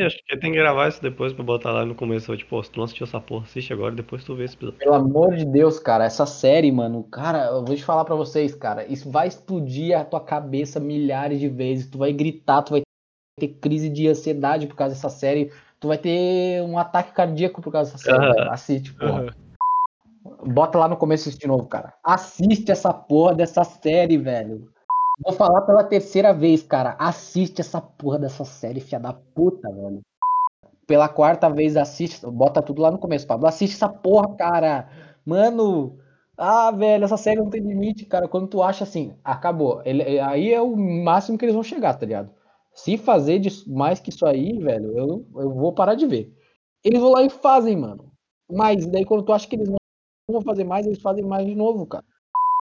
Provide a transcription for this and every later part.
Eu acho que tem que gravar isso depois pra botar lá no começo. Tipo, se tu não assistiu essa porra, assiste agora, depois tu vê esse episódio. Pelo amor de Deus, cara, essa série, mano, cara, eu vou te falar pra vocês, cara, isso vai explodir a tua cabeça milhares de vezes. Tu vai gritar, tu vai ter crise de ansiedade por causa dessa série. Tu vai ter um ataque cardíaco por causa dessa série. Cara. Assiste, porra. Bota lá no começo isso de novo, cara. Assiste essa porra dessa série, velho. Vou falar pela terceira vez, cara. Assiste essa porra dessa série, filha da puta, velho. Pela quarta vez, assiste. Bota tudo lá no começo, Pablo. Assiste essa porra, cara. Mano. Ah, velho, essa série não tem limite, cara. Quando tu acha assim, acabou. Ele- aí é o máximo que eles vão chegar, tá ligado? Se fazer mais que isso aí, velho, eu, eu vou parar de ver. Eles vão lá e fazem, mano. Mas daí quando tu acha que eles não vão fazer mais, eles fazem mais de novo, cara.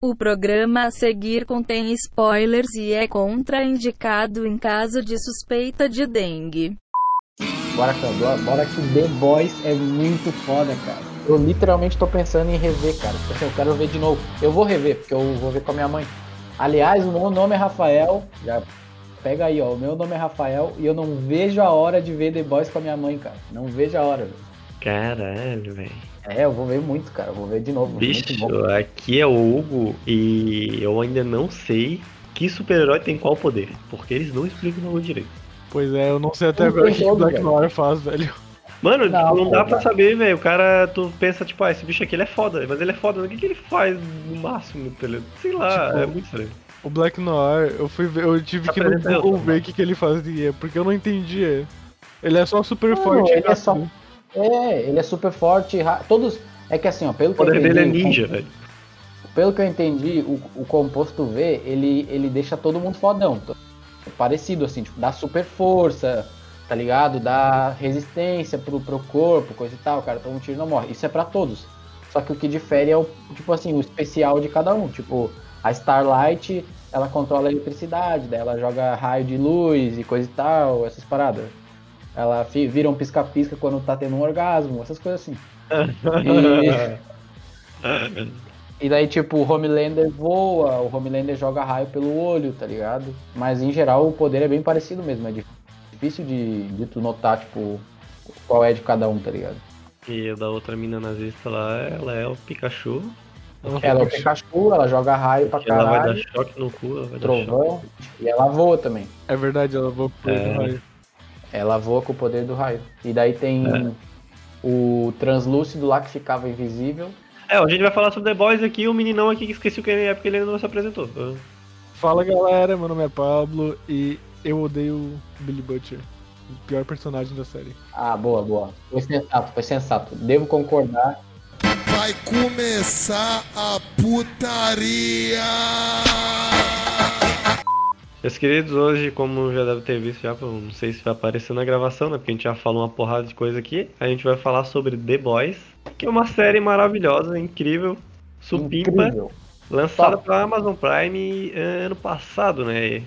O programa a seguir contém spoilers e é contraindicado em caso de suspeita de dengue. Bora, cara, bora, que The Boys é muito foda, cara. Eu literalmente tô pensando em rever, cara. Tipo assim, eu quero ver de novo. Eu vou rever, porque eu vou ver com a minha mãe. Aliás, o meu nome é Rafael. Já pega aí, ó. O meu nome é Rafael e eu não vejo a hora de ver The Boys com a minha mãe, cara. Não vejo a hora, velho. Caralho, velho. É, eu vou ver muito, cara. Eu vou ver de novo. Bicho, Muito bom. aqui é o Hugo e eu ainda não sei que super-herói tem qual poder. Porque eles não explicam no direito. Pois é, eu não sei até agora o que o Black. Noir faz, velho. Mano, Não, não, pô, dá pra cara. saber, velho. O cara, tu pensa, tipo, ah, esse bicho aqui ele é foda, mas ele é foda. O que, que ele faz no máximo, tá? Sei lá, Tipo, é muito estranho. O Black Noir, eu fui ver, eu tive que ir no Google tá ver o que, que ele fazia, porque eu não entendia. Ele é só super Não, forte. ele é só- rápido. É, ele é super forte. Todos. É que assim, ó, pelo O que eu poder entendi. dele é o- ninja, velho. Pelo que eu entendi, o, o composto V, ele, ele deixa todo mundo fodão. Parecido, assim, tipo, dá super força, tá ligado? Dá resistência pro, pro corpo, coisa e tal, o cara toma um tiro e não morre. Isso é pra todos. Só que o que difere é o, tipo assim, o especial de cada um. Tipo, a Starlight, ela controla a eletricidade, daí ela joga raio de luz e coisa e tal, essas paradas. Ela vira um pisca-pisca quando tá tendo um orgasmo, essas coisas assim. E daí, tipo, o Homelander voa, o Homelander joga raio pelo olho, tá ligado? Mas em geral o poder é bem parecido mesmo, é dif- difícil de, de tu notar, tipo, qual é de cada um, tá ligado? E a da outra mina nazista lá, ela é o Pikachu. Ela é o Pikachu, ela joga raio pra que ela vai dar caralho, choque no cu, ela vai dar choque. trovão, e ela voa também. É verdade, ela voa por É. raio. Ela voa com o poder do raio. E daí tem É. o translúcido lá que ficava invisível. É, a gente vai falar sobre The Boys aqui, o meninão aqui que esqueci o que ele é, porque ele ainda não se apresentou. Fala galera, meu nome é Pablo e eu odeio o Billy Butcher. O pior personagem da série. Ah, boa, boa. Foi sensato, foi sensato. Devo concordar. Vai começar a putaria! Meus queridos, hoje, como já deve ter visto já, não sei se vai aparecer na gravação, né? Porque a gente já falou uma porrada de coisa aqui. A gente vai falar sobre The Boys, que é uma série maravilhosa, incrível, supimpa, Incrível. lançada Top. pela Amazon Prime eh, ano passado, né?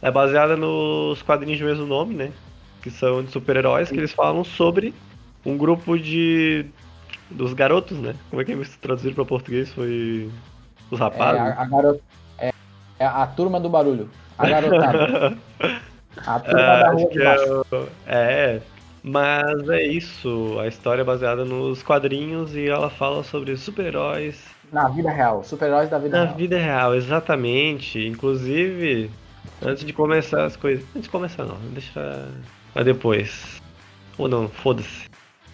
É baseada nos quadrinhos do mesmo nome, né? Que são de super-heróis, que eles falam sobre um grupo de. dos garotos, né? Como é que eles traduziram para português? Foi. Os É, rapazes? a, a garota. É, é a turma do barulho. A garotada. A turma Ah, da rua de é, baixo. o- é, mas é isso. A história é baseada nos quadrinhos e ela fala sobre super-heróis Na vida real. Super-heróis da vida na real. vida real, exatamente. Inclusive, antes de começar as coisas. Antes de começar, não, deixa. Mas depois. Ou não, foda-se.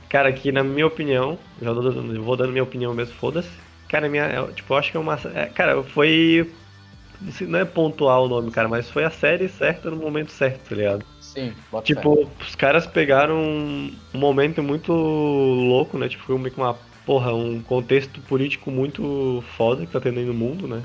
Cara, aqui na minha opinião, já vou dando, minha opinião mesmo, foda-se. Cara, minha. é, Tipo, eu acho que é uma. é, cara, foi. Não é pontual o nome, cara, mas foi a série certa no momento certo, tá ligado? Sim. Tipo, os caras pegaram um momento muito louco, né? Tipo, foi meio que uma, porra, um contexto político muito foda que tá tendo aí no mundo, né?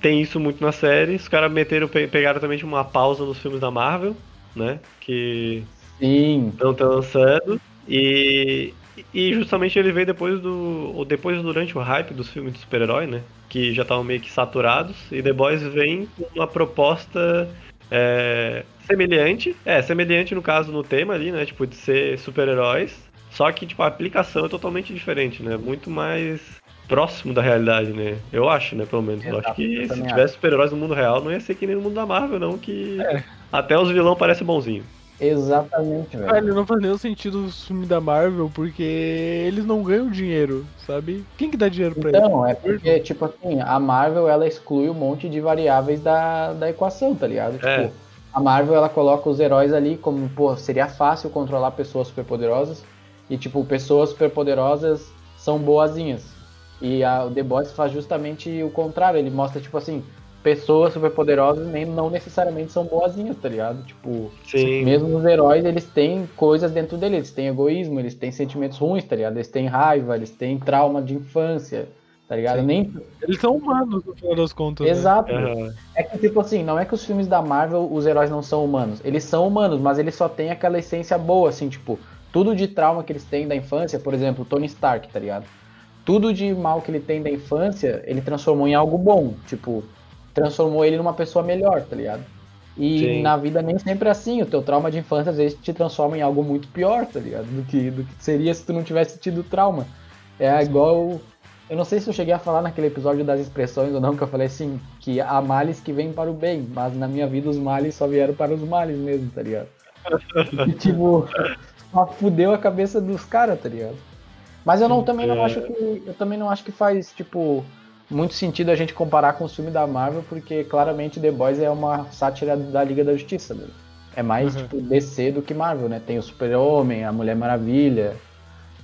Tem isso muito na série, os caras meteram, pe- pegaram também tipo, uma pausa nos filmes da Marvel, né? Que Sim. não estão lançando. E, e justamente ele veio depois do. Ou depois durante o hype dos filmes de super-herói, né? Que já estavam meio que saturados. E The Boys vem com uma proposta é, semelhante. É, semelhante no caso no tema ali, né? Tipo, de ser super-heróis. Só que, tipo, a aplicação é totalmente diferente, né? Muito mais próximo da realidade, né? Eu acho, né? Pelo menos. Eu Exato, acho que eu se tivesse super-heróis no mundo real, não ia ser que nem no mundo da Marvel, não. Que É. até os vilão parecem bonzinhos. Exatamente, velho. Velho, não faz nenhum sentido o filme da Marvel, porque eles não ganham dinheiro, sabe? Quem que dá dinheiro pra eles? Então, é porque, tipo assim, a Marvel, ela exclui um monte de variáveis da, da equação, tá ligado? Tipo, É. a Marvel, ela coloca os heróis ali como, pô, seria fácil controlar pessoas superpoderosas. E, tipo, pessoas superpoderosas são boazinhas. E a, o The Boys faz justamente o contrário. Ele mostra, tipo assim, pessoas superpoderosas nem, não necessariamente são boazinhas, tá ligado? Tipo, Sim. mesmo os heróis, eles têm coisas dentro deles. Eles têm egoísmo, eles têm sentimentos ruins, tá ligado? Eles têm raiva, eles têm trauma de infância, tá ligado? Sim. Nem, Eles são humanos, no final das contas. né? Exato. Aham. É que, tipo assim, não é que os filmes da Marvel, os heróis não são humanos. Eles são humanos, mas eles só têm aquela essência boa, assim, tipo, tudo de trauma que eles têm da infância, por exemplo, o Tony Stark, tá ligado? Tudo de mal que ele tem da infância, ele transformou em algo bom. Tipo, transformou ele numa pessoa melhor, tá ligado? E Sim. na vida nem sempre é assim. O teu trauma de infância às vezes te transforma em algo muito pior, tá ligado? Do que, do que seria se tu não tivesse tido trauma. É igual. Eu não sei se eu cheguei a falar naquele episódio das expressões ou não, que eu falei assim, que há males que vêm para o bem, mas na minha vida os males só vieram para os males mesmo, tá ligado? E tipo, só fudeu a cabeça dos caras, tá ligado? Mas eu não, também não É. acho que. Eu também não acho que faz, tipo, muito sentido a gente comparar com os filmes da Marvel, porque claramente The Boys é uma sátira da Liga da Justiça, né? É mais, Uhum. tipo, DC do que Marvel, né? Tem o Super-Homem, a Mulher Maravilha,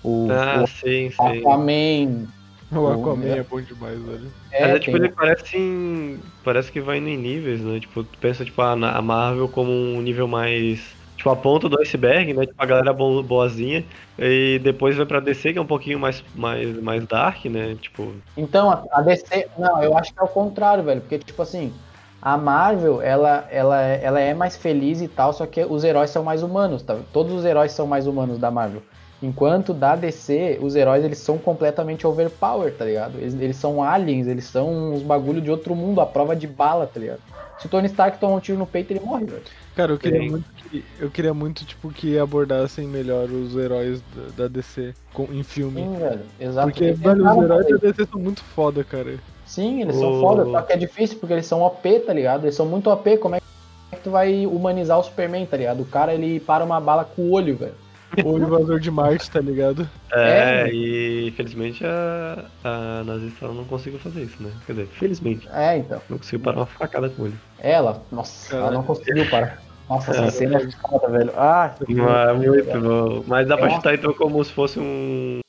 o, Ah, o sim, sim. Aquaman. O Aquaman é bom demais, velho. É, Mas é, tipo, tem- ele parece em- Parece que vai indo em níveis, né? Tipo, tu pensa, tipo, a Marvel como um nível mais. Tipo, a ponta do iceberg, né? Tipo, a galera bo- boazinha. E depois vai pra DC, que é um pouquinho mais, mais, mais dark, né? Tipo. Então, a, DC. Não, eu acho que é o contrário, velho. Porque, tipo assim, a Marvel, ela, ela, ela é mais feliz e tal, só que os heróis são mais humanos, tá? Todos os heróis são mais humanos da Marvel. Enquanto da DC, os heróis eles são completamente overpower, tá ligado? Eles, eles são aliens, eles são uns bagulho de outro mundo, a prova de bala, tá ligado? Se o Tony Stark tomar um tiro no peito, ele morre, velho. Cara, eu queria Sim. muito que. Eu queria muito, tipo, que abordassem melhor os heróis da, da DC com- em filme. Sim, velho. Exato. Porque, velho, os heróis da DC são muito foda, cara. Sim, eles são O- foda, só que é difícil porque eles são OP, tá ligado? Eles são muito OP, como é que tu vai humanizar o Superman, tá ligado? O cara, ele para uma bala com o olho, velho. O invasor de Marte, tá ligado? É, É. e infelizmente a, a nazista não conseguiu fazer isso, né? Quer dizer, felizmente. É, então. Não conseguiu parar uma facada com ele. Ela, nossa, ela não conseguiu parar. Nossa, essa É. cena é foda, velho. Ah, Ah, muito bom. Mas dá pra É. chutar então como se fosse um,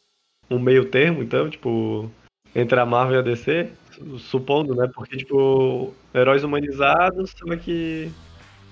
um meio termo, então, tipo, entre a Marvel e a DC, su- supondo, né? Porque, tipo, heróis humanizados, só que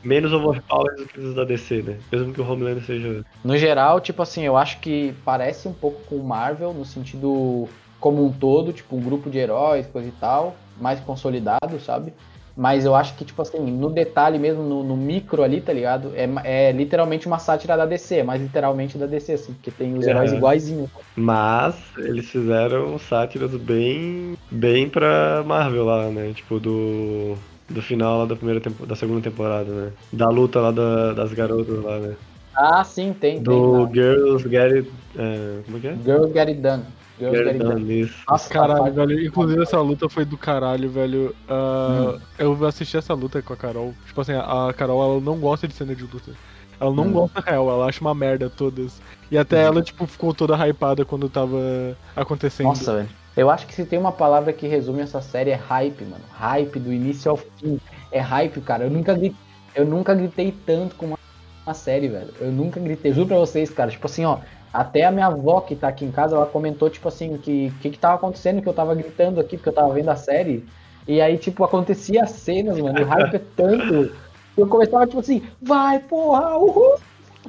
menos overpowered do que os da DC, né? Mesmo que o Homelander seja. no geral, tipo assim, eu acho que parece um pouco com o Marvel, no sentido como um todo, tipo, um grupo de heróis, coisa e tal, mais consolidado, sabe? Mas eu acho que, tipo assim, no detalhe mesmo, no, no micro ali, tá ligado? É, é literalmente uma sátira da DC, é mais literalmente da DC, assim, porque tem os É. heróis iguaizinhos. Mas eles fizeram sátiras bem. bem pra Marvel lá, né? Tipo, do. Do final lá da primeira tempo, da segunda temporada, né? Da luta lá da- das garotas lá, né? Ah, sim, tem, tem. Do na- Girls Get It. é, como é que é? Girls Get It Done. Girls Get Get It Done. Done, isso. Nossa, Caralho, velho. Inclusive essa luta foi do caralho, velho. Ah, Eu assisti essa luta com a Carol. Tipo assim, a Carol ela não gosta de cena de luta. Ela não Hum. gosta real, ela acha uma merda todas. E até ela, tipo, ficou toda hypada quando tava acontecendo. Nossa, velho. Eu acho que se tem uma palavra que resume essa série é hype, mano. Hype do início ao fim. É hype, cara. Eu nunca gritei, eu nunca gritei tanto com uma, uma série, velho. Eu nunca gritei. Juro pra vocês, cara. Tipo assim, ó. Até a minha avó que tá aqui em casa, ela comentou, tipo assim, que que, que tava acontecendo, que eu tava gritando aqui, porque eu tava vendo a série. E aí, tipo, acontecia as cenas, mano. O hype é tanto. Eu começava, tipo assim, vai, porra, uhul.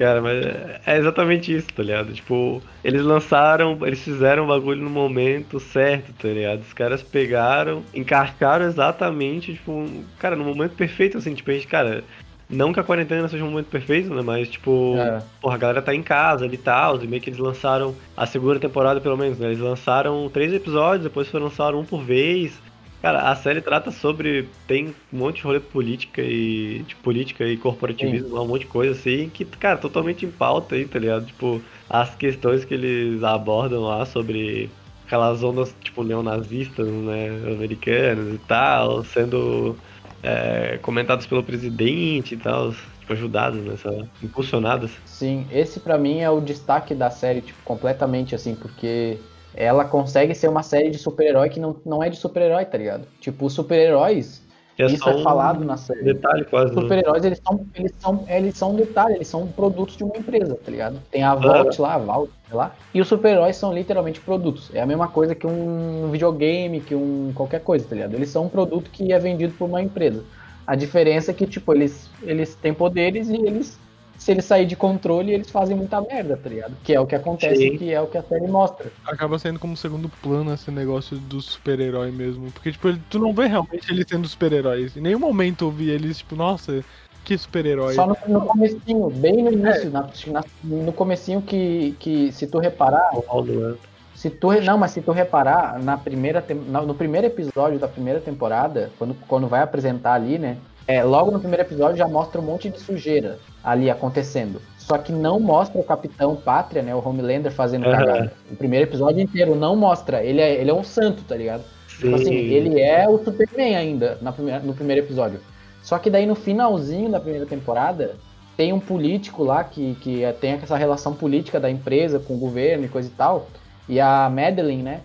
Cara, mas é exatamente isso, tá ligado? Tipo, eles lançaram, eles fizeram o bagulho no momento certo, tá ligado? Os caras pegaram, encaixaram exatamente, tipo, cara, no momento perfeito, assim, tipo, a gente, cara, não que a quarentena seja um momento perfeito, né? Mas, tipo, É. porra, a galera tá em casa ali e tal, e meio que eles lançaram a segunda temporada, pelo menos, né? Eles lançaram três episódios, depois foram lançaram um por vez. Cara, a série trata sobre. Tem um monte de rolê política e. De política e corporativismo, um monte de coisa assim, que, cara, totalmente em pauta aí, tá ligado? Tipo, as questões que eles abordam lá sobre aquelas ondas, tipo, neonazistas, né, americanas e tal, sendo é, comentados pelo presidente e tal. Tipo, tipo, ajudadas, né? Impulsionadas. Sim, esse pra mim é o destaque da série, tipo, completamente assim, porque ela consegue ser uma série de super-herói que não, não é de super-herói, tá ligado? Tipo, os super-heróis, é isso é um falado na série. Detalhe quase. Os né? super-heróis, eles são, eles, são, eles são um detalhe, eles são produtos de uma empresa, tá ligado? Tem a Vault lá, a Vault, sei lá. E os super-heróis são literalmente produtos. É a mesma coisa que um videogame, que um qualquer coisa, tá ligado? Eles são um produto que é vendido por uma empresa. A diferença é que, tipo, eles, eles têm poderes e eles, se eles saírem de controle, eles fazem muita merda, tá ligado? Que é o que acontece, Sim. que é o que a série mostra. Acaba saindo como segundo plano esse negócio do super-herói mesmo. Porque, tipo, ele- tu não vê realmente eles sendo super-heróis. Em nenhum momento eu vi eles, tipo, nossa, que super-herói. Só no, no comecinho, bem no início, na- na- no comecinho que, que, se tu reparar, O Paulo, né? Se tu, não, mas se tu reparar, na primeira no primeiro episódio da primeira temporada, quando, quando vai apresentar ali, né? É, logo no primeiro episódio já mostra um monte de sujeira ali acontecendo. Só que não mostra o Capitão Pátria, né? O Homelander fazendo Aham. cagada. O primeiro episódio inteiro não mostra. Ele é, ele é um santo, tá ligado? Tipo Sim. assim, ele é o Superman ainda na primeira, no primeiro episódio. Só que daí no finalzinho da primeira temporada, tem um político lá que, que é- tem essa relação política da empresa com o governo e coisa e tal. E a Madeline, né?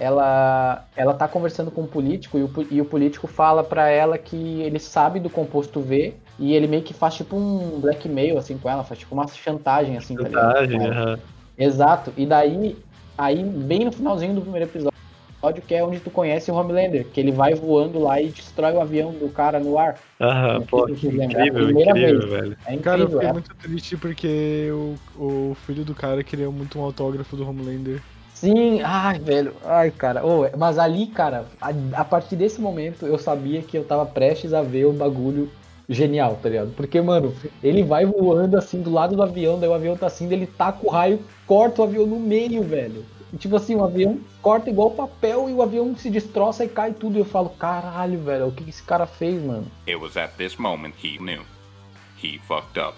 Ela, ela tá conversando com um político e o, e o político fala pra ela que ele sabe do composto V e ele meio que faz tipo um blackmail assim com ela, faz tipo uma chantagem assim, tá Com ela. aham. Exato. E daí, aí bem no finalzinho do primeiro episódio, que é onde tu conhece o Homelander, que ele vai voando lá e destrói o avião do cara no ar. Aham, pô, Incrível, que lembra? É a incrível, primeira incrível, vez. velho. É Cara, eu incrível. fiquei é- muito triste porque o, o filho do cara queria muito um autógrafo do Homelander. Sim, ai, velho. Ai, cara. Ô, mas ali, cara, a, a partir desse momento eu sabia que eu tava prestes a ver um bagulho genial, tá ligado? Porque, mano, ele vai voando assim do lado do avião, daí o avião tá assim, ele taca o raio, corta o avião no meio, velho. E, tipo assim, o avião corta igual papel e o avião se destroça e cai tudo. E eu falo, caralho, velho, o que que esse cara fez, mano? It was at this moment he knew. He fucked up.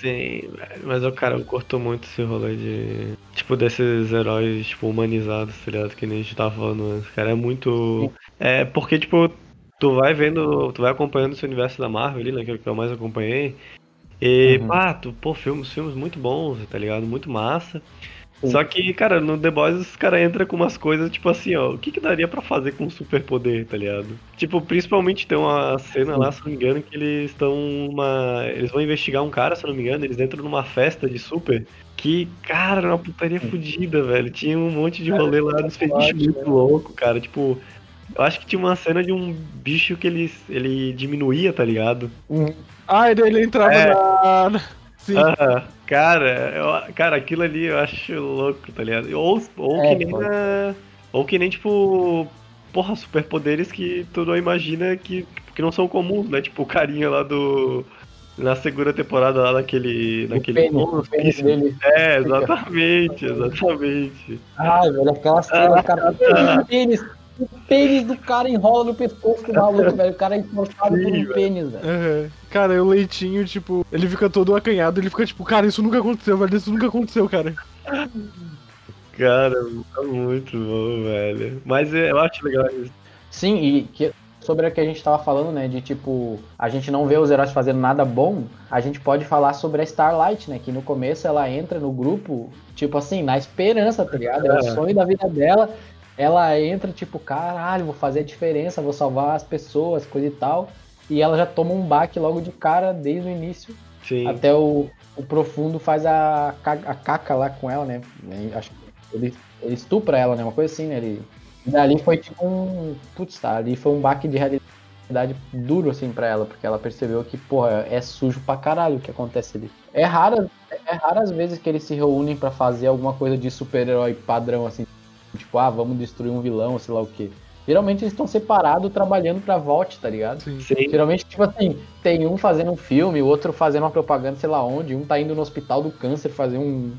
Sim, velho. Mas o cara cortou muito esse rolê de. Tipo, desses heróis, tipo, humanizados, tá ligado? Que nem a gente tava falando antes. Cara, é muito. É porque, tipo, tu vai vendo. Tu vai acompanhando esse universo da Marvel ali, né? Que é o que eu mais acompanhei. E, Uhum. pá, tu, pô, filmes, filmes muito bons, tá ligado? Muito massa. Só que, cara, no The Boys os caras entram com umas coisas, tipo assim, ó, o que que daria pra fazer com um superpoder, tá ligado? Tipo, principalmente tem uma cena lá, se não me engano, que eles estão uma. Eles vão investigar um cara, se não me engano, eles entram numa festa de super. Que, cara, era uma putaria fodida, velho. Tinha um monte de rolê lá nos feitiços muito louco, cara. Tipo, eu acho que tinha uma cena de um bicho que ele, ele diminuía, tá ligado? Ah, e daí ele entrava É. na. Sim. Ah, cara, eu- cara, aquilo ali eu acho louco, tá ligado? Ou, ou É, que nem na- Ou que nem, tipo. Porra, superpoderes que tu não imagina que, que não são comuns, né? Tipo o carinha lá do. Na segunda temporada lá daquele. O naquele pênis, o pênis dele. É, exatamente, exatamente. Ai, velho, aquela cena, cara, o pênis, o pênis do cara enrola no pescoço do maluco, velho. O cara é enforcado por um pênis, velho. Aham. Cara, e o leitinho, tipo, ele fica todo acanhado, ele fica tipo, cara, isso nunca aconteceu, velho, isso nunca aconteceu, cara. Cara, tá muito bom, velho. Mas é, eu acho legal isso. Sim, e que- sobre o que a gente tava falando, né, de tipo, a gente não vê os heróis fazendo nada bom, a gente pode falar sobre a Starlight, né, que no começo ela entra no grupo, tipo assim, na esperança, tá ligado? É o É. sonho da vida dela, ela entra tipo, caralho, vou fazer a diferença, vou salvar as pessoas, coisa e tal, e ela já toma um baque logo de cara, desde o início, Sim. até o, o Profundo faz a, a caca lá com ela, né, acho que ele, ele estupra ela, né, uma coisa assim, né, ele... E dali foi tipo um. Putz, tá, ali foi um baque de realidade duro, assim, pra ela, porque ela percebeu que, porra, é sujo pra caralho o que acontece ali. É raro, é raro as vezes que eles se reúnem pra fazer alguma coisa de super-herói padrão, assim, tipo, ah, vamos destruir um vilão, sei lá o quê. Geralmente eles estão separados trabalhando pra Vault, tá ligado? Sim. Sim. Geralmente, tipo assim, tem um fazendo um filme, o outro fazendo uma propaganda, sei lá onde, um tá indo no hospital do câncer fazer um,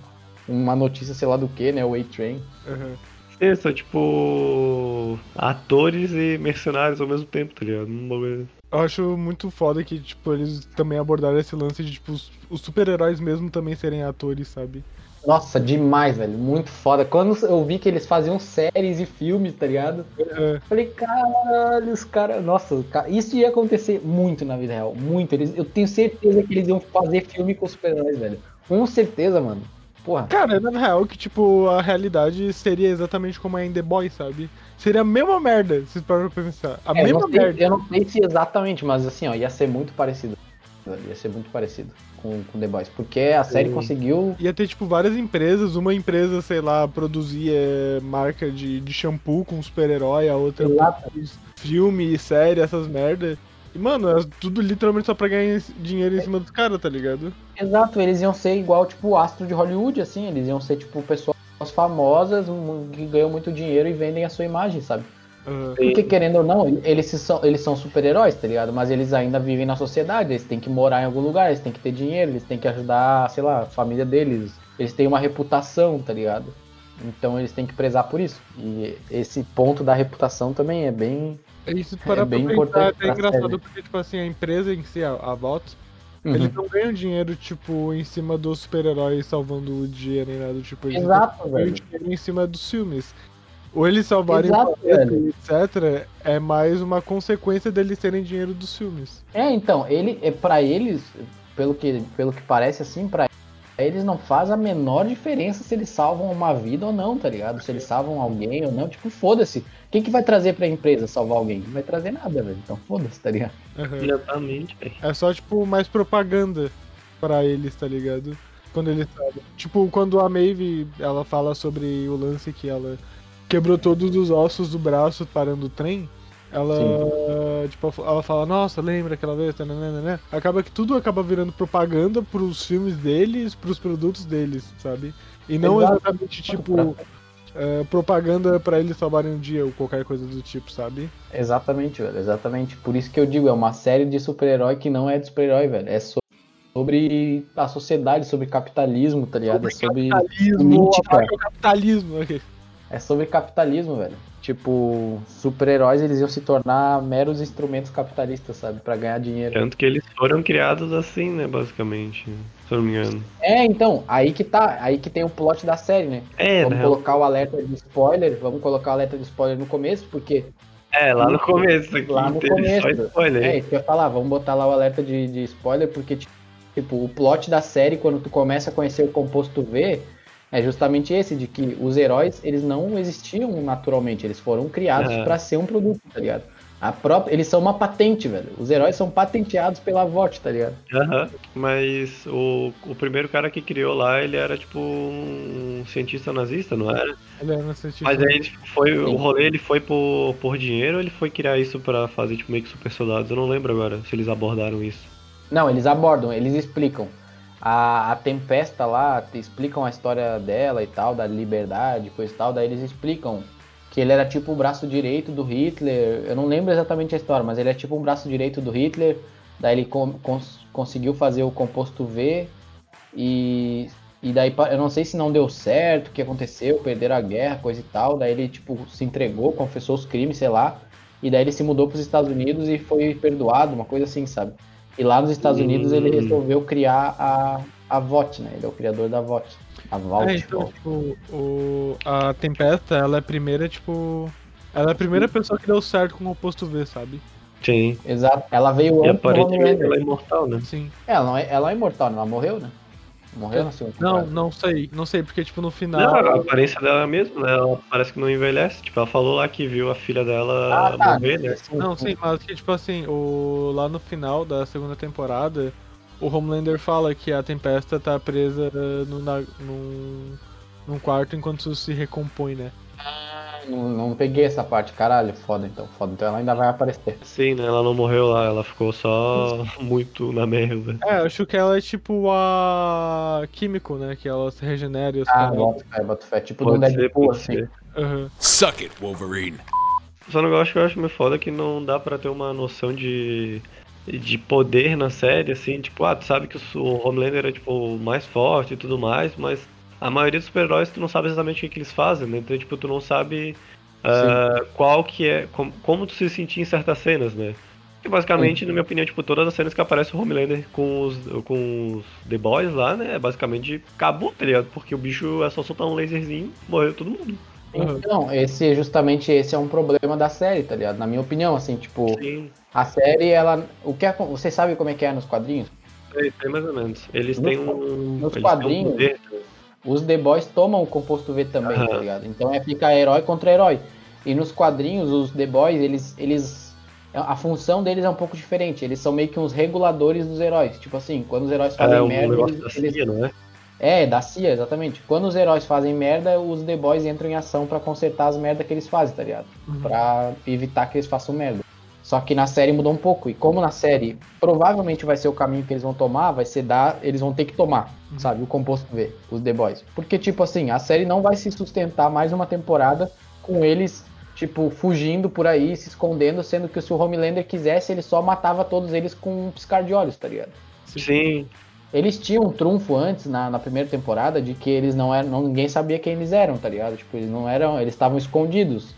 uma notícia, sei lá do que, né? O A-Train. Aham. Sim, são tipo. atores e mercenários ao mesmo tempo, tá ligado? Um bagulho- Eu acho muito foda que, tipo, eles também abordaram esse lance de, tipo, os, os super-heróis mesmo também serem atores, sabe? Nossa, demais, velho. Muito foda. Quando eu vi que eles faziam séries e filmes, tá ligado? É. Falei, caralho, os caras. Nossa, isso ia acontecer muito na vida real. Muito. Eles, eu tenho certeza que eles iam fazer filme com super-heróis, velho. Com certeza, mano. Porra. Cara, na real, que tipo, a realidade seria exatamente como é em The Boys, sabe? Seria a mesma merda, se pra pensar. A É, eu, mesma não sei, merda. eu não sei se exatamente, mas assim, ó, ia ser muito parecido. Ia ser muito parecido com, com The Boys. Porque a série conseguiu. Ia ter, tipo, várias empresas. Uma empresa, sei lá, produzia marca de, de shampoo com super-herói, a outra filme, série, essas merda. E, mano, é tudo literalmente só pra ganhar dinheiro em cima dos caras, tá ligado? Exato, eles iam ser igual, tipo, o astro de Hollywood, assim. Eles iam ser, tipo, pessoas famosas que ganham muito dinheiro e vendem a sua imagem, sabe? Aham. Porque, querendo ou não, eles são, eles são super-heróis, tá ligado? Mas eles ainda vivem na sociedade, eles têm que morar em algum lugar, eles têm que ter dinheiro, eles têm que ajudar, sei lá, a família deles. Eles têm uma reputação, tá ligado? Então eles têm que prezar por isso. E esse ponto da reputação também é bem. É isso, É bem pra pensar, importante é engraçado série. porque, tipo assim, a empresa em si, a, a Vox, Uhum. eles não ganham dinheiro, tipo, em cima dos super-heróis salvando o dia nem nada, tipo, eles Exato, ganham velho. dinheiro em cima dos filmes. Ou eles salvarem Exato, planeta, etc., é mais uma consequência deles terem dinheiro dos filmes. É, então, ele é para eles, pelo que, pelo que parece assim, pra eles não faz a menor diferença se eles salvam uma vida ou não, tá ligado? Se eles salvam alguém ou não, tipo, foda-se. O que, que vai trazer pra empresa salvar alguém? Não vai trazer nada, velho. Então foda-se, tá ligado? Aham. Exatamente, velho. É só, tipo, mais propaganda pra eles, tá ligado? Quando eles sabem. Tipo, quando a Maeve, ela fala sobre o lance que ela quebrou todos os ossos do braço parando o trem, ela, tipo, ela fala, nossa, lembra aquela vez, tananana. Acaba que tudo acaba virando propaganda pros filmes deles, pros produtos deles, sabe? E não Exato. exatamente, tipo, é, propaganda pra eles salvarem um dia ou qualquer coisa do tipo, sabe? Exatamente, velho. Exatamente. Por isso que eu digo, é uma série de super-herói que não é de super-herói, velho. É so- sobre a sociedade, sobre capitalismo, tá ligado? É sobre. capitalismo, política. apaga o capitalismo. ok. É sobre capitalismo, velho. Tipo, super-heróis eles iam se tornar meros instrumentos capitalistas, sabe? Pra ganhar dinheiro. Tanto que eles foram criados assim, né, basicamente. Se eu não me engano. É, então, aí que tá. Aí que tem o plot da série, né? É, vamos né? colocar o alerta de spoiler. Vamos colocar o alerta de spoiler no começo, porque. É, lá no começo aqui. Lá no começo. Só spoiler. É, isso que eu ia falar, vamos botar lá o alerta de, de spoiler, porque, tipo, o plot da série, quando tu começa a conhecer o composto V, é justamente esse, de que os heróis, eles não existiam naturalmente, eles foram criados É. pra ser um produto, tá ligado? A própria, eles são uma patente, velho. Os heróis são patenteados pela VOT, tá ligado? Aham. Mas o, o primeiro cara que criou lá, ele era tipo um cientista nazista, não era? Ele era no sentido. Mas aí tipo, foi, o rolê ele foi por, por dinheiro ou ele foi criar isso pra fazer tipo meio que super soldados? Eu não lembro agora se eles abordaram isso. Não, eles abordam, eles explicam. A, a Tempesta lá, explicam a história dela e tal, da liberdade, coisa e tal, daí eles explicam que ele era tipo o braço direito do Hitler. Eu não lembro exatamente a história, mas ele é tipo um braço direito do Hitler. Daí ele con- cons- conseguiu fazer o composto V e, e daí eu não sei se não deu certo, o que aconteceu, perderam a guerra, coisa e tal. Daí ele tipo se entregou, confessou os crimes, sei lá. E daí ele se mudou para os Estados Unidos e foi perdoado, uma coisa assim, sabe? E lá nos Estados Unidos ele Hum. resolveu criar a, a VOT, né? Ele é o criador da VOT. A VOT. É, então, tipo, o, a Tempesta, ela é a primeira, tipo. Ela é a primeira pessoa que deu certo com o oposto V, sabe? Sim. Exato. Ela veio E antes do aparentemente ela é imortal, né? Sim. É, Ela, não é, ela é imortal, né? Ela morreu, né? Morreu na segunda Não, temporada. não sei. Não sei, porque, tipo, no final. Não, a aparência dela mesmo, né? Ela parece que não envelhece. Tipo, ela falou lá que viu a filha dela Ah, tá. morrer, né? Não, sim. mas que, tipo assim, o, lá no final da segunda temporada, o Homelander fala que a Tempesta tá presa eh, no, na, num, num quarto enquanto se recompõe, né? Não, não peguei essa parte, caralho. Foda então, foda. Então ela ainda vai aparecer. Sim, né? Ela não morreu lá, ela ficou só muito na merda. É, acho que ela é tipo a Químico, né? Que ela se regenera e os Ah, caras. bota fé, bota fé. Tipo do Pode ser, Deadpool, assim. Aham. Suck it, Wolverine. Só não gosto que eu acho meio foda que não dá pra ter uma noção de, de poder na série, assim, tipo, ah, tu sabe que o Homelander é, tipo, o mais forte e tudo mais, mas a maioria dos super-heróis tu não sabe exatamente o que, que eles fazem, né? Então, tipo, tu não sabe ah, qual que é, com- como tu se sentir em certas cenas, né? Que basicamente, na minha opinião, tipo, todas as cenas que aparece o Homelander com os, com os The Boys lá, né? Basicamente acabou, tá ligado? Porque o bicho é só soltar um laserzinho, morreu todo mundo. Uhum. Então, esse, justamente esse é um problema da série, tá ligado? Na minha opinião, assim, tipo, Sim, a série, ela. O que é, você sabe como é que é nos quadrinhos? sei, sei mais ou menos. Eles Nos têm um. nos eles quadrinhos, Têm um poder, Os The Boys tomam o composto V também, Aham. tá ligado? Então é ficar herói contra herói. E nos quadrinhos, os The Boys, eles, eles. A função deles é um pouco diferente. Eles são meio que uns reguladores dos heróis. Tipo assim, quando os heróis fazem é um merda. negócio Eles, da eles- CIA, não é? É, da CIA, exatamente. Quando os heróis fazem merda, os The Boys entram em ação pra consertar as merdas que eles fazem, tá ligado? Uhum. Pra evitar que eles façam merda. Só que na série mudou um pouco. E como na série provavelmente vai ser o caminho que eles vão tomar, vai ser dar. Eles vão ter que tomar, Uhum. sabe? O composto V, os The Boys. Porque, tipo assim, a série não vai se sustentar mais uma temporada com eles, tipo, fugindo por aí, se escondendo, sendo que se o Homelander quisesse, ele só matava todos eles com um piscar de olhos, tá ligado? Sim. Eles tinham um trunfo antes, na, na primeira temporada, de que eles não eram. Não, ninguém sabia quem eles eram, tá ligado? Tipo, eles não eram. Eles estavam escondidos.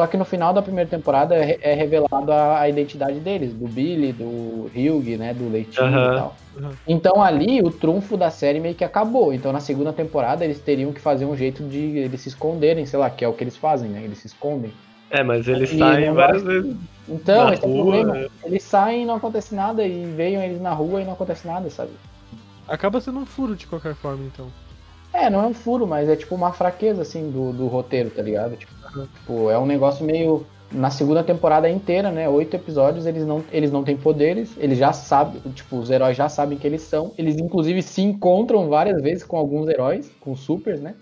Só que no final da primeira temporada é, é revelado a, a identidade deles, do Billy, do Hugh, né? Do Leitinho Aham. e tal. Aham. Então ali o trunfo da série meio que acabou. Então na segunda temporada eles teriam que fazer um jeito de eles se esconderem, sei lá, que é o que eles fazem, né? Eles se escondem. É, mas eles E saem várias vezes. Então, Na esse é o rua, problema. é. Eles saem e não acontece nada, e veem eles na rua e não acontece nada, sabe? Acaba sendo um furo de qualquer forma, então. É, não é um furo, mas é tipo uma fraqueza, assim, do, do roteiro, tá ligado? Tipo, tipo, é um negócio meio. Na segunda temporada inteira, né? Oito episódios, eles não, eles não têm poderes, eles já sabem, tipo, os heróis já sabem que eles são. Eles, inclusive, se encontram várias vezes com alguns heróis, com supers, né?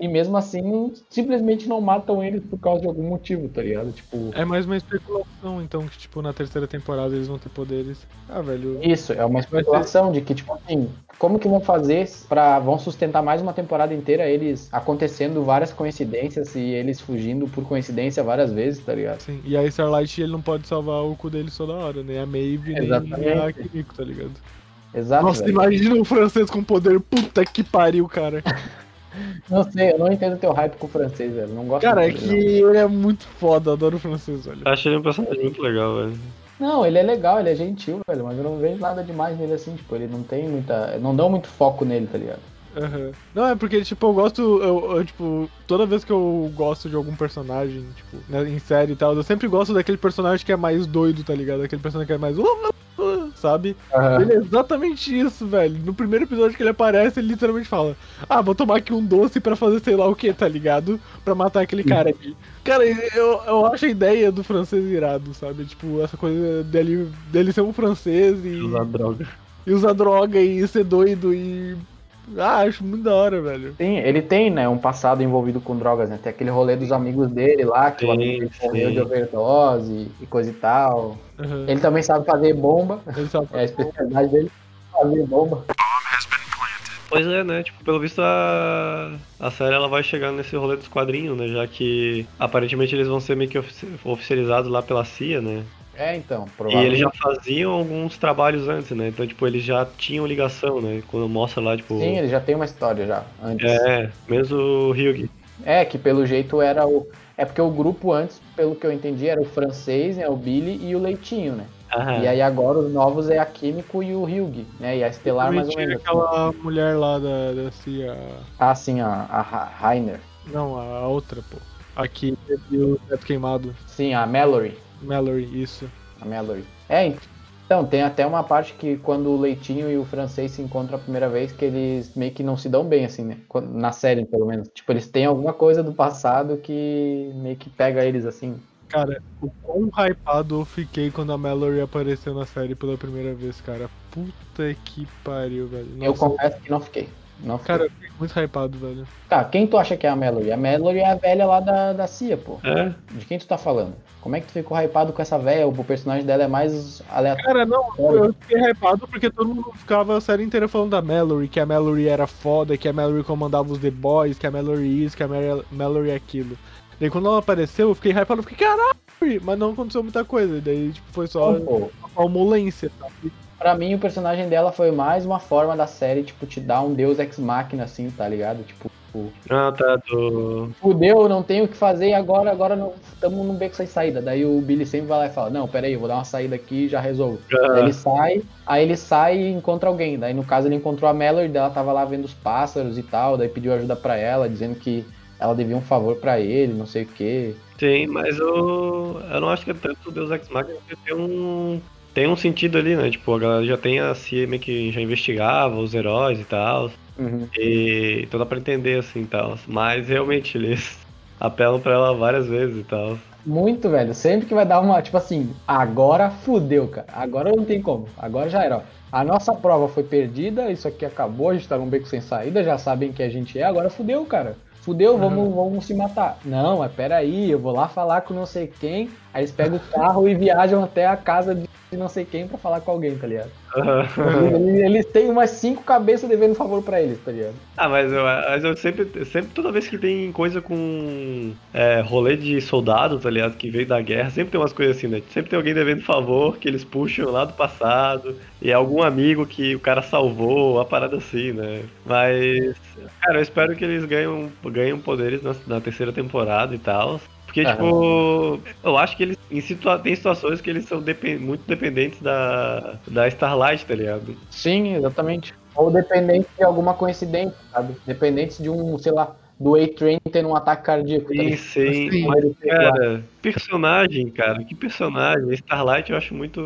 E mesmo assim, simplesmente não matam eles por causa de algum motivo, tá ligado? Tipo. É mais uma especulação, então, que, tipo, na terceira temporada eles vão ter poderes. Ah, velho. Isso, é uma especulação de que, tipo assim, como que vão fazer para vão sustentar mais uma temporada inteira eles acontecendo várias coincidências e eles fugindo por coincidência várias vezes, tá ligado? Assim, e a Starlight ele não pode salvar o cu dele toda hora, nem a Maeve, nem Exatamente. a Kimiko, tá ligado? Exato. Nossa, velho. imagina um francês com poder, puta que pariu, cara. Não sei, eu não entendo teu hype com o francês, velho. Não gosto Cara, é que ele é muito foda, adoro o francês, velho. Eu achei ele um personagem muito legal, velho. não. não, ele é legal, ele é gentil, velho, mas eu não vejo nada demais nele assim, tipo, ele não tem muita. Não dão muito foco nele, tá ligado? Aham. Não, é porque, tipo, eu gosto, eu, eu, tipo, toda vez que eu gosto de algum personagem, tipo, né, em série e tal, eu sempre gosto daquele personagem que é mais doido, tá ligado? Aquele personagem que é mais. Sabe? Ele é exatamente isso, velho. No primeiro episódio que ele aparece, ele literalmente fala: Ah, vou tomar aqui um doce pra fazer sei lá o que, tá ligado? Pra matar aquele cara aqui. Cara, eu, eu acho a ideia do francês irado, sabe? Tipo, essa coisa dele, dele ser um francês e, Usar droga. e usar droga e ser doido e. Ah, acho muito da hora, velho. Sim, ele tem, né, um passado envolvido com drogas, né? Tem aquele rolê dos amigos dele lá, que o Sim, amigo dele morreu de overdose e coisa e tal. Aham. Ele também sabe fazer bomba, Ele sabe. é a especialidade dele, fazer bomba. Pois é, né? Tipo, pelo visto a, a série ela vai chegar nesse rolê dos quadrinhos, né? Já que aparentemente eles vão ser meio que ofici- oficializados lá pela CIA, né? É, então, E provavelmente. eles já faziam alguns trabalhos antes, né? Então, tipo, eles já tinham ligação, né? Quando mostra lá, tipo. Sim, ele já tem uma história já, antes. É, mesmo o Hyug. É, que pelo jeito era o. É porque o grupo antes, pelo que eu entendi, era o francês, né? O Billy e o Leitinho, né? Ah, E aí agora os novos é a Químico e o Hugh, né? E a Estelar mais ou menos. tinha aquela mulher lá da, da CIA. Ah, sim, a, a Ra- Rainer. Não, a outra, pô. Aqui teve o teto queimado. Sim, a Mallory. Mallory, isso. A Mallory. É, então, tem até uma parte que quando o Leitinho e o francês se encontram a primeira vez, que eles meio que não se dão bem, assim, né? Na série, pelo menos. Tipo, eles têm alguma coisa do passado que meio que pega eles, assim. Cara, o quão hypado eu fiquei quando a Mallory apareceu na série pela primeira vez, cara. Puta que pariu, velho. Eu Nossa, confesso que não fiquei. Não fiquei. Cara, eu fiquei muito hypado, velho. Tá, quem tu acha que é a Mallory? A Mallory é a velha lá da, da CIA, pô. É, De quem tu tá falando? Como é que tu ficou hypado com essa velha? O personagem dela é mais aleatório. Cara, não, eu fiquei hypado porque todo mundo ficava a série inteira falando da Mallory, que a Mallory era foda, que a Mallory comandava os The Boys, que a Mallory isso, que a Mal- Mallory aquilo. Daí quando ela apareceu, eu fiquei hypado, eu fiquei, caralho! Mas não aconteceu muita coisa, daí tipo, foi só pô, uma palmolência, sabe? Pra mim, o personagem dela foi mais uma forma da série, tipo, te dar um deus ex machina, assim, tá ligado? Tipo, Ah, tá, do. fudeu, não tenho o que fazer e agora, agora não estamos num beco sem saída. Daí o Billy sempre vai lá e fala, não, peraí, eu vou dar uma saída aqui e já resolvo. Daí ele sai, aí ele sai e encontra alguém. Daí no caso ele encontrou a Mallory, ela tava lá vendo os pássaros e tal, daí pediu ajuda pra ela, dizendo que ela devia um favor pra ele, não sei o quê. Sim, mas eu, eu não acho que é tanto Deus Ex Machina, porque tem um, tem um sentido ali, né? Tipo, a galera já tem a CIA meio que já investigava os heróis e tal, e então dá pra entender assim e tal. Mas realmente eles apelam pra ela várias vezes e tal. Muito, velho. Sempre que vai dar uma, tipo assim, agora fudeu, cara. Agora não tem como. Agora já era, ó. A nossa prova foi perdida, isso aqui acabou, a gente tá num beco sem saída, já sabem que a gente é, agora fudeu, cara. Fudeu, vamos, vamos se matar. Não, mas peraí, eu vou lá falar com não sei quem. Aí eles pegam o carro e viajam até a casa de não sei quem pra falar com alguém, tá ligado? Eles, eles têm umas cinco cabeças devendo favor pra eles, tá ligado? Ah, mas eu, mas eu sempre, sempre, toda vez que tem coisa com é, rolê de soldado, tá ligado? Que veio da guerra, sempre tem umas coisas assim, né? Sempre tem alguém devendo favor que eles puxam lá do passado, e é algum amigo que o cara salvou, uma parada assim, né? Mas, cara, eu espero que eles ganham, ganham poderes na, na terceira temporada e tal. Porque, Aham. tipo, eu acho que eles em situa tem situações que eles são depen- muito dependentes da, da Starlight, tá ligado? Sim, exatamente. Ou dependente de alguma coincidência, sabe? Dependente de um, sei lá, do A-Train tendo um ataque cardíaco. tá Sim, sim. Sim. Mas, cara, personagem, cara, que personagem. Starlight eu acho muito,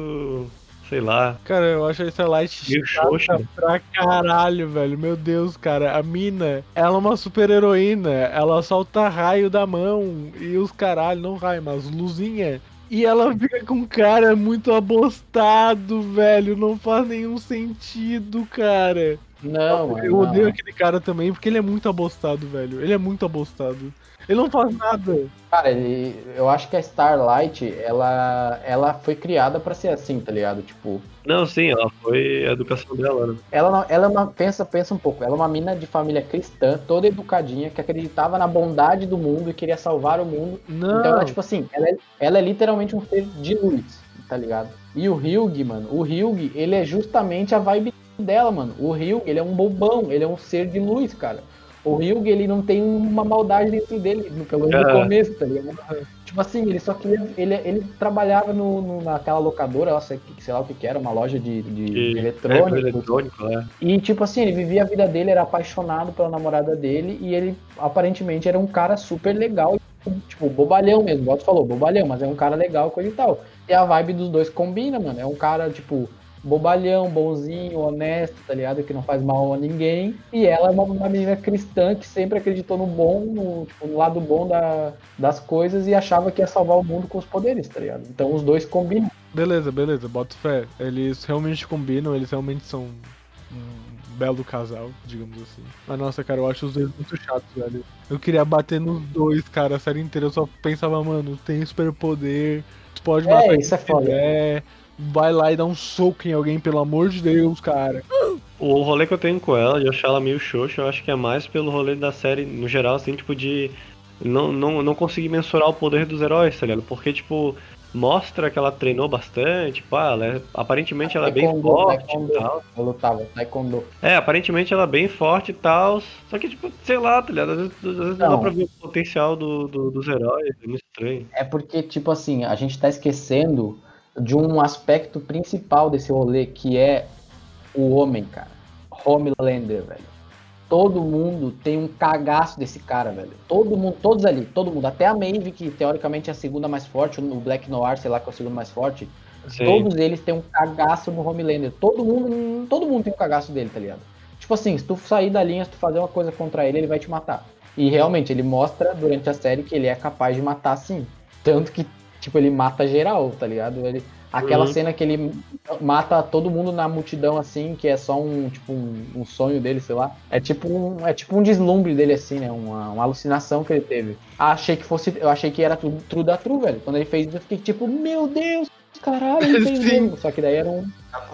sei lá, Cara, eu acho a Starlight meio chata xoxa. pra caralho, velho. Meu Deus, cara. A mina, ela é uma super heroína. Ela solta raio da mão e os caralho, não raio, mas luzinha. E ela fica com um cara muito abostado, velho. Não faz nenhum sentido, cara. Não, Eu odeio não. aquele cara também porque ele é muito abostado, velho. Ele é muito abostado. Ele não faz nada. Cara, ele, eu acho que a Starlight, ela, ela foi criada pra ser assim, tá ligado? Tipo, Não, sim, ela foi a educação dela, né? ela, não- ela é uma, pensa, pensa um pouco, ela é uma mina de família cristã, toda educadinha, que acreditava na bondade do mundo e queria salvar o mundo. Não. Então ela, tipo assim, ela é, ela é literalmente um ser de luz, tá ligado? E o Hyug, mano, o Hyug, ele é justamente a vibe dela, mano. O Hyug, ele é um bobão, ele é um ser de luz, cara. O Hyug, ele não tem uma maldade dentro dele, pelo menos no Ah. começo, tá ligado? Tipo assim, ele só queria. Ele, ele trabalhava no, no- naquela locadora, sei, sei lá o que que era, uma loja de, de, de E- eletrônicos. É, eletrônico, é. E, tipo assim, ele vivia a vida dele, era apaixonado pela namorada dele, e ele aparentemente era um cara super legal, tipo, bobalhão mesmo, igual tu falou, bobalhão, mas é um cara legal, coisa e tal. E a vibe dos dois combina, mano. É um cara, tipo, bobalhão, bonzinho, honesto, tá ligado? Que não faz mal a ninguém. E ela é uma, uma menina cristã que sempre acreditou no bom, no, tipo, no lado bom da, das coisas e achava que ia salvar o mundo com os poderes, tá ligado? Então os dois combinam. Beleza, beleza, boto fé. Eles realmente combinam, eles realmente são um belo casal, digamos assim. Mas nossa, cara, eu acho os dois muito chatos, velho. Eu queria bater nos dois, cara, a série inteira. Eu só pensava, mano, tem superpoder, tu pode É, matar quem isso é foda. quiser, vai lá e dá um soco em alguém, pelo amor de Deus, cara. O rolê que eu tenho com ela, de achar ela meio xoxa, eu acho que é mais pelo rolê da série, no geral, assim, tipo, de não, não, não conseguir mensurar o poder dos heróis, tá ligado? Porque, tipo, mostra que ela treinou bastante, pá, ela é- aparentemente ela é bem Taekwondo, forte e tal. Eu lutava, taekwondo. É, aparentemente ela é bem forte e tal, só que, tipo, sei lá, tá ligado? Às vezes, às vezes não. Não. dá pra ver o potencial do, do- dos heróis, é muito estranho. É porque, tipo assim, a gente tá esquecendo de um aspecto principal desse rolê, que é o homem, cara. Homelander, velho. Todo mundo tem um cagaço desse cara, velho. Todo mundo, todos ali, todo mundo. Até a Maeve, que teoricamente é a segunda mais forte, o Black Noir, sei lá, que é o segundo mais forte. Sim. Todos eles têm um cagaço no Homelander. Todo mundo, todo mundo tem um cagaço dele, tá ligado? Tipo assim, se tu sair da linha, se tu fazer uma coisa contra ele, ele vai te matar. E realmente, ele mostra durante a série que ele é capaz de matar sim. Tanto que, tipo, ele mata geral, tá ligado? Ele, aquela Uhum. cena que ele mata todo mundo na multidão, assim, que é só um, tipo, um, um sonho dele, sei lá. É tipo um, é tipo um deslumbre dele, assim, né? Uma, uma alucinação que ele teve. Ah, achei que fosse. Eu achei que era tudo true da true, velho. Quando ele fez isso, eu fiquei tipo, meu Deus, caralho, ele fez mesmo. Só que daí era um.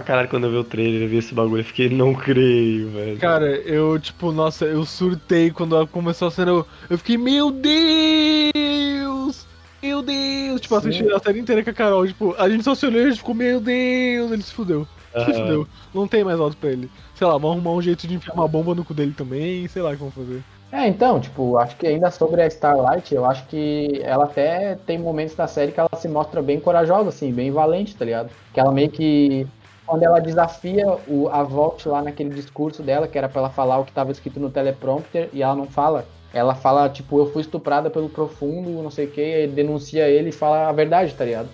Caralho, quando eu vi o trailer, eu vi esse bagulho, eu fiquei, não creio, velho. Cara, eu, tipo, nossa, eu surtei quando começou a cena. Eu, eu fiquei, meu Deus! Meu Deus! Tipo, Sim. assisti a série inteira com a Carol. Tipo, a gente só se olhou e a gente ficou, meu Deus! Ele se fudeu. Se fudeu. Não tem mais voto pra ele. Sei lá, vão arrumar um jeito de enfiar uma bomba no cu dele também. Sei lá o que vão fazer. É, então, tipo, acho que ainda sobre a Starlight, eu acho que ela até tem momentos da série que ela se mostra bem corajosa, assim, bem valente, tá ligado? Que ela meio que. Quando ela desafia o, a Volt lá naquele discurso dela, que era pra ela falar o que tava escrito no teleprompter, e ela não fala. Ela fala, tipo, eu fui estuprada pelo profundo, não sei o que, e denuncia ele e fala a verdade, tá ligado?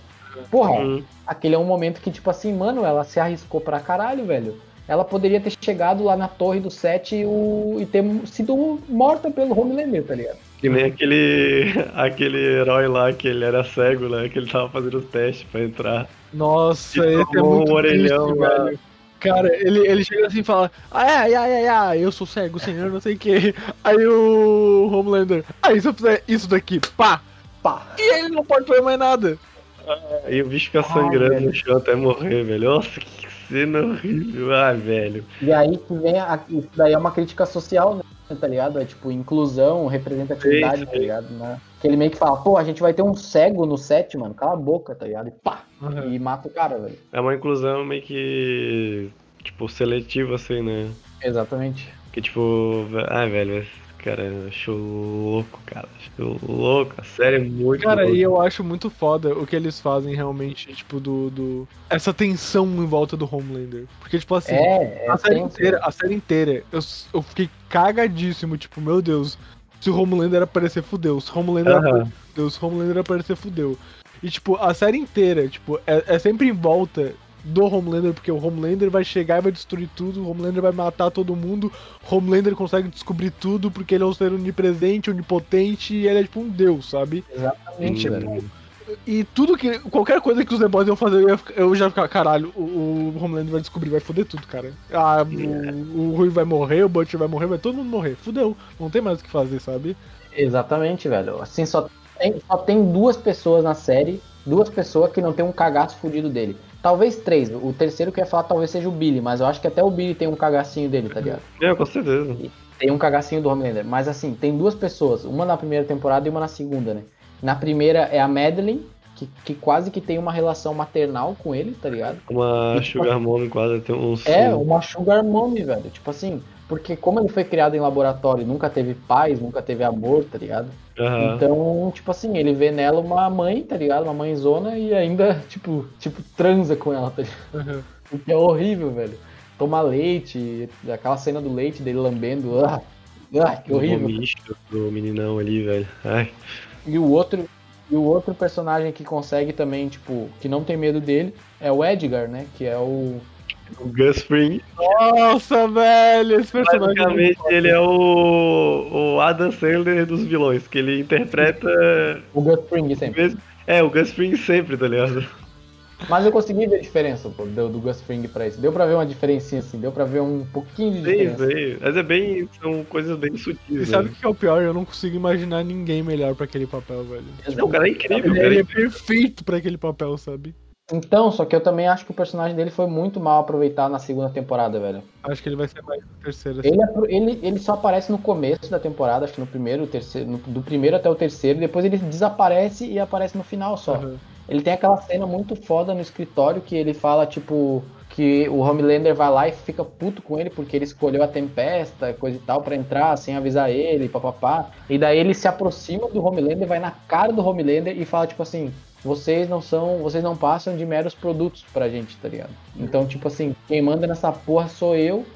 Porra, Hum. aquele é um momento que, tipo assim, mano, ela se arriscou pra caralho, velho. Ela poderia ter chegado lá na torre do 7 e, o- e ter sido morta pelo Homelander, tá ligado? Que nem aquele, aquele herói lá que ele era cego, né? Que ele tava fazendo os testes pra entrar. Nossa, E esse é tomou muito um orelhão triste, lá. velho. Cara, ele, ele chega assim e fala, ai, ai, ai, ai, eu sou cego, senhor, não sei o que. Aí o Homelander, aí se eu fizer isso daqui, pá! Pá. E ele não pode fazer mais nada. Aí o bicho fica sangrando velho. no chão até morrer, velho. Nossa, que cena horrível. Ai, velho. E aí que vem a, isso daí é uma crítica social, né? Tá ligado? É tipo inclusão, representatividade, Sim, sim. tá ligado? Né? Que ele meio que fala, pô, a gente vai ter um cego no set, mano, cala a boca, tá ligado? E pá! E mata o cara, velho. É uma inclusão meio que. Tipo, seletiva, assim, né? Exatamente. Que tipo. Ai, velho, cara, eu acho louco, cara. Acho louco. A série é muito Cara, louca. e eu acho muito foda o que eles fazem realmente, tipo, do. do... Essa tensão em volta do Homelander. Porque, tipo assim, É, é a série tenso, inteira, velho. a série inteira, eu, eu fiquei cagadíssimo, tipo, meu Deus, se o Homelander aparecer, fudeu. Se o Homelander Aham. aparecer, fudeu. Se o Homelander aparecer, fudeu. E, tipo, a série inteira, tipo, é, é sempre em volta do Homelander, porque o Homelander vai chegar e vai destruir tudo, o Homelander vai matar todo mundo, o Homelander consegue descobrir tudo porque ele é um ser onipresente, onipotente, e ele é tipo um deus, sabe? Exatamente. Hum, E tudo que. Qualquer coisa que os The Boys iam fazer, eu, ia ficar- eu já ficava, caralho, o, o Homelander vai descobrir, vai foder tudo, cara. Ah, o, o Rui vai morrer, o Butcher vai morrer, vai todo mundo morrer. Fudeu. Não tem mais o que fazer, sabe? Exatamente, velho. Assim, só tem, só tem duas pessoas na série, duas pessoas que não tem um cagaço fudido dele. Talvez três. O terceiro que eu ia falar talvez seja o Billy, mas eu acho que até o Billy tem um cagacinho dele, tá ligado? É, com certeza. Tem um cagacinho do Homelander. Mas assim, tem duas pessoas, uma na primeira temporada e uma na segunda, né? Na primeira é a Madeline, que, que quase que tem uma relação maternal com ele, tá ligado? Uma Sugar Mommy quase tem uns. É, uma sugar mommy, velho. Tipo assim, porque como ele foi criado em laboratório e nunca teve paz, nunca teve amor, tá ligado? Aham. Então, tipo assim, ele vê nela uma mãe, tá ligado? Uma mãezona e ainda, tipo, tipo, transa com ela, tá ligado? O que é horrível, velho. Toma leite, aquela cena do leite dele lambendo. Ah, ah que O horrível. misto do meninão ali, velho. Ai. E o outro. E o outro personagem que consegue também, tipo, que não tem medo dele, é o Edgar, né? Que é o. O Gus Fring. Nossa, velho, esse personagem. Basicamente, ele é o, o Adam Sandler dos vilões, que ele interpreta. O Gus Fring sempre. mesmo- É, o Gus Fring sempre, tá ligado? Mas eu consegui ver a diferença, pô, do, do Gus Fring pra esse. Deu pra ver uma diferencinha assim, deu pra ver um pouquinho de diferença. sei. Mas é bem. São coisas bem E sutis, sabe o né? que é o pior? Eu não consigo imaginar ninguém melhor pra aquele papel, velho. Não, o cara é incrível, Ele, cara. é perfeito pra aquele papel, sabe? Então, só que eu também acho que o personagem dele foi muito mal aproveitado na segunda temporada, velho. Acho que ele vai ser mais na terceira. assim. Ele, é pro- ele, ele só aparece no começo da temporada, acho que no primeiro, terceiro, no- do primeiro até o terceiro, depois ele desaparece e aparece no final só. Aham. Ele tem aquela cena muito foda no escritório que ele fala, tipo, que o Homelander vai lá e fica puto com ele porque ele escolheu a Tempesta, coisa e tal, pra entrar sem avisar ele, papapá. E daí ele se aproxima do Homelander, vai na cara do Homelander e fala, tipo assim, vocês não são, vocês não passam de meros produtos pra gente, tá ligado? Então, tipo assim, quem manda nessa porra sou eu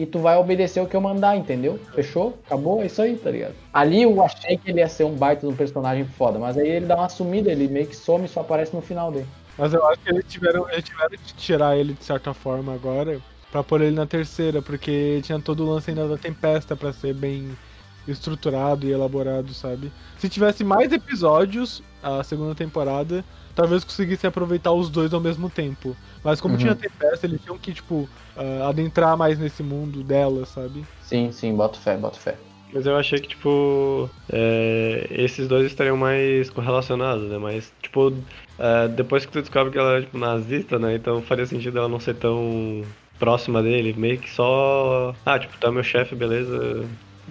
e tu vai obedecer o que eu mandar, entendeu? Fechou? Acabou? É isso aí, tá ligado? Ali eu achei que ele ia ser um baita de um personagem foda, mas aí ele dá uma sumida, ele meio que some e só aparece no final dele. Mas eu acho que eles tiveram, eles tiveram que tirar ele de certa forma agora pra pôr ele na terceira, porque tinha todo o lance ainda da Tempesta pra ser bem estruturado e elaborado, sabe? Se tivesse mais episódios, a segunda temporada, talvez conseguisse aproveitar os dois ao mesmo tempo. Mas como Uhum. tinha Tempesta, eles tinham que, tipo, ah, adentrar mais nesse mundo dela, sabe? Sim, sim, boto fé, boto fé. Mas eu achei que, tipo, é, esses dois estariam mais correlacionados, né? Mas, tipo, é, depois que tu descobre que ela é, tipo, nazista, né? Então faria sentido ela não ser tão próxima dele. Meio que só... Ah, tipo, tá meu chefe, beleza.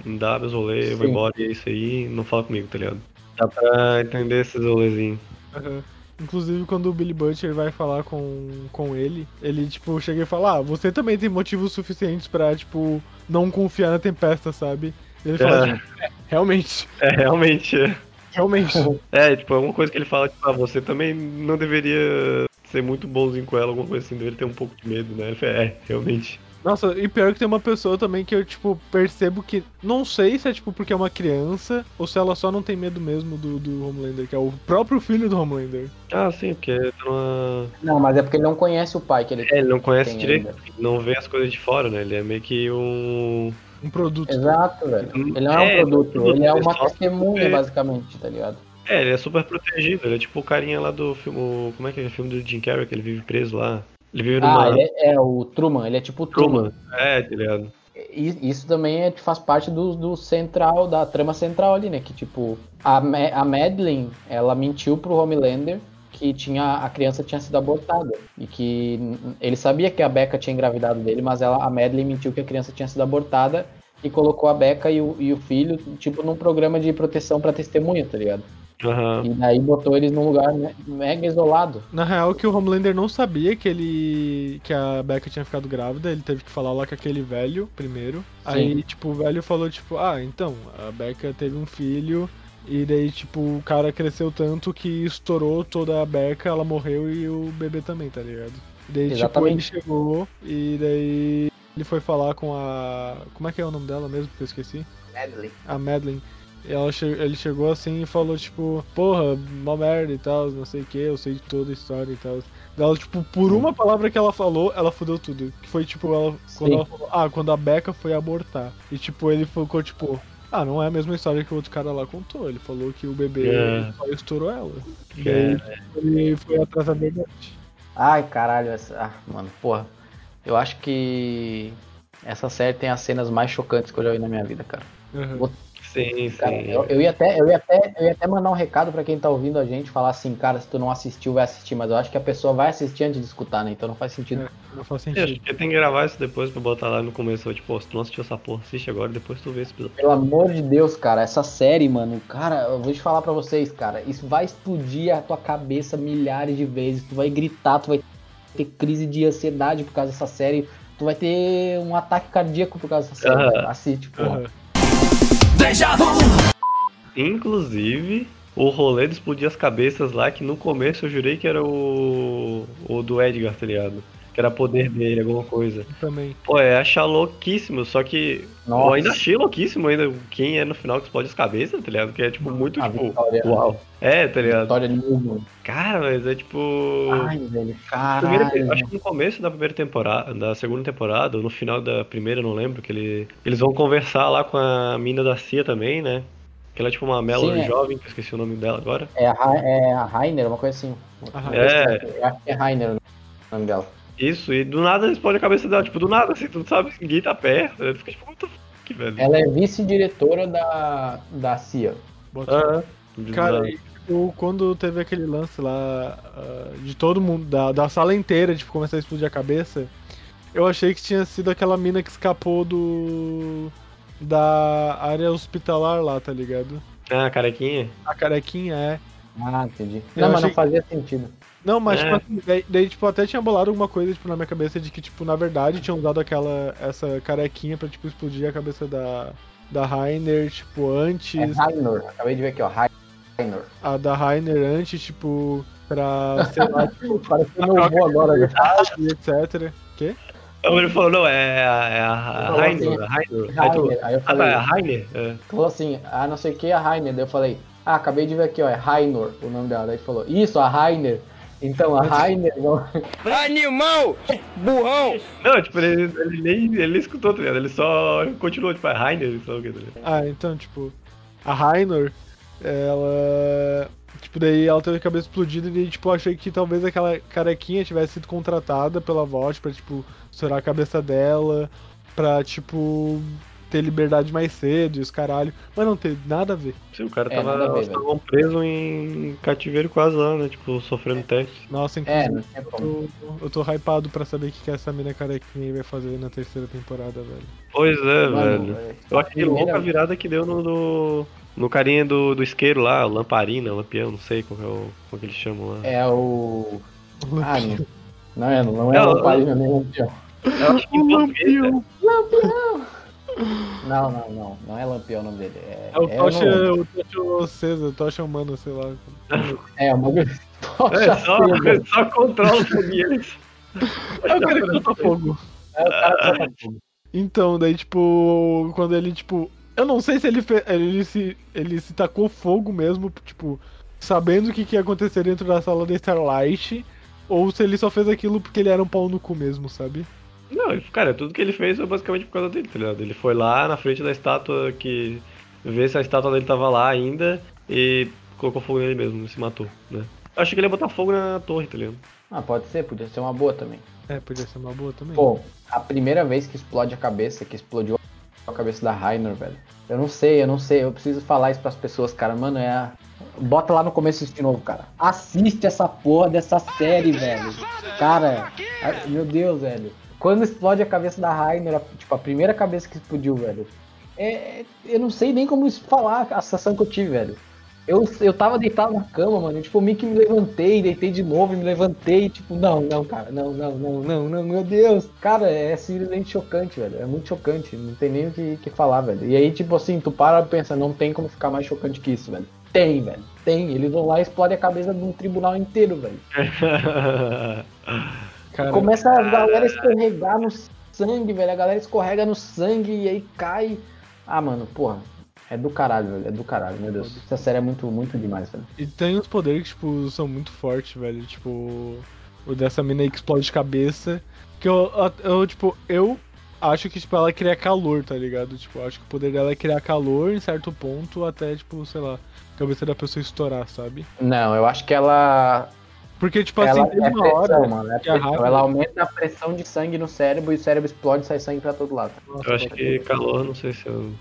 Me dá meus rolês, eu vou embora e é isso aí. Não fala comigo, tá ligado? Dá pra entender esses rolezinhos. Aham. Inclusive, quando o Billy Butcher vai falar com, com ele, ele, tipo, chega e fala, ah, você também tem motivos suficientes pra, tipo, não confiar na Tempesta, sabe? Ele fala, É. tipo, é, realmente, É, realmente. é. realmente. É, tipo, é uma coisa que ele fala, tipo, ah, você também não deveria ser muito bonzinho com ela, alguma coisa assim, deveria ter um pouco de medo, né? Ele fala, é, realmente. Nossa, e pior que tem uma pessoa também que eu, tipo, percebo que. Não sei se é, tipo, porque é uma criança ou se ela só não tem medo mesmo do, do Homelander, que é o próprio filho do Homelander. Ah, sim, porque tá numa... Não, mas é porque ele não conhece o pai que ele É, ele não conhece direito, ainda. não vê as coisas de fora, né? Ele é meio que um... Um produto. Exato, velho. Ele não é, É, um produto, produto, ele é ele uma testemunha, é. basicamente, tá ligado? É, ele é super protegido, ele é tipo o carinha lá do filme, como é que é o filme do Jim Carrey, que ele vive preso lá. Ele vive numa... Ah, ele é, é o Truman, ele é tipo Truman. Truman. É, tá ligado? E- Isso também é, faz parte do, do central, da trama central ali, né? Que tipo, a, Ma- a Madeline, ela mentiu pro Homelander que tinha, a criança tinha sido abortada. E que ele sabia que a Becca tinha engravidado dele, mas ela, a Madeline mentiu que a criança tinha sido abortada e colocou a Becca e o, e o filho, tipo, num programa de proteção pra testemunha, tá ligado? Aham. E daí botou eles num lugar mega isolado. Na real, que o Homelander não sabia que ele. que a Becca tinha ficado grávida, ele teve que falar lá com aquele velho primeiro. Aí, tipo, o velho falou, tipo, ah, então, a Becca teve um filho. E daí, tipo, o cara cresceu tanto que estourou toda a Becca, ela morreu e o bebê também, tá ligado? E daí, Exatamente. tipo, ele chegou e daí ele foi falar com a. Como é que é o nome dela mesmo? Que eu esqueci? Madeline. a Madeline. E ela che- ele chegou assim e falou, tipo, porra, mó merda e tal, não sei o que, eu sei de toda a história e tal. Daí Ela, tipo, por uma palavra que ela falou, ela fudeu tudo. Que foi, tipo, ela, quando Sim. ela falou, ah, quando a Becca foi abortar. E, tipo, ele ficou, tipo, ah, não é a mesma história que o outro cara lá contou. Ele falou que o bebê É. só estourou ela. E É. tipo, ele foi atrás da verdade. Ai, caralho, essa... ah, mano, porra. Eu acho que essa série tem as cenas mais chocantes que eu já vi na minha vida, cara. Uhum. Sim, sim. Cara, eu, eu ia até, eu, ia até, eu ia até mandar um recado pra quem tá ouvindo a gente, falar assim, cara, se tu não assistiu, vai assistir, mas eu acho que a pessoa vai assistir antes de escutar, né? Então não faz sentido. Não faz Eu acho sentido. que tem que gravar isso depois pra botar lá no começo. Tipo, se tu não assistiu essa porra, assiste agora, depois tu vê esse episódio. Pelo amor de Deus, cara, essa série, mano, cara, eu vou te falar pra vocês, cara, isso vai explodir a tua cabeça milhares de vezes. Tu vai gritar, tu vai ter crise de ansiedade por causa dessa série. Tu vai ter um ataque cardíaco por causa dessa série. Aham. cara. Assiste, porra. Inclusive, o rolê de explodir as cabeças lá, que no começo eu jurei que era o. o do Edgar, tá ligado? Que era poder dele, alguma coisa. Também. Pô, é achar louquíssimo, só que. Eu Nossa. ainda achei louquíssimo ainda quem é no final que explode as cabeças, tá ligado? Que é tipo muito A tipo. Vitória. Uau. É, tá ligado? Vitória Newman. Cara, mas é tipo. Ai, velho, Primeira- caralho. acho que no começo da primeira temporada, da segunda temporada, ou no final da primeira, não lembro, que ele, eles vão conversar lá com a mina da Cia também, né? Que ela é tipo uma Melody Sim, é. jovem, que eu esqueci o nome dela agora. É a, é a Rainer, uma coisa assim. Aham. É. Eu acho que é Rainer o nome dela. Isso, e do nada explode a cabeça dela, tipo, do nada, assim, tu não sabe se ninguém tá perto, né? Fica tipo, what the fuck, velho. Ela é vice-diretora da, da CIA. Ah, Cara, do- e, tipo, quando teve aquele lance lá ah, de todo mundo, da, da sala inteira, tipo, começar a explodir a cabeça, eu achei que tinha sido aquela mina que escapou do. da área hospitalar lá, tá ligado? Ah, carequinha? A carequinha é. Ah, entendi. Eu Não, mas não fazia sentido. Não, mas É. tipo assim, daí, daí, tipo, até tinha bolado alguma coisa tipo, na minha cabeça de que, tipo, na verdade tinham usado aquela. essa carequinha pra, tipo, explodir a cabeça da. Da Rainer, tipo, É antes. Rainer. Acabei de ver aqui, ó. Rainer. A da Rainer antes, tipo, pra, sei lá, tipo, Parece que eu não vou agora. né? e etc. Quê? Ele falou, não, é a, é a Rainer, assim, a Rainer. Rainer. Aí eu Ah, tá, falei, é a Rainer? É. falou assim, ah, não sei o que, a Rainer. Daí eu falei, ah, acabei de ver aqui, ó, é Rainer o nome dela. Daí ele falou, isso, a Rainer. Então, a Rainer. não- Animal! Burrão! Não, tipo, ele, ele nem ele nem escutou, tá ligado? Ele só continuou, tipo, é Rainer, só o que, tá ligado? Ah, então, tipo, a Rainor, ela. Tipo, daí ela teve a cabeça explodida e, tipo, achei que talvez aquela carequinha tivesse sido contratada pela VOT pra, tipo, estourar a cabeça dela, pra, tipo, ter liberdade mais cedo e os caralho. Mas não teve nada a ver. Sim, o cara É, tava velho. estavam preso em cativeiro quase lá, né? Tipo, sofrendo teste. Nossa, É, inclusive, não tinha eu, como. tô, eu tô hypado pra saber o que, que essa mina carequinha aí vai fazer na terceira temporada, velho. Pois é, Mano, velho. é, Eu achei primeira- louca a virada que deu no, no, no carinha do, do isqueiro lá, o lamparina, lampião, não sei qual que é o, como que eles chamam lá. É o. Ah, não. Não é, não é Não, o Lamparina nem o Lampião. Eu acho que em português, né? Não, não, não. Não é Lampião o nome dele. É, É o é Tocha, o Tocha César, o Tocha Humano, sei lá. É, o bagulho. Tocha É só, César. só controla os foguetes. É o cara que solta fogo. É o cara que solta fogo. Então, daí, tipo, quando ele, tipo. Eu não sei se ele, fe... ele, se... ele se tacou fogo mesmo, tipo, sabendo o que, que ia acontecer dentro da sala da Starlight, ou se ele só fez aquilo porque ele era um pau no cu mesmo, sabe? Não, cara, tudo que ele fez foi basicamente por causa dele, tá ligado? Ele foi lá na frente da estátua que. ver se a estátua dele tava lá ainda e colocou fogo nele mesmo, se matou, né? Eu achei que ele ia botar fogo na torre, tá ligado? Ah, pode ser, podia ser uma boa também. É, podia ser uma boa também. Pô, a primeira vez que explode a cabeça, que explodiu a cabeça da Rainer, velho. Eu não sei, eu não sei. Eu preciso falar isso pras pessoas, cara. Mano, é a... Bota lá no começo de novo, cara. Assiste essa porra dessa série, velho. Cara, meu Deus, velho. Quando explode a cabeça da Rainer, tipo, a primeira cabeça que explodiu, velho. É, eu não sei nem como falar a sensação que eu tive, velho. Eu, eu tava deitado na cama, mano. e, Tipo, meio que me levantei, deitei de novo me levantei. Tipo, não, não, cara, não, não, não, não, não, meu Deus. Cara, é simplesmente chocante, velho. É muito chocante. Não tem nem o que, que falar, velho. E aí, tipo assim, tu para e pensa, não tem como ficar mais chocante que isso, velho. Tem, velho. Tem. Eles vão lá e explodem a cabeça de um tribunal inteiro, velho. Cara, Começa a galera escorregar no sangue, velho. A galera escorrega no sangue e aí cai. Ah, mano, porra. É do caralho, velho. É do caralho, meu Deus. Essa série é muito, muito demais, velho. E tem uns poderes que, tipo, são muito fortes, velho. Tipo, o dessa mina aí que explode de cabeça. Que eu, eu, tipo, eu acho que, tipo, ela cria calor, tá ligado? Tipo, acho que o poder dela é criar calor em certo ponto até, tipo, sei lá, a cabeça da pessoa estourar, sabe? Não, eu acho que ela. Porque, tipo ela assim, tem é uma pressão, hora. mano. É pressão. Ela aumenta a pressão de sangue no cérebro e o cérebro explode e sai sangue pra todo lado. Eu acho que calor, não sei se eu.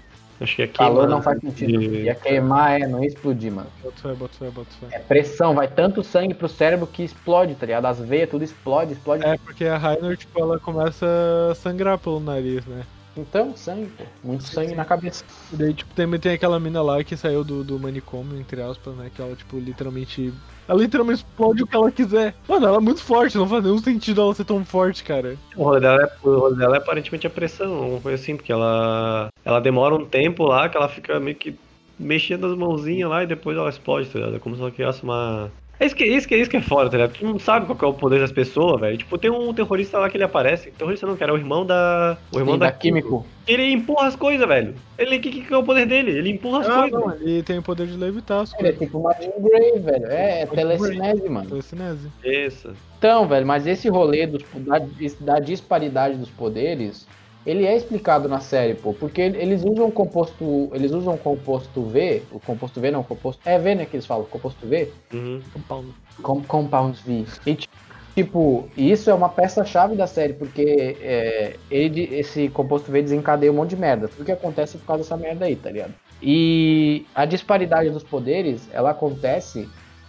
Acho que é Calor queimar não faz sentido. de- Ia queimar, é, não ia explodir, mano. Bota fé, bota fé, bota fé. É pressão, vai tanto sangue pro cérebro que explode, tá ligado? As veias, tudo explode, explode. É, porque a Rainer, tipo, ela começa a sangrar pelo nariz, né? Então, sangue, pô. Muito sangue na cabeça. E daí, tipo, também tem aquela mina lá que saiu do, do manicômio, entre aspas, né? Que ela, tipo, literalmente. Ela literalmente explode o que ela quiser. Mano, ela é muito forte, não faz nenhum sentido ela ser tão forte, cara. O rolê dela é, o rolê dela é aparentemente a pressão, uma coisa assim, porque ela. Ela demora um tempo lá que ela fica meio que mexendo as mãozinhas lá e depois ela explode, tá ligado? É como se ela criasse uma. É isso que, isso que, isso que é foda, tá ligado? Tu não sabe qual que é o poder das pessoas, velho. Tipo, tem um terrorista lá que ele aparece. Terrorista não, cara, é o irmão da. O irmão Sim, da, da químico. Ele empurra as coisas, velho. Ele, que, que é o poder dele? Ele empurra as Ah, coisas. não, ele tem o poder de levitar as Ele é coisas. tipo uma Jean Grey, velho. É, é telecinese, mano. Telecinese. Isso. Então, velho, mas esse rolê dos- da, da disparidade dos poderes, ele é explicado na série, pô, porque eles usam composto, eles usam composto V, o composto V não, composto, é V, né, que eles falam, composto V, Uhum. Paulo. com, compound V. E, ti- tipo, isso é uma peça-chave da série, porque é, ele, esse composto V desencadeia um monte de merda, tudo que acontece é por causa dessa merda aí, tá ligado? E a disparidade dos poderes, ela acontece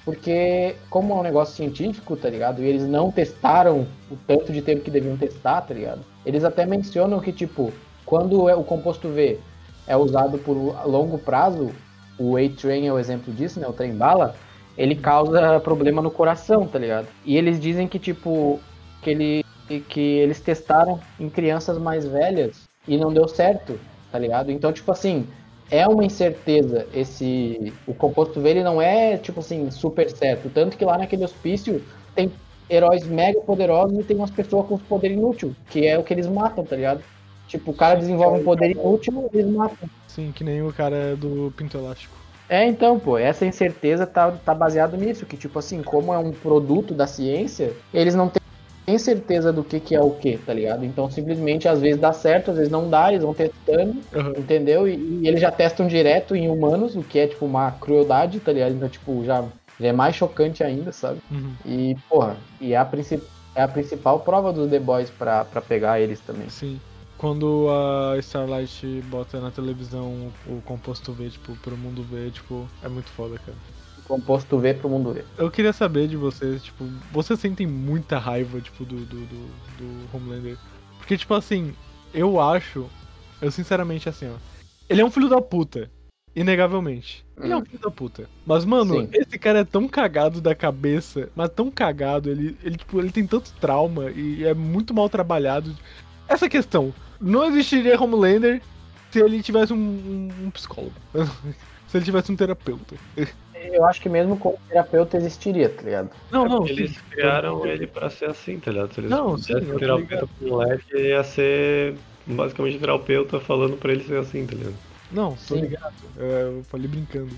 porque, como é um negócio científico, tá ligado? E eles não testaram o tanto de tempo que deviam testar, tá ligado? Eles até mencionam que, tipo, quando é- o composto V é usado por longo prazo, o A-Train é o exemplo disso, né? O trem bala, ele causa problema no coração, tá ligado? E eles dizem que, tipo, que, ele, que eles testaram em crianças mais velhas e não deu certo, tá ligado? Então, tipo assim, é uma incerteza esse. O composto V ele não é, tipo assim, super certo. Tanto que lá naquele hospício tem heróis mega poderosos e tem umas pessoas com poder inútil, que é o que eles matam, tá ligado? Tipo, o cara desenvolve um poder inútil eles matam. Sim, que nem o cara do Pinto Elástico. É, então, pô, essa incerteza tá, tá baseado nisso, que tipo assim, como é um produto da ciência, eles não têm têm certeza do que, que é o que, tá ligado? Então simplesmente às vezes dá certo, às vezes não dá, eles vão testando, Uhum. entendeu? E, e eles já testam direto em humanos, o que é tipo uma crueldade, tá ligado? Então, tipo, já, já é mais chocante ainda, sabe? Uhum. E, porra, e é a, princip... é a principal prova dos The Boys pra, pra pegar eles também. Sim. Quando a Starlight bota na televisão o composto V, tipo, pro mundo ver, tipo, é muito foda, cara. Composto V pro mundo ver. Eu queria saber de vocês, tipo, vocês sentem muita raiva, tipo, do, do, do, do Homelander? Porque, tipo assim, eu acho, eu sinceramente, assim, ó, ele é um filho da puta, inegavelmente. Ele é um filho da puta. Mas, mano, Sim. esse cara é tão cagado da cabeça, mas tão cagado, ele, ele, tipo, ele tem tanto trauma e é muito mal trabalhado. Essa questão, não existiria Homelander se ele tivesse um, um- um psicólogo. se ele tivesse um terapeuta. Eu acho que mesmo com o terapeuta existiria, tá ligado? Não, não. Eles sim. criaram ele pra ser assim, tá ligado? Se eles Não, sim, terapeuta pro moleque, ele ia ser basicamente terapeuta falando pra ele ser assim, tá ligado? Não, tô Sim. ligado. É, eu falei brincando.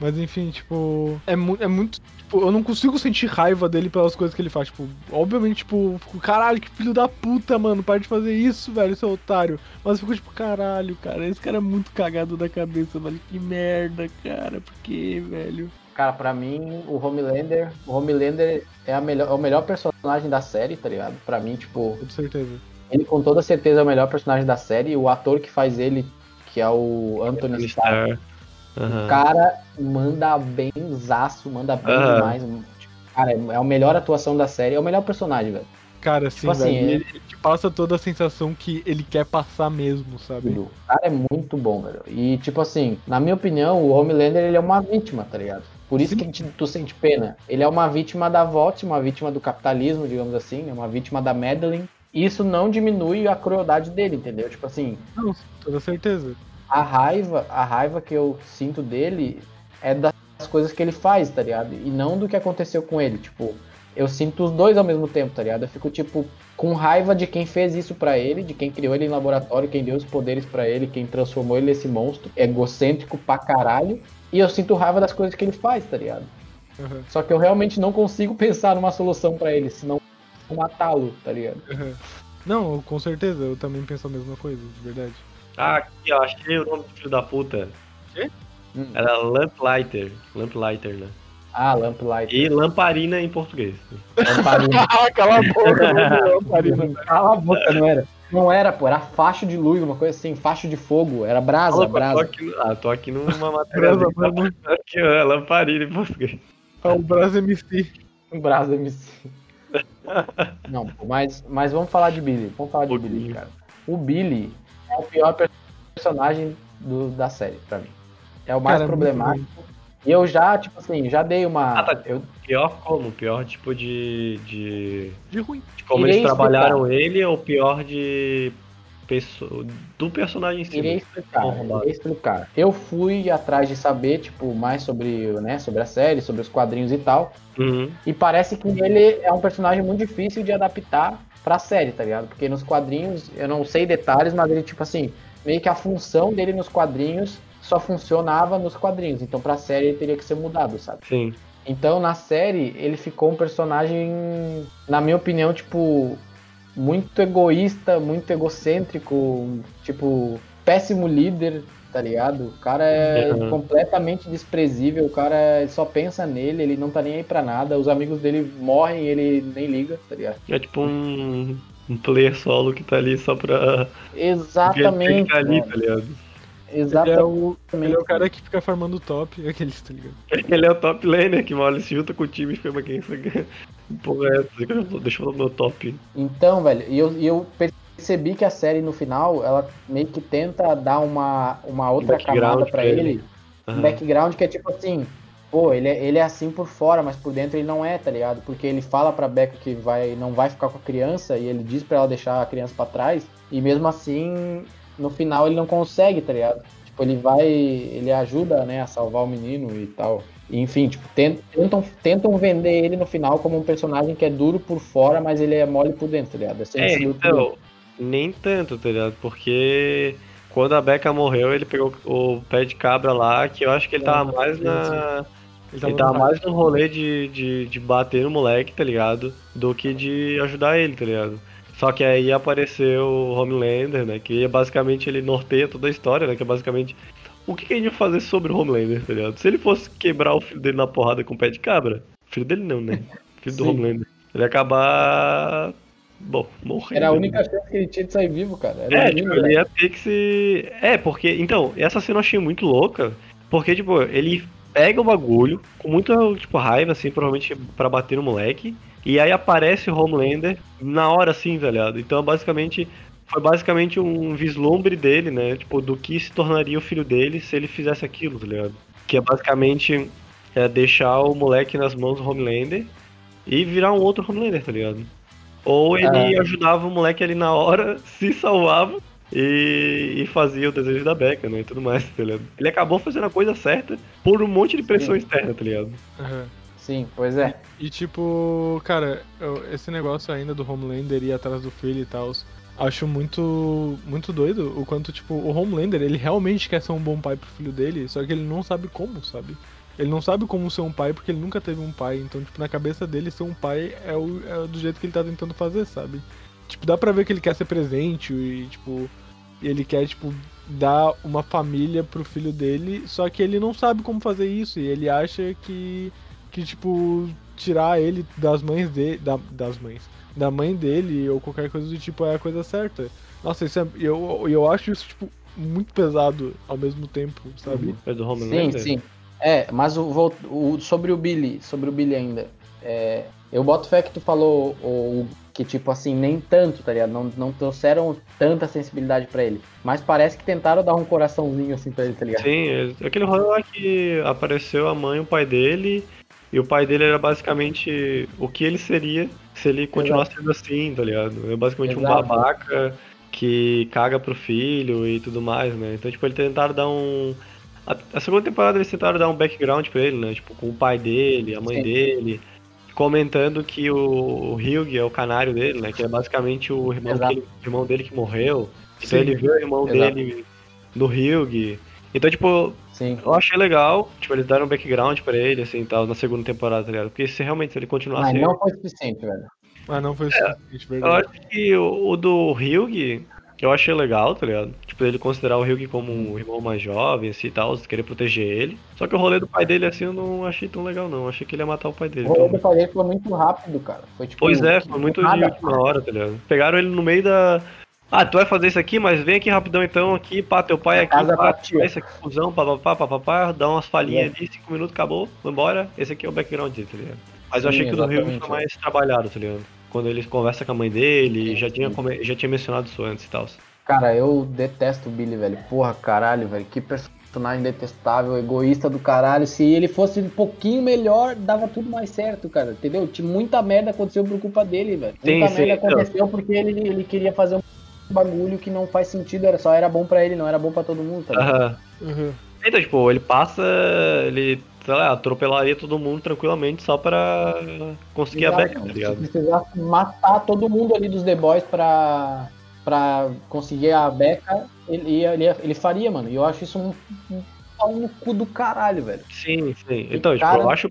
Mas enfim, tipo. É, mu é muito. Tipo, eu não consigo sentir raiva dele pelas coisas que ele faz. Tipo, obviamente, tipo, eu fico, caralho, que filho da puta, mano. Para de fazer isso, velho, seu otário. Mas eu fico tipo, caralho, cara, esse cara é muito cagado da cabeça, velho. Que merda, cara. Por que, velho? Cara, pra mim, o Homelander, o Homelander é, a melhor, é o melhor personagem da série, tá ligado? Pra mim, tipo, Com certeza. ele com toda certeza é o melhor personagem da série. O ator que faz ele, que é o Anthony Starr, Aham. o cara manda bem zaço, manda bem Aham. demais. Tipo, Cara, é a melhor atuação da série, é o melhor personagem, velho. Cara, sim, Tipo assim, velho. é- Ele, ele te passa toda a sensação que ele quer passar mesmo, sabe? O cara é muito bom, velho. E, tipo assim, na minha opinião, o Homelander, ele é uma vítima, tá ligado? Por isso Sim. que tu sente pena. Ele é uma vítima da VOT, uma vítima do capitalismo, digamos assim, né? uma vítima da Madeline. E isso não diminui a crueldade dele, entendeu? Tipo assim, Não, toda certeza. A raiva, a raiva que eu sinto dele é das coisas que ele faz, tá ligado? E não do que aconteceu com ele. Tipo, eu sinto os dois ao mesmo tempo, tá ligado? Eu fico, tipo, com raiva de quem fez isso pra ele, de quem criou ele em laboratório, quem deu os poderes pra ele, quem transformou ele nesse monstro egocêntrico pra caralho. E eu sinto raiva das coisas que ele faz, tá ligado? Aham, Só que eu realmente não consigo pensar numa solução pra ele, senão matá-lo, tá ligado? aham. Não, com certeza, eu também penso a mesma coisa, de verdade. Ah, aqui, ó, achei o nome do filho da puta. Hum. Era Lamplighter. Lamplighter, né? Ah, Lamplight. E lamparina em português. Lamparina. Ah, cala a boca, Lamparina. Cala a boca, não era. Não era, pô, era facho de luz, uma coisa assim, facho de fogo, era brasa, Tô brasa. aqui, ah, tô aqui numa matéria. Brasa, mano. Aqui, ó, é lamparina em português. É o Brasa MC. Brasa MC. Não, pô, mas, mas vamos falar de Billy. Vamos falar de O Billy, Billy. cara. O Billy o pior per- personagem do- da série, pra mim. É o mais Cara, muito problemático. E eu já, tipo assim, já dei uma. Ah, tá. eu, Pior como? Pior tipo de. de, De ruim. de como Irei eles trabalharam ele ou pior de. Pessoa, do personagem em si? Irei explicar, irei explicar. Eu fui atrás de saber, tipo, mais sobre, né, sobre a série, sobre os quadrinhos e tal. Uhum. E parece que ele é um personagem muito difícil de adaptar pra série, tá ligado? Porque nos quadrinhos, eu não sei detalhes, mas ele, tipo assim, meio que a função dele nos quadrinhos só funcionava nos quadrinhos. Então pra série ele teria que ser mudado, sabe? Sim. Então na série ele ficou um personagem, na minha opinião, tipo, muito egoísta, muito egocêntrico, tipo, péssimo líder, tá ligado? O cara é Uhum. completamente desprezível, o cara só pensa nele, ele não tá nem aí pra nada, os amigos dele morrem e ele nem liga, tá ligado? É tipo um, um player solo que tá ali só pra. Exatamente. ficar ali, tá ligado? Ele é, Exatamente. o, ele é o cara que fica farmando top, aqueles, tá ligado? Ele é o top laner que mora, ele se junta com o time e fica pra quem aqui. Porra, é essa? Deixa eu falar meu top. Então, velho, e eu, e eu percebi que a série no final, ela meio que tenta dar uma, uma outra camada pra pra ele. ele. um Aham. background que é tipo assim, pô, ele é, ele é assim por fora, mas por dentro ele não é, tá ligado? Porque ele fala pra Becca que vai, não vai ficar com a criança e ele diz pra ela deixar a criança pra trás, e mesmo assim, no final ele não consegue, tá ligado? Tipo, ele vai, ele ajuda, né, a salvar o menino e tal. E, enfim, tipo, ten- tentam, tentam vender ele no final como um personagem que é duro por fora, mas ele é mole por dentro, tá ligado? É, É, então, nem tanto, tá ligado? Porque quando a Becca morreu, ele pegou o pé de cabra lá, que eu acho que ele tava mais na. Ele Ele no tava mais no rolê de, de, de bater no moleque, tá ligado? Do que de ajudar ele, tá ligado? Só que aí apareceu o Homelander, né? Que é basicamente ele norteia toda a história, né? Que é basicamente. O que, que a gente vai fazer sobre o Homelander, tá ligado? Se ele fosse quebrar o filho dele na porrada com o pé de cabra, filho dele não, né? Filho do. Homelander. Ele ia acabar. Bom, morrendo. Era a única chance que ele tinha de sair vivo, cara. Era É, tipo, ele né? ia ter que se. É, porque. Então, essa cena eu achei muito louca. Porque, tipo, ele pega o bagulho com muita, tipo, raiva, assim, provavelmente pra bater no moleque. E aí aparece o Homelander na hora, assim, tá ligado? Então, basicamente. Foi basicamente um vislumbre dele, né? Tipo, do que se tornaria o filho dele se ele fizesse aquilo, tá ligado? Que é basicamente é, deixar o moleque nas mãos do Homelander e virar um outro Homelander, tá ligado? Ou ele ajudava o moleque ali na hora, se salvava e, e fazia o desejo da Becca, né? E tudo mais, tá ligado? Ele acabou fazendo a coisa certa por um monte de pressão Sim. externa, tá ligado? Aham. Sim, pois é. E tipo, cara, eu- esse negócio ainda do Homelander ir atrás do filho e tal, acho muito muito doido o quanto, tipo, o Homelander, ele realmente quer ser um bom pai pro filho dele, só que ele não sabe como, sabe? Ele não sabe como ser um pai porque ele nunca teve um pai, então, tipo, na cabeça dele ser um pai é, o, é do jeito que ele tá tentando fazer, sabe? Tipo, dá pra ver que ele quer ser presente e, tipo, ele quer, tipo, dar uma família pro filho dele, só que ele não sabe como fazer isso e ele acha que que, tipo, tirar ele das mães dele. Da, das mães. Da mãe dele ou qualquer coisa do tipo é a coisa certa. Nossa, isso é, eu, eu acho isso, tipo, muito pesado ao mesmo tempo, sabe? É do Sim, Homelander? sim. É, mas o, o- sobre o Billy, sobre o Billy ainda. é, eu boto fé que tu falou o, que, tipo assim, nem tanto, tá ligado? Não, não trouxeram tanta sensibilidade pra ele. Mas parece que tentaram dar um coraçãozinho assim pra ele, tá ligado? Sim, é aquele rolê lá que apareceu a mãe e o pai dele, e o pai dele era basicamente o que ele seria se ele continuasse sendo assim, tá ligado? É basicamente um Exato. babaca que caga pro filho e tudo mais, né? Então, tipo, eles tentaram dar um. A, a segunda temporada eles tentaram dar um background pra ele, né? Tipo, com o pai dele, a mãe Sim. dele, comentando que o, o Hugh é o canário dele, né? Que é basicamente o irmão, ele- o irmão dele que morreu. Então Sim. ele viu o irmão Exato. dele no Hugh. Então, tipo, Sim. eu achei legal, tipo, eles deram um background pra ele, assim, tal, na segunda temporada, tá ligado? Porque se realmente se ele continuasse... Mas não foi suficiente, velho. Mas não foi o suficiente, Eu verdade. acho que o, o do Hugh, eu achei legal, tá ligado? Tipo, ele considerar o Hugh como um irmão mais jovem, assim, e tal, querer proteger ele. Só que o rolê do pai dele, assim, eu não achei tão legal, não. Eu achei que ele ia matar o pai dele. O rolê então- do pai dele foi muito rápido, cara. Foi tipo. Pois é, que- foi muito de última hora, tá ligado? Pegaram ele no meio da... Ah, tu vai fazer isso aqui, mas vem aqui rapidão então, aqui, pá, teu pai aqui, Casa pá, faz isso aqui, fusão, papapá, papapá, dá umas falhinhas É. ali, cinco minutos, acabou, vambora. Esse aqui é o background dele, tá ligado? Mas eu Sim, achei que o do Rio foi mais trabalhado, tá ligado? Quando ele conversa com a mãe dele, Sim, já tinha, já tinha mencionado isso antes e tal. Cara, eu detesto o Billy, velho. Porra, caralho, velho. Que personagem detestável, egoísta do caralho. Se ele fosse um pouquinho melhor, dava tudo mais certo, cara. Entendeu? Tinha muita merda aconteceu por culpa dele, velho. Sim, Muita sim, merda então. aconteceu porque ele, ele queria fazer um bagulho que não faz sentido. Era só era bom pra ele, não era bom pra todo mundo, tá ligado? Aham. Uhum. Então, tipo, ele passa, ele, sei lá, atropelaria todo mundo tranquilamente só pra conseguir a beca, tá Se ligado? precisasse matar todo mundo ali dos The Boys pra, pra conseguir a beca, ele, ele, ele faria, mano. E eu acho isso um, um pau no cu do caralho, velho. Sim, sim. Então, tipo, eu de acho.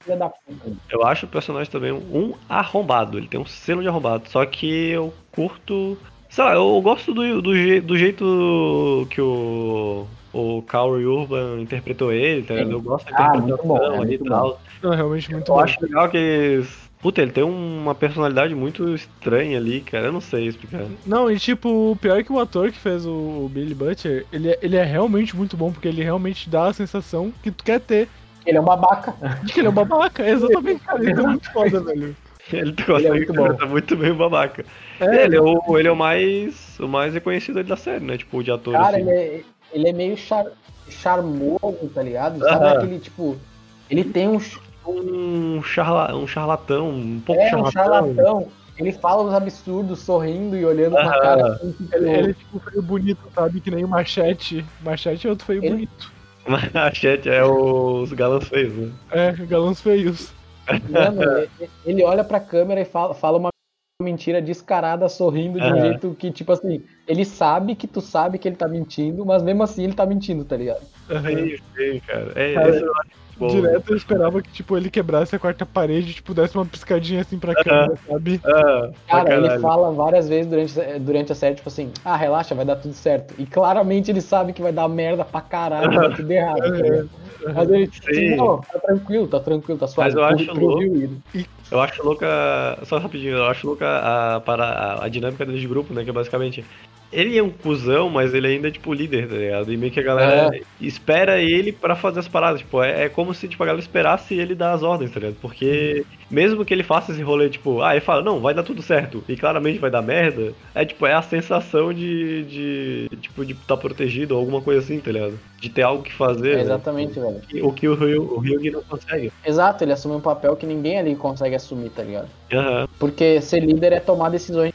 Eu acho o personagem também um arrombado. Ele tem um selo de arrombado. Só que eu curto. Sei lá, eu gosto do, do, do jeito que o. O Kaori Urban interpretou ele, tá ligado? Eu gosto da Ah, interpretação bom, é ali e muito tal. Não, realmente muito Eu bom. acho legal que. Puta, ele tem uma personalidade muito estranha ali, cara. Eu não sei explicar. Não, e tipo, o pior é que o ator que fez o, Billy Butcher, ele, é- ele é realmente muito bom, porque ele realmente dá a sensação que tu quer ter. Ele é um babaca. De que ele é um babaca. É exatamente, cara. Ele é muito foda, velho. Ele consegue muito bom. interpretar muito bem o babaca. É, ele, é o, ele é o mais. O mais reconhecido ali da série, né? Tipo, de ator. Cara, assim. ele é, ele é meio char, charmoso, tá ligado? Sabe aquele, tipo... Ele tem um, um, charla, um charlatão, um pouco é, um charlatão. charlatão. Ele fala uns absurdos, sorrindo e olhando pra Aham. cara. Assim, tipo, Ele, ele é tipo feio bonito, sabe? Que nem o Machete. Machete é outro feio Ele- bonito. Machete é os galãs feios, né? É, galãs feios. Mano, ele- ele olha pra câmera e fala, fala uma mentira descarada, sorrindo de um jeito que, tipo assim, ele sabe que tu sabe que ele tá mentindo, mas mesmo assim ele tá mentindo, tá ligado? Feio, feio, cara. É, Cara, esse eu acho bom. Direto eu esperava que, tipo, ele quebrasse a quarta parede, tipo, desse uma piscadinha assim pra câmera, sabe? Ah, pra Cara, ele fala várias vezes durante, durante a série, tipo assim, ah, relaxa, vai dar tudo certo. E claramente ele sabe que vai dar merda pra caralho, vai dar tudo errado. tá? Mas ele, tipo assim, Sim. não, tá tranquilo, tá tranquilo, tá suave. Mas eu acho louco. ele. Eu acho louca. Só rapidinho, eu acho louca a, para, a, a dinâmica dele de grupo, né? Que é basicamente. Ele é um cuzão, mas ele ainda é tipo líder, tá ligado? E meio que a galera espera ele pra fazer as paradas. Tipo, é, é como se tipo, a galera esperasse ele dar as ordens, tá ligado? Porque mesmo que ele faça esse rolê, tipo, ah, ele fala, não, vai dar tudo certo, e claramente vai dar merda, é tipo, é a sensação de. de tipo, de estar protegido ou alguma coisa assim, tá ligado? De ter algo que fazer. É, né? exatamente, velho. O que o Ryu- o Ryugi não consegue. Exato, ele assume um papel que ninguém ali consegue assumir, tá ligado? Aham. Porque ser líder é tomar decisões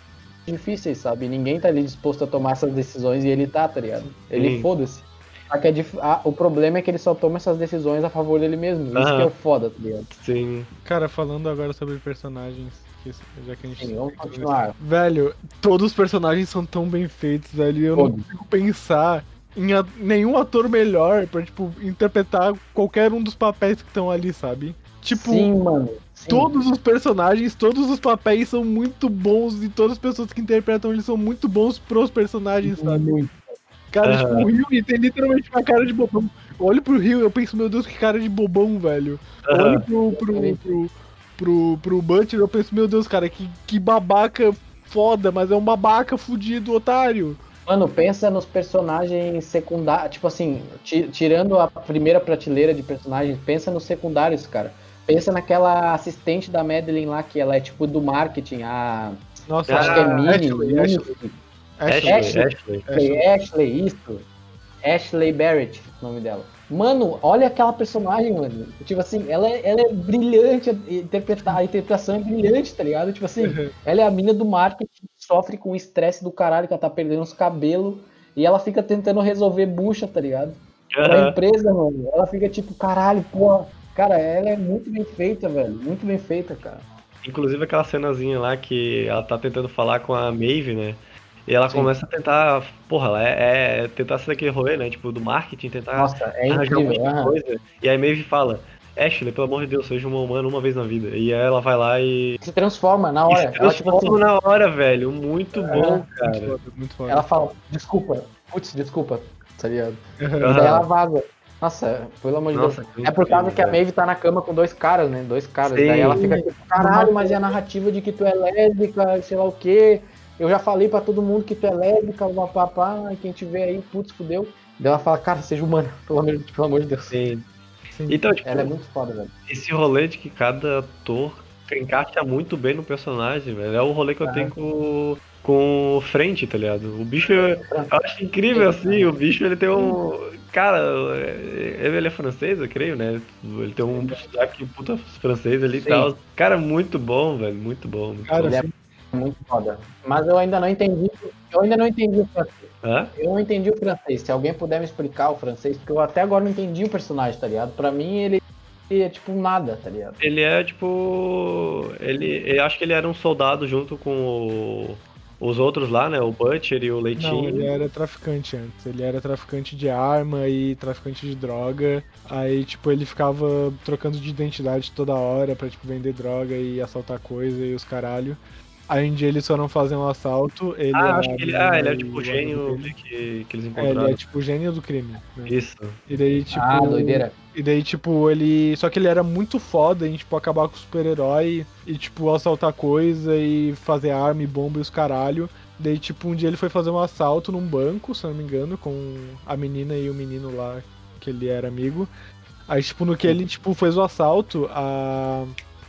difíceis, sabe? Ninguém tá ali disposto a tomar essas decisões e ele tá, tá ligado? Ele foda-se. Só que é a- o problema é que ele só toma essas decisões a favor dele mesmo. Isso que é o foda, tá ligado? Sim. Cara, falando agora sobre personagens, que- já que a gente. Sim, vamos continuar. Velho, todos os personagens são tão bem feitos, velho. Eu não consigo pensar em a- nenhum ator melhor pra, tipo, interpretar qualquer um dos papéis que estão ali, sabe? Tipo, Sim, mano. Sim. todos os personagens, todos os papéis são muito bons e todas as pessoas que interpretam eles são muito bons pros personagens, sabe? Muito. Cara, Aham. tipo, o Rio tem literalmente uma cara de bobão. Eu olho pro Rio eu penso, meu Deus, que cara de bobão, velho. Aham. olho pro, pro, pro, pro, pro Butcher eu penso, meu Deus, cara, que, que babaca foda, mas é um babaca fudido, otário. Mano, pensa nos personagens secundários. Tipo assim, ti- tirando a primeira prateleira de personagens, pensa nos secundários, cara. Pensa naquela assistente da Madeline lá, que ela é tipo do marketing, a. Nossa, acho que é Ah, Minnie, Ashley, Ashley, Ashley, Ashley. Ashley. Ashley, isso. Ashley Barrett, o nome dela. Mano, olha aquela personagem, mano. Tipo assim, ela é, ela é brilhante, a, interpretar, a interpretação é brilhante, tá ligado? Tipo assim, ela é a mina do marketing sofre com o estresse do caralho, que ela tá perdendo os cabelos. E ela fica tentando resolver bucha, tá ligado? Aham. empresa, mano. Ela fica tipo, caralho, porra. Cara, ela é muito bem feita, velho. Muito bem feita, cara. Inclusive aquela cenazinha lá que ela tá tentando falar com a Maeve, né? E ela Sim. começa a tentar, porra, ela é, é tentar ser daquele rolê, né? Tipo, do marketing, tentar Nossa, é arranjar um monte incrível. de aham. coisa. E aí Maeve fala, Ashley, pelo amor de Deus, seja uma humana uma vez na vida. E aí ela vai lá e. Se transforma na e hora. se Ela, tipo assim, transforma na hora, velho. Muito bom, muito cara. foda, muito foda. ela fala, desculpa. Putz, desculpa. Tá ligado? E daí ela vaza. Nossa, pelo amor de Deus. que É por causa incrível, que a. Maeve tá na cama com dois caras, né? Dois caras. Sim. Daí ela fica tipo, caralho, mas é a narrativa de que tu é lésbica, sei lá o quê. Eu já falei pra todo mundo que tu é lésbica, papapá, e quem vê aí, putz, fudeu. Daí ela fala, cara, seja humana, pelo amor, de- pelo amor de Deus. Sim. Sim. Então, tipo, Ela é muito foda, velho. esse rolê de que cada ator encaixa muito bem no personagem, velho. É o rolê que eu Ah. tenho com, com Frente, tá ligado? O bicho, eu acho incrível assim, o bicho ele tem um. Cara, ele ele é francês, eu creio, né? Ele tem um sotaque puta francês ali e tal. Cara, muito bom, velho. Muito bom. Muito Cara, bom. Ele é muito foda. Mas eu ainda não entendi. Eu ainda não entendi o francês. Hã? Eu não entendi o francês. Se alguém puder me explicar o francês, porque eu até agora não entendi o personagem, tá ligado? Pra mim ele é tipo nada, tá ligado? Ele é tipo. Ele. Eu acho que ele era um soldado junto com o- os outros lá, né? O Butcher e o Não, Leitinho. ele era traficante antes. Ele era traficante de arma e traficante de droga. Aí, tipo, ele ficava trocando de identidade toda hora pra, tipo, vender droga e assaltar coisa e os caralho. Aí um dia eles foram fazer um assalto. Ele Ah, acho que ele, ah, ele é tipo o gênio que, que eles É, encontraram. ele é tipo o gênio do crime. né? Isso. E daí, tipo. ah, doideira. E daí, tipo, ele. Só que ele era muito foda em, tipo, acabar com o super-herói e, tipo, assaltar coisa e fazer arma e bomba e os caralho. Daí, tipo, um dia ele foi fazer um assalto num banco, se não me engano, com a menina e o menino lá, que ele era amigo. Aí, tipo, no que ele, tipo, fez o assalto, a.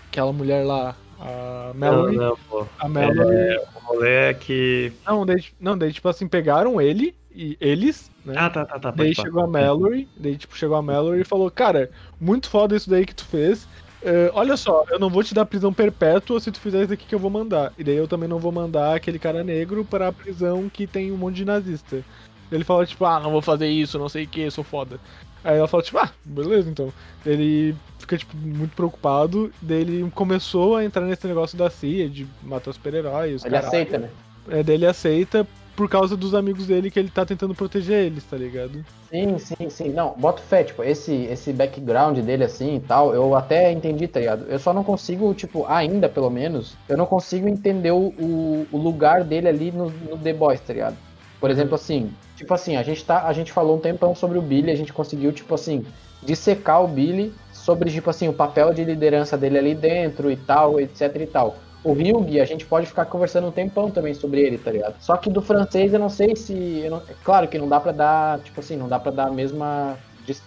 Aquela mulher lá, a Não, Mallory. não, pô. A Mallory. É, o rolê é que. Não, daí, não, daí, tipo assim, pegaram ele e eles, né? Ah, tá, tá, tá. Daí pode chegou a Mallory, daí tipo, chegou a Mallory e falou, cara, muito foda isso daí que tu fez. eh, olha só, eu não vou te dar prisão perpétua se tu fizer isso aqui que eu vou mandar. E daí eu também não vou mandar aquele cara negro para a prisão que tem um monte de nazista. Ele fala, tipo, ah, não vou fazer isso, não sei o que, sou foda. Aí ela fala, tipo, ah, beleza então. Ele fica, tipo, muito preocupado. Daí ele começou a entrar nesse negócio da CIA, de matar os super-heróis. Ele caralho. aceita, né? É, daí ele aceita por causa dos amigos dele que ele tá tentando proteger eles, tá ligado? Sim, sim, sim. Não, bota fé, tipo, esse, esse background dele assim e tal, eu até entendi, tá ligado? Eu só não consigo, tipo, ainda pelo menos, eu não consigo entender o, o, lugar dele ali no, no The Boys, tá ligado? Por exemplo, assim, tipo assim, a gente, tá, a gente falou um tempão sobre o Billy, a gente conseguiu, tipo assim, dissecar o Billy sobre, tipo assim, o papel de liderança dele ali dentro e tal, etc e tal. O Hyung, a gente pode ficar conversando um tempão também sobre ele, tá ligado? Só que do francês eu não sei se. não- é claro que não dá pra dar, tipo assim, não dá pra dar a mesma,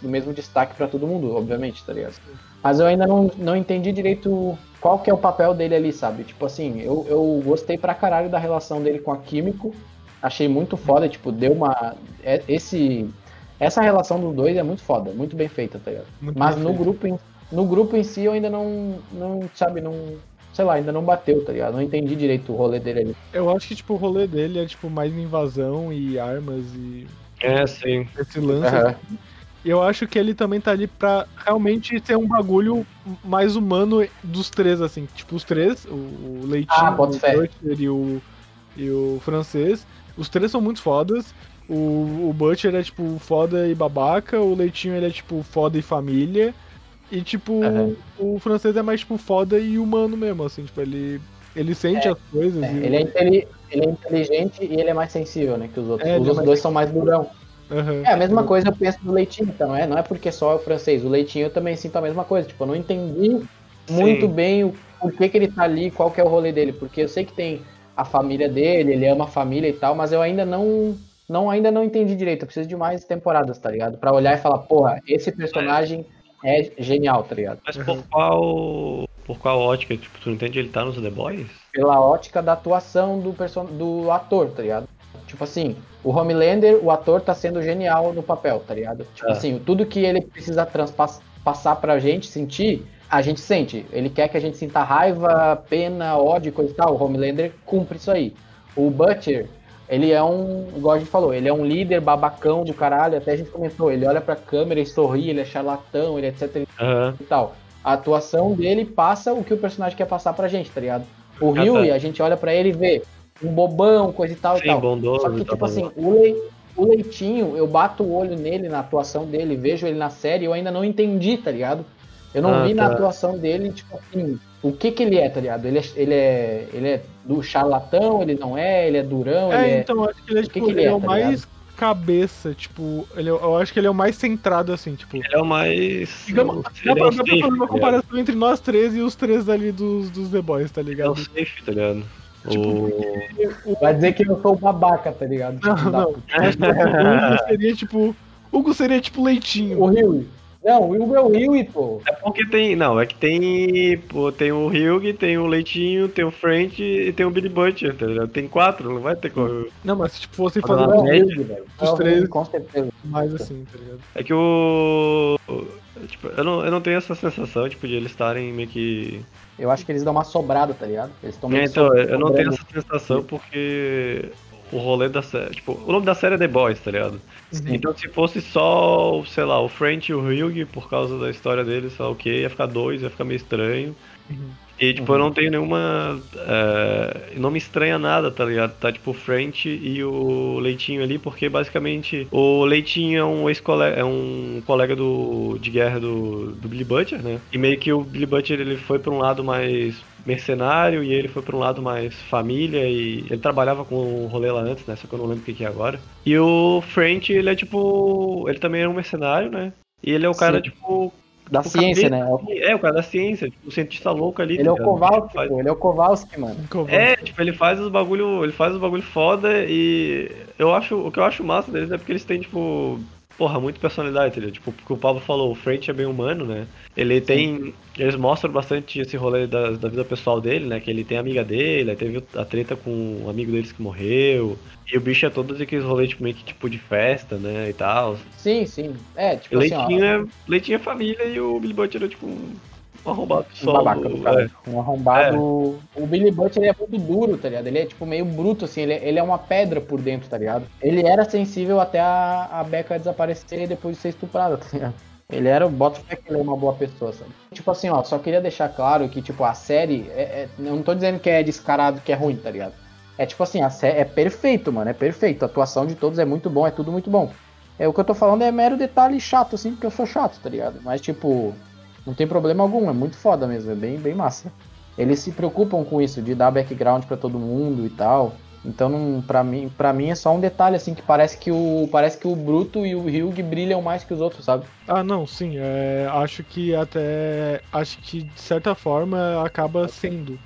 o mesmo destaque pra todo mundo, obviamente, tá ligado? Mas eu ainda não, não entendi direito qual que é o papel dele ali, sabe? Tipo assim, eu, eu gostei pra caralho da relação dele com a Químico. Achei muito foda, tipo, deu uma. é- Esse. Essa relação dos dois é muito foda, muito bem feita, tá ligado? Muito Mas no feito. grupo, em, no grupo em si eu ainda não, não sabe, não, sei lá, ainda não bateu, tá ligado? Não entendi direito o rolê dele ali. Eu acho que, tipo, o rolê dele é, tipo, mais invasão e armas e É, sim. esse lance. E eu acho que ele também tá ali pra realmente ter um bagulho mais humano dos três, assim. Tipo, os três, o, Leitinho, Ah, o. Butcher e o, e o francês. Os três são muito fodas. O, o Butcher é, tipo, foda e babaca. O Leitinho, ele é, tipo, foda e família. E, tipo, Aham. o francês é mais, tipo, foda e humano mesmo, assim. Tipo, ele, ele sente as coisas. É, e- ele, é ele é inteligente e ele é mais sensível, né, que os outros. É, os é outros dois são mais durão. Aham. É a mesma coisa eu penso do Leitinho, então, é? Não é porque só é o francês. O Leitinho eu também sinto a mesma coisa. Tipo, eu não entendi muito Sim. bem o porquê que ele tá ali, qual que é o rolê dele. Porque eu sei que tem a família dele, ele ama a família e tal, mas eu ainda não, não ainda não entendi direito. Eu preciso de mais temporadas, tá ligado? Pra olhar e falar, porra, esse personagem é genial, tá ligado? Mas por qual. Por qual ótica? Tipo, tu não entende ele tá nos The Boys? Pela ótica da atuação do, person... do ator, tá ligado? Tipo assim, o Homelander, o ator tá sendo genial no papel, tá ligado? Tipo Ah. assim, tudo que ele precisa passar pra gente sentir, a gente sente. Ele quer que a gente sinta raiva, pena, ódio, e coisa e tal. O Homelander cumpre isso aí. O Butcher, ele é um, igual a gente falou, ele é um líder babacão do caralho, até a gente comentou, ele olha pra câmera e sorri, ele é charlatão, ele é etc Aham. e tal. A atuação dele passa o que o personagem quer passar pra gente, tá ligado? O Ah, Rio, tá. a gente olha pra ele e vê um bobão, coisa e tal e Sim, tal. bondoso Só e que, tal, tipo assim, o, Lei- o Leitinho, eu bato o olho nele, na atuação dele, vejo ele na série, eu ainda não entendi, tá ligado? Eu não Ah, vi na tá. atuação dele, tipo assim, o que que ele é, tá ligado? Ele é, ele é, ele é do charlatão, ele não é, ele é durão, ele É, é... então, eu acho que ele é, O que tipo, que ele ele é é, o tá mais cabeça, tipo, ele, é- eu acho que ele é o mais centrado, assim, tipo. Ele é o mais. Digamos, dá é pra, o dá pra fazer uma tá ligado? comparação entre nós três e os três ali dos, dos The Boys, tá Ele é ligado? o safe, tá ligado? Tipo, O- Vai dizer que eu sou o babaca, tá ligado? Não, da não. Que o Hugo seria tipo. Hugo seria tipo leitinho. O Rio. Não, o Hugo é o Rio, pô. É porque tem. Não, é que tem. Pô, tem o Hugh, tem o Leitinho, tem o French e tem o Billy Butcher, tá ligado? Tem quatro, não vai ter como. Não, mas se tipo, fosse Ah, fazer Não é o média, Rio, velho. os É o três. Com certeza. mais assim, tá ligado? É que o. Tipo, eu não, eu não tenho essa sensação, tipo, de eles estarem meio que. Eu acho que eles dão uma sobrada, tá ligado? Eles estão É, então, eu não tenho essa sensação porque o rolê da série. Tipo, o nome da série é The Boys, tá ligado? Então se fosse só, sei lá, o French e o Hugh, por causa da história deles, só ok, ia ficar dois, ia ficar meio estranho. E tipo, eu não tenho nenhuma. é, não me estranha nada, tá ligado? Tá tipo o French e o Leitinho ali, porque basicamente o Leitinho é um ex-colega, é um colega do, de guerra do, do Billy Butcher, né? E meio que o Billy Butcher ele foi pra um lado mais mercenário e ele foi pra um lado mais família e ele trabalhava com o rolê lá antes, né? Só que eu não lembro o que, que é agora. E o French, ele é tipo. Ele também é um mercenário, né? E ele é o cara, Sim. tipo. Da o ciência, né? É, o cara da ciência, tipo, o cientista louco ali. Ele tá é o? Kowalski, Faz- pô. Ele é o Kowalski, mano. é, tipo, ele faz os bagulho, ele faz os bagulho foda e eu acho, o que eu acho massa deles é porque eles têm, tipo, porra, muita personalidade, entendeu? Tipo, porque o Pablo falou, o French é bem humano, né? Ele tem, eles mostram bastante esse rolê da, da vida pessoal dele, né? Que ele tem amiga dele, aí teve a treta com um amigo deles que morreu, e o bicho é todos aqueles rolês, tipo, meio que tipo de festa, né, e tal. Sim, sim. É, tipo E assim, ó. Leitinho, é, Leitinho é família e o Billy Butcher é, tipo, um, um arrombado Um solo. babaca do é. cara. Um arrombado. O Billy Butcher ele é muito duro, tá ligado? Ele é tipo meio bruto, assim. Ele, é- ele é uma pedra por dentro, tá ligado? Ele era sensível até a, a Becca desaparecer depois de ser estuprada, tá ligado? Ele era o bota fé que ele é uma boa pessoa, sabe? Tipo assim, ó, só queria deixar claro que, tipo, a série. É, é- eu não tô dizendo que é descarado, que é ruim, tá ligado? É tipo assim, a série é perfeito, mano. É perfeito. A atuação de todos é muito bom, é tudo muito bom. É, o que eu tô falando é mero detalhe chato, assim, porque eu sou chato, tá ligado? Mas, tipo, não tem problema algum, é muito foda mesmo, é bem, bem massa. Eles se preocupam com isso, de dar background pra todo mundo e tal. Então, não, pra, mim, pra mim é só um detalhe, assim, que parece que o, parece que o Bruto e o Hugh brilham mais que os outros, sabe? Ah, não, sim. é, acho que até. Acho que de certa forma acaba sendo.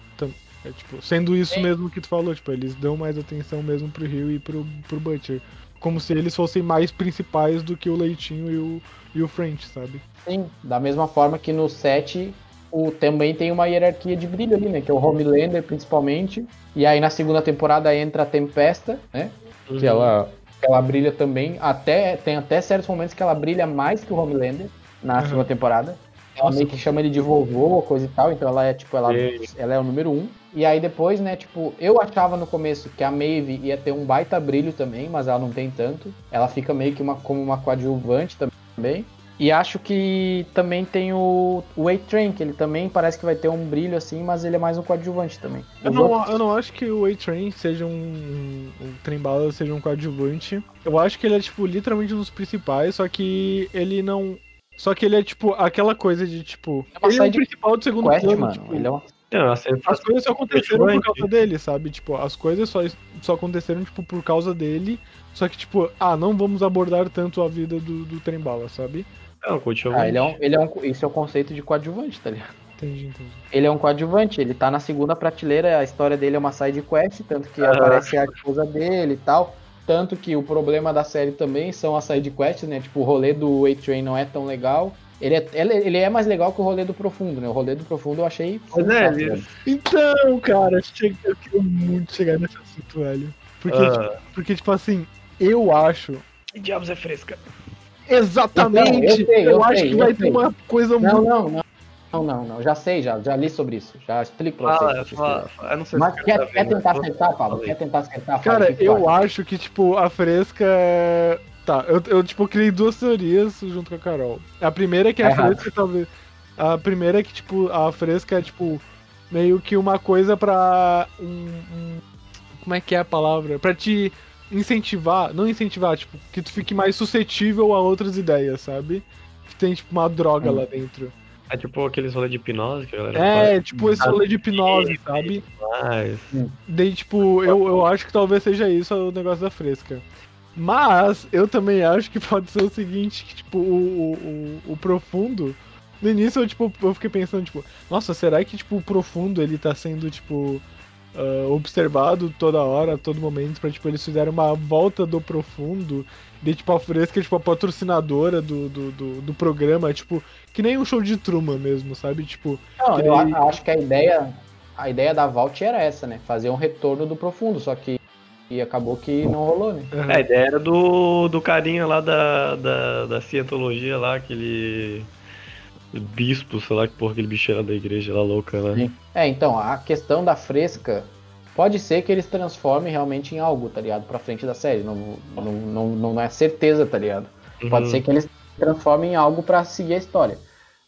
É, tipo, sendo isso Sim. mesmo que tu falou, tipo, eles dão mais atenção mesmo pro Rio e pro, pro Butcher. Como se eles fossem mais principais do que o Leitinho e o, e o French, sabe? Sim, da mesma forma que no 7 o, também tem uma hierarquia de brilho ali, né? Que é o Homelander, principalmente. E aí na segunda temporada entra a Tempesta, né? Uhum. que ela, ela brilha também. Até, tem até certos momentos que ela brilha mais que o Homelander na Uhum. segunda temporada. ela Nossa, meio que chama ele de vovô, coisa e tal, então ela é tipo, ela, ela é o número um. E aí depois, né, tipo, eu achava no começo que a Maeve ia ter um baita brilho também, mas ela não tem tanto. Ela fica meio que uma, como uma coadjuvante também. E acho que também tem o, o A-Train, que ele também parece que vai ter um brilho assim, mas ele é mais um coadjuvante também. Eu não, outros- eu não acho que o A-Train seja um. O Trem Bala seja um coadjuvante. Eu acho que ele é, tipo, literalmente um dos principais, só que ele não. Só que ele é, tipo, aquela coisa de, tipo. É ele é o principal do segundo Quest, plano. mano. tipo, Ele é uma... Não, a As coisas só aconteceram por causa dele, sabe? Tipo, as coisas só, só aconteceram, tipo, por causa dele. Só que, tipo, ah, não vamos abordar tanto a vida do, do Trem Bala, sabe? Não, continua. Ah, ele é um, ele é um. Isso é o conceito de coadjuvante, tá ligado? Entendi, entendi. Ele é um coadjuvante, ele tá na segunda prateleira, a história dele é uma side quest, tanto que Aham. aparece a esposa dele e tal. Tanto que o problema da série também são as side quests, né? Tipo, o rolê do A-Train não é tão legal. Ele é, ele, é mais legal que o rolê do Profundo, né? O rolê do Profundo eu achei. É, velho. Então, cara, eu queria muito chegar nesse assunto, velho. Porque, Ah. tipo, porque, tipo assim, eu acho. Que diabos é fresca? Exatamente! Então, eu sei, eu acho sei, que eu vai sei. ter uma coisa Não, muito. não, não. Não, não, não. Já sei, já, já li sobre isso. Já explico pra Fala, vocês. Eu não sei Mas se quer, tá quer tentar acertar, Pablo? Quer tentar acertar, Fábio? Cara, eu acho que, tipo, a fresca. Tá, eu, eu tipo, criei duas teorias junto com a Carol. A primeira é que Tá a errado. fresca talvez. A primeira é que, tipo, a fresca é, tipo, meio que uma coisa pra. Um, um- como é que é a palavra? Pra te incentivar, não incentivar, tipo, que tu fique mais suscetível a outras ideias, sabe? Que tem, tipo, uma droga Hum. lá dentro. É tipo aqueles rolê de hipnose que a galera É, tipo, esse rolê de hipnose, faz. sabe? Mas... Daí, tipo, eu, eu acho que talvez seja isso o negócio da fresca. Mas eu também acho que pode ser o seguinte, que, tipo, o, o, o profundo. No início eu, tipo, eu fiquei pensando, tipo, nossa, será que tipo, o profundo ele tá sendo, tipo, ah, observado toda hora, a todo momento, pra tipo, eles fizeram uma volta do profundo. Daí, tipo, a fresca tipo a patrocinadora do, do, do, do programa, tipo, que nem um show de Truman mesmo, sabe? Tipo, Não, que eu daí- a- acho que a ideia, a ideia da Vault era essa, né? Fazer um retorno do profundo, só que e acabou que não rolou, né? É, a ideia era do, do carinha lá da, da, da cientologia lá, aquele bispo, sei lá que porra, aquele bicho era da igreja lá louca, né? Sim. É, então, a questão da fresca pode ser que eles transformem realmente em algo, tá ligado? Pra frente da série. Não, não, não, não é certeza, tá ligado? Pode Uhum. ser que eles transformem em algo pra seguir a história.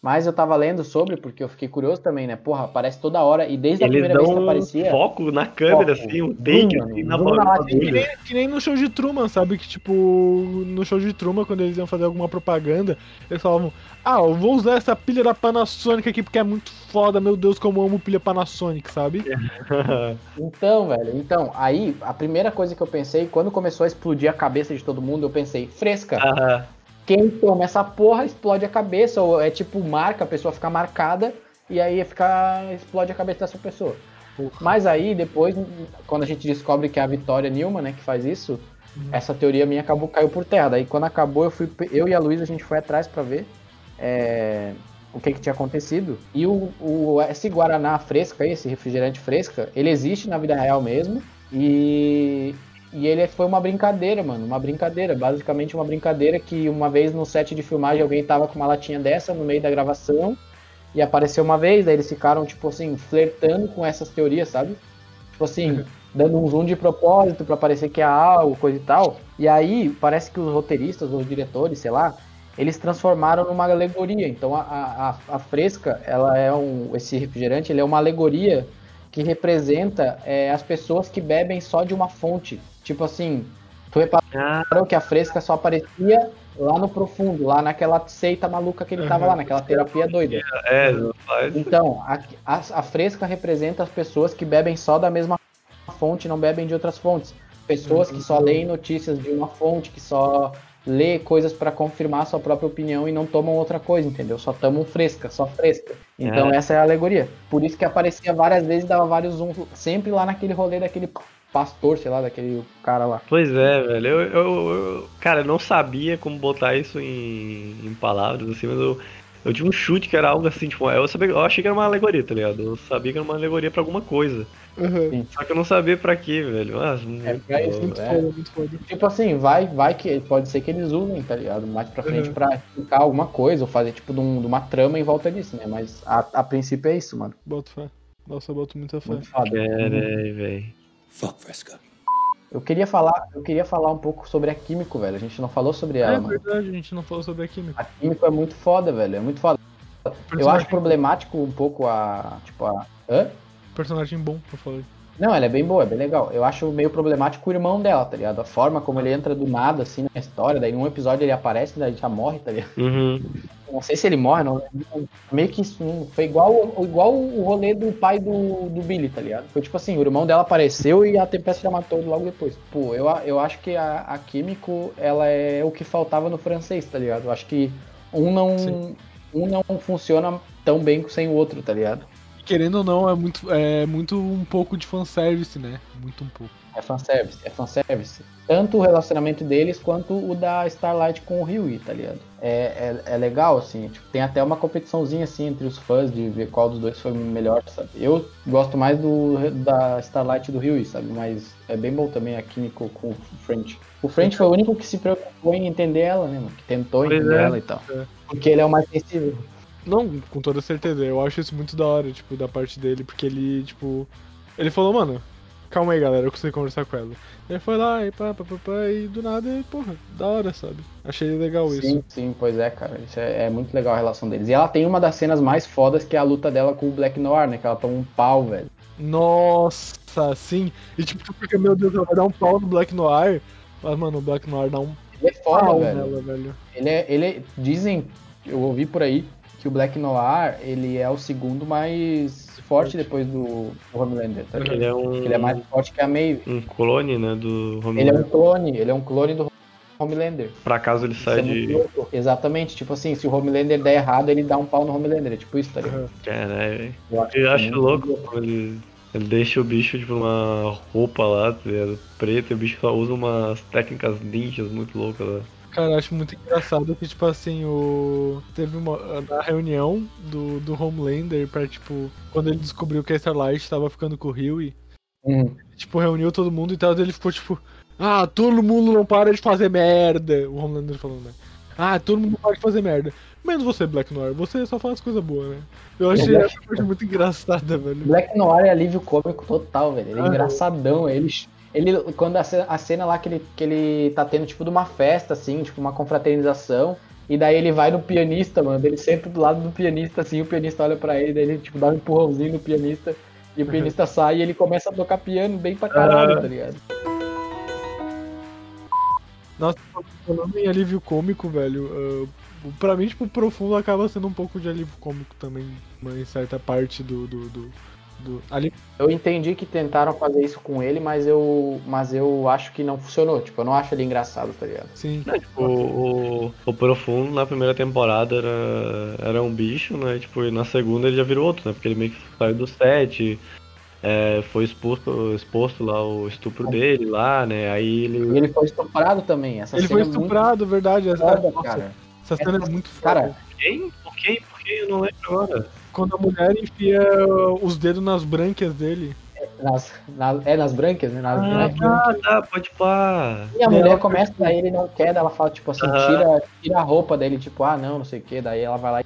Mas eu tava lendo sobre, porque eu fiquei curioso também, né? Porra, aparece toda hora. E desde a Eles primeira vez que aparecia. foco na câmera, Foco. assim, um take, assim, na zoom na bola. Que nem, que nem no show de Truman, sabe? Que tipo, no show de Truman, quando eles iam fazer alguma propaganda, eles falavam: Ah, eu vou usar essa pilha da Panasonic aqui porque é muito foda, meu Deus, como eu amo pilha Panasonic, sabe? Então, velho, então, aí a primeira coisa que eu pensei, quando começou a explodir a cabeça de todo mundo, eu pensei, fresca. Ah, Quem toma essa porra explode a cabeça, ou é tipo marca, a pessoa fica marcada e aí fica, explode a cabeça dessa pessoa. Mas aí depois, quando a gente descobre que é a Vitória Newman, né, que faz isso, essa teoria minha acabou caiu por terra. Daí quando acabou, eu fui, eu e a Luísa a gente foi atrás pra ver é, o que, que tinha acontecido. E o, o esse guaraná fresca, esse refrigerante fresca, ele existe na vida real mesmo e e ele foi uma brincadeira, mano. Uma brincadeira. Basicamente uma brincadeira que uma vez no set de filmagem alguém tava com uma latinha dessa no meio da gravação. E apareceu uma vez, daí eles ficaram, tipo assim, flertando com essas teorias, sabe? Tipo assim, dando um zoom de propósito pra parecer que é algo, coisa e tal. E aí, parece que os roteiristas, os diretores, sei lá, eles transformaram numa alegoria. Então a, a, a- a fresca, ela é um. Esse refrigerante, ele é uma alegoria que representa é, as pessoas que bebem só de uma fonte. Tipo assim, tu reparou que a fresca só aparecia lá no profundo, lá naquela seita maluca que ele tava Uhum. lá, naquela terapia doida. é, faz. Então, a, a, a fresca representa as pessoas que bebem só da mesma fonte, não bebem de outras fontes. Pessoas que só leem notícias de uma fonte, que só lê coisas para confirmar sua própria opinião e não tomam outra coisa, entendeu? Só tomam fresca, só fresca. Então É. essa é a alegoria. Por isso que aparecia várias vezes, dava vários zooms, sempre lá naquele rolê daquele pastor, sei lá, daquele cara lá. Pois é, velho. Eu, eu, eu- cara, eu não sabia como botar isso em, em palavras, assim, mas eu, Eu tinha um chute que era algo assim, tipo, eu, sabia, eu achei que era uma alegoria, tá ligado? Eu sabia que era uma alegoria pra alguma coisa. Aham. Só que eu não sabia pra quê, velho. Mas, É, pra isso, Muito é. foda, muito foda. Tipo assim, vai, vai que pode ser que eles usem, tá ligado? Mais pra frente Uhum. pra explicar alguma coisa, ou fazer tipo de, um- de uma trama em volta disso, né? Mas a, a princípio é isso, mano. Boto fé. Nossa, eu boto muita fé. Muito foda. Caralho, velho. Fuck Fresca. Eu queria falar, eu queria falar um pouco sobre a Químico, velho. A gente não falou sobre ela, É mano. verdade, a gente não falou sobre a química. A Químico é muito foda, velho. É muito foda. Eu acho problemático um pouco a. Tipo, a. Hã? Personagem bom, eu falei. Não, ela é bem boa, é bem legal. Eu acho meio problemático o irmão dela, tá ligado? A forma como ele entra do nada, assim, na história. Daí num episódio ele aparece, daí já morre, tá ligado? Uhum. Não sei se ele morre, não. Meio que isso foi igual, igual o rolê do pai do, do Billy, tá ligado? Foi tipo assim, o irmão dela apareceu e a Tempesta já matou ele logo depois. Pô, eu, eu acho que a, a Químico, ela é o que faltava no francês, tá ligado? Eu acho que um não, Sim. um não funciona tão bem sem o outro, tá ligado? Querendo ou não, é muito, é muito um pouco de fanservice, né? Muito um pouco. É fanservice, é fanservice. Tanto o relacionamento deles quanto o da Starlight com o Ryui, tá ligado? É, é, é legal, assim. Tipo, tem até uma competiçãozinha, assim, entre os fãs de ver qual dos dois foi melhor, sabe? Eu gosto mais do da Starlight do Ryui, sabe? Mas é bem bom também a Químico com o French. O French foi o único que se preocupou em entender ela, né, mano? Que tentou Pois entender é. ela e tal. É. Porque ele é o mais sensível. Não, com toda certeza. Eu acho isso muito da hora, tipo, da parte dele, porque ele, tipo. Ele falou, mano, calma aí, galera, eu consigo conversar com ela. Ele foi lá e pá, pá, pá, pá, e do nada, porra, da hora, sabe? Achei legal isso. Sim, sim, pois é, cara. Isso é, é muito legal a relação deles. E ela tem uma das cenas mais fodas, que é a luta dela com o Black Noir, né? Que ela toma um pau, velho. Nossa, sim. E tipo, tu fica, meu Deus, ela vai dar um pau no Black Noir. Mas, mano, o Black Noir dá um Ele é foda, pau velho. nela, velho. Ele é, ele é- dizem, eu ouvi por aí, que o Black Noir, ele é o segundo mais forte depois do, do Homelander, tá? Ele é um, Ele é mais forte que a Maeve. um clone, né, do Ele é Homelander. um clone, ele é um clone do Homelander. Pra caso ele saia é de... louco. Exatamente, tipo assim, se o Homelander der errado, ele dá um pau no Homelander, é tipo isso, tá ligado? Caralho, velho. Eu acho, Eu acho louco quando ele, ele deixa o bicho, tipo, uma roupa lá, tá ligado? Preta, e o bicho só usa umas técnicas ninjas muito loucas lá. Cara, eu acho muito engraçado que, tipo assim, o. Teve uma. Na reunião do, do Homelander pra, tipo, quando ele descobriu que a Starlight tava ficando com o Huey, Hum. tipo, reuniu todo mundo e tal, ele ficou tipo, ah, todo mundo não para de fazer merda. O Homelander falando, né? Ah, todo mundo para de fazer merda. Menos você, Black Noir, você só faz coisa boa, né? Eu achei essa parte muito engraçada, velho. Black Noir é alívio cômico total, velho. Ele é Ah. engraçadão. Ele, ele quando a cena, a cena lá que ele, que ele tá tendo, tipo, de uma festa, assim, tipo, uma confraternização. E daí ele vai no pianista, mano. Ele senta do lado do pianista, assim, o pianista olha pra ele, daí ele, tipo, dá um empurrãozinho no pianista. E o pianista sai e ele começa a tocar piano bem pra caralho, Ah. tá ligado? Nossa, falando em alívio cômico, velho, ah, pra mim, tipo, o profundo acaba sendo um pouco de alívio cômico também, em certa parte do. do, do, do- ali, Eu entendi que tentaram fazer isso com ele, mas eu, mas eu acho que não funcionou. Tipo, eu não acho ele engraçado, tá ligado? sim. O, o, o Profundo na primeira temporada era, era um bicho, né? Tipo, e na segunda ele já virou outro, né? Porque ele meio que saiu do set, é, foi exposto, exposto lá o estupro dele lá, né? Aí E ele. ele foi estuprado também. Essa Ele foi estuprado, verdade. é Essa, muito foda, nossa, cara. essa cena é muito foda. Cara, Quem? Por quem? Por quem? Eu não lembro agora. Quando a mulher enfia os dedos nas brânquias dele. nas, nas- é nas brancas, né? Nas brancas. Ah, tá, pode pá. E a mulher começa, daí ele não quer, daí ela fala, tipo assim, tira, tira a roupa dele, tipo, ah, não, não sei o que, daí ela vai lá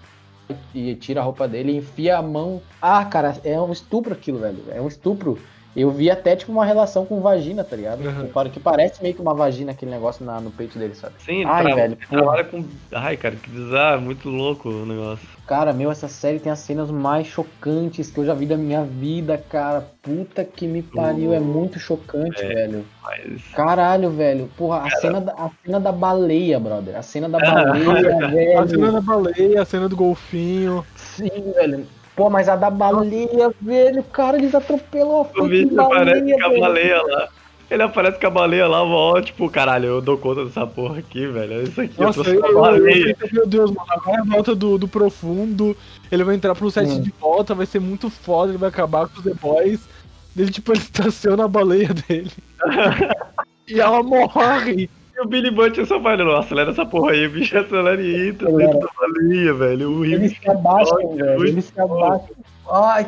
e, e tira a roupa dele e enfia a mão. Ah, cara, é um estupro aquilo, velho. É um estupro. Eu vi até, tipo, uma relação com vagina, tá ligado? Uhum. Tipo, para que parece meio que uma vagina aquele negócio na- no peito dele, sabe? Sim, Ai, tra- velho, trabalha com. Ai, cara, que bizarro, muito louco o negócio. Cara, meu, essa série tem as cenas mais chocantes que eu já vi da minha vida, cara. Puta que me pariu, é muito chocante, velho. Mas. Caralho, velho. Porra, a cena, da, a cena da baleia, brother. A cena da baleia, velho. A cena da baleia, a cena do golfinho. Sim, velho. Pô, mas a da baleia, velho, cara, eles atropelam a O fucking bicho aparece com a baleia lá. Ele aparece com a baleia lá, ó, tipo, caralho, eu dou conta dessa porra aqui, velho. Isso aqui, Nossa, eu eu, tô eu, com a eu baleia. pensei, meu Deus, mano, agora é a volta do, do profundo. Ele vai entrar pro set Hum. de volta, vai ser muito foda, ele vai acabar com os The Boys. Ele, tipo, ele estaciona a baleia dele. e ela morre. E o Billy Butcher só fala, não, acelera essa porra aí, bicho, acelera e entra dentro da balinha, velho. O Rio Eles se abaixam, velho. Eles se abaixam. Ai,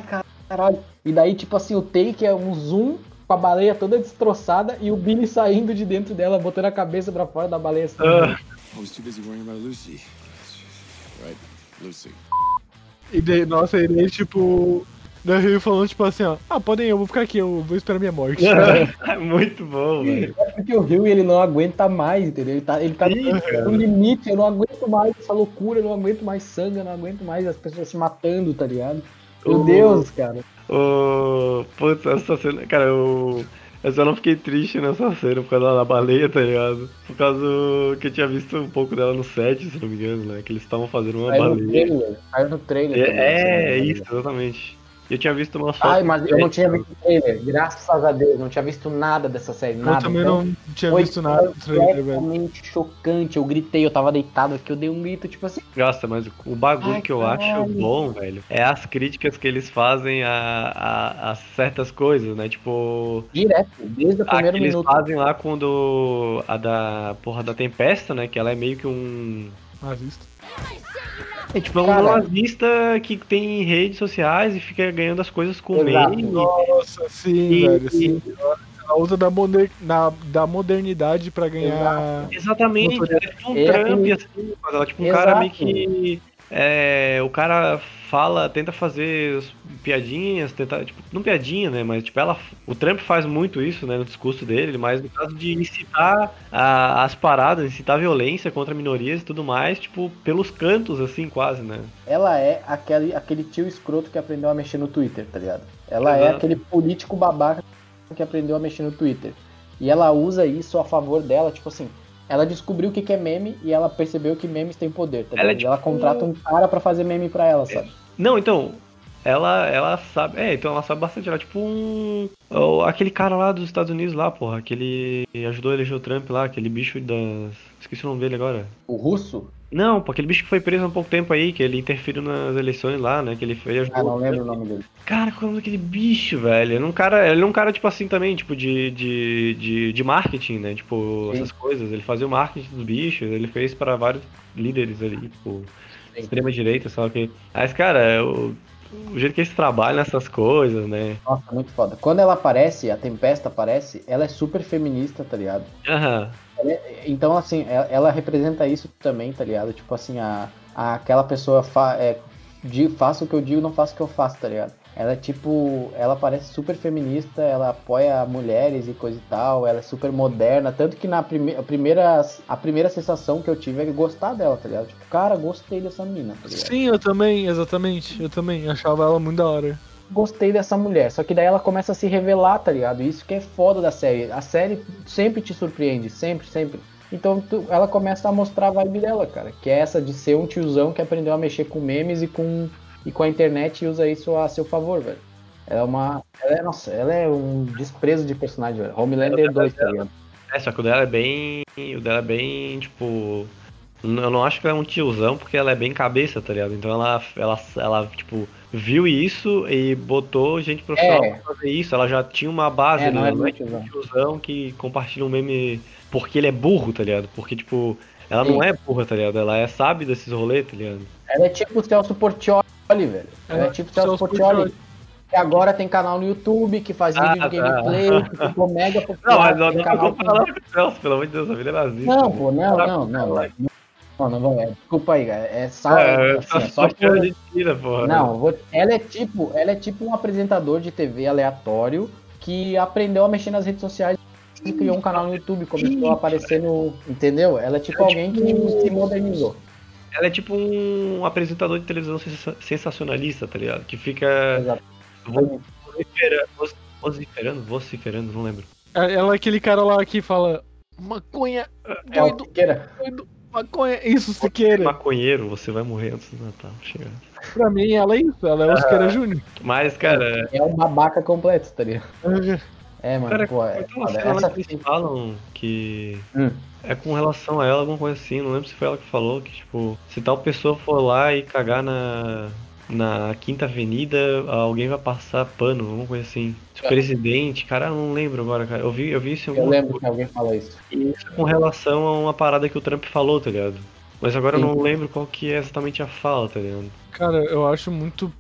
caralho. E daí, tipo assim, o take é um zoom com a baleia toda destroçada e o Billy saindo de dentro dela, botando a cabeça pra fora da baleia. Assim, Ah, I was too busy worrying about Lucy. Right, Lucy. E daí, nossa, ele tipo. Daí ele falando, tipo assim, ó. Ah, podem ir, eu vou ficar aqui, eu vou esperar minha morte. é muito bom, velho. É porque o Rio ele não aguenta mais, entendeu? Ele tá, ele tá Sim, cara. no limite, eu não aguento mais essa loucura, eu não aguento mais sangue, eu não aguento mais as pessoas se matando, tá ligado? Meu O- Deus, cara. O... Putz, essa cena, cara, eu... eu só não fiquei triste nessa cena por causa da baleia, tá ligado? Por causa que eu tinha visto um pouco dela no set, se não me engano, né? Que eles estavam fazendo uma no baleia. trailer, caiu no trailer. também, É, não me é engano. isso, exatamente. Eu tinha visto uma foto. Ai, mas eu não tinha visto trailer, graças a Deus, não tinha visto nada dessa série, Eu nada. também Então, não tinha foi visto nada do trailer, velho. completamente chocante, eu gritei, eu tava deitado aqui, eu dei um grito, tipo assim, Nossa, mas o bagulho Ai, que eu caralho. acho bom, velho, é as críticas que eles fazem a, a, a certas coisas, né? Tipo, direto, desde o primeiro eles minuto. fazem lá quando a da porra da Tempesta, né? Que ela é meio que um. Nazista. É tipo é um Cara. nazista que tem redes sociais e fica ganhando as coisas com Exato. meme. Nossa, sim, E- velho. Sim. Ela usa da, moder... na- da modernidade pra ganhar. Exatamente, ela é tipo um É Trump, aquele- assim, mas ela é tipo um Exato. cara meio que. É, o cara fala, tenta fazer as piadinhas, tenta, tipo, não piadinha, né? Mas tipo, ela, o Trump faz muito isso, né, no discurso dele, mas no caso de incitar a- as paradas, incitar violência contra minorias e tudo mais, tipo, pelos cantos, assim, quase, né? Ela é aquele, aquele tio escroto que aprendeu a mexer no Twitter, tá ligado? Ela é Exato. aquele político babaca que aprendeu a mexer no Twitter. E ela usa isso a favor dela, tipo assim, ela descobriu o que que é meme e ela percebeu que memes têm poder, tá? Ela é E ela tipo- contrata um cara pra fazer meme pra ela, sabe? Não, então, ela, ela sabe. É, então ela sabe bastante. Ela é tipo um. Aquele cara lá dos Estados Unidos lá, porra. Aquele. Ajudou a eleger o Trump lá, aquele bicho das. Esqueci o nome dele agora. O russo? Não, pô, aquele bicho que foi preso há um pouco tempo aí, que ele interferiu nas eleições lá, né? Que ele foi ajudou. Ah, não lembro o nome dele. Cara, qual é o nome daquele bicho, velho? Ele é um cara, ele é um cara, tipo assim, também, tipo, de, de, de, de marketing, né? Tipo, Sim. essas coisas. Ele fazia o marketing dos bichos, ele fez pra vários líderes ali, tipo, Sim. extrema direita, só que. Mas, cara, é o, o jeito que eles trabalham nessas coisas, né? Nossa, muito foda. Quando ela aparece, a Tempesta aparece, ela é super feminista, tá ligado? Aham. Então, assim, ela, ela representa isso também, tá ligado? Tipo assim, a, a- aquela pessoa fa, é, di- faça o que eu digo, não faça o que eu faço, tá ligado? Ela é tipo, ela parece super feminista, ela apoia mulheres e coisa e tal, ela é super moderna, tanto que na prime a, primeira, a primeira sensação que eu tive é gostar dela, tá ligado? Tipo, cara, gostei dessa mina, tá ligado? Sim, eu também, exatamente. Eu também achava ela muito da hora. Gostei dessa mulher. Só que daí ela começa a se revelar, tá ligado? Isso que é foda da série. A série sempre te surpreende, sempre, sempre. Então tu- ela começa a mostrar a vibe dela, cara. Que é essa de ser um tiozão que aprendeu a mexer com memes e com, e com a internet e usa isso a seu favor, velho. Ela é uma. Ela é, nossa, ela é um desprezo de personagem, velho. Homelander 2, tá ligado? É, só que o dela é bem. O dela é bem, tipo. Eu não acho que ela é um tiozão, porque ela é bem cabeça, tá ligado? Então ela, ela, ela tipo, viu isso e botou gente profissional É. pra fazer isso. Ela já tinha uma base, É, né? não é não é tiozão que compartilha um meme porque ele é burro, tá ligado? Porque, tipo, ela Sim. não é burra, tá ligado? Ela é sabe desses rolês, tá ligado? Ela é tipo o Celso Portioli, velho. Ela é, É, tipo o Celso Celso Portioli. Portioli. Que agora tem canal no YouTube, que faz Ah, vídeo de tá. gameplay, que ficou mega popular. Não, mas não, tem não canal vou comparar com o Celso, pelo amor de Deus, a vida é nazista. Não, né? pô, não, Caraca, não, não. Não, não vou. é, Desculpa aí, cara. É só. É, assim, é só, só por- Argentina, porra. Não, vou- ela é tipo, ela é tipo um apresentador de TV aleatório que aprendeu a mexer nas redes sociais e criou um canal no YouTube, começou a aparecer no, entendeu? Ela é tipo É alguém que tipo- se modernizou. Ela é tipo um apresentador de televisão sensa- sensacionalista, tá ligado? Que fica Exato. vociferando, voc- vociferando, vociferando, não lembro. Ela é aquele cara lá que fala. Maconha, É o doido, doido, maconha, isso, Siqueira. Maconheiro, você vai morrer antes do Natal. Chega. Pra mim, ela é isso, ela é o Siqueira Júnior. Mas, cara, É um babaca completo, tá ligado? É, mano, cara, pô, é lá Essa que eles falam que Hum. é com relação a ela, alguma coisa assim, não lembro se foi ela que falou, que tipo, se tal pessoa for lá e cagar na, na Quinta Avenida alguém vai passar pano, alguma coisa assim. O presidente, cara, eu não lembro agora, cara. Eu vi, eu vi isso em Eu alguma lembro que alguém falou isso. E isso com relação a uma parada que o Trump falou, tá ligado? Mas agora eu Sim. não lembro qual que é exatamente a fala, tá ligado? Cara, eu acho muito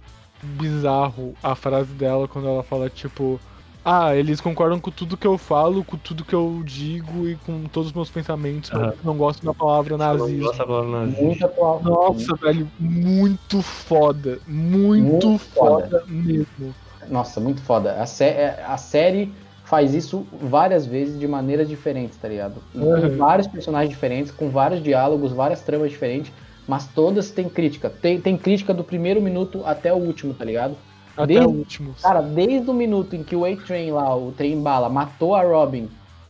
bizarro a frase dela quando ela fala, tipo, ah, eles concordam com tudo que eu falo, com tudo que eu digo e com todos os meus pensamentos, mas não gostam da palavra Eu não nazismo. gosto da palavra nazista. Nossa, velho, muito foda. Muito, Muito foda. foda. mesmo. Nossa, muito foda. A, sé- é, a série faz isso várias vezes de maneiras diferentes, tá ligado? Com Uhum. vários personagens diferentes, com vários diálogos, várias tramas diferentes, mas todas têm crítica. Tem, tem crítica do primeiro minuto até o último, tá ligado? Até Desde- o último. Cara, desde o minuto em que o A-Train lá, o trem bala, matou a Robin,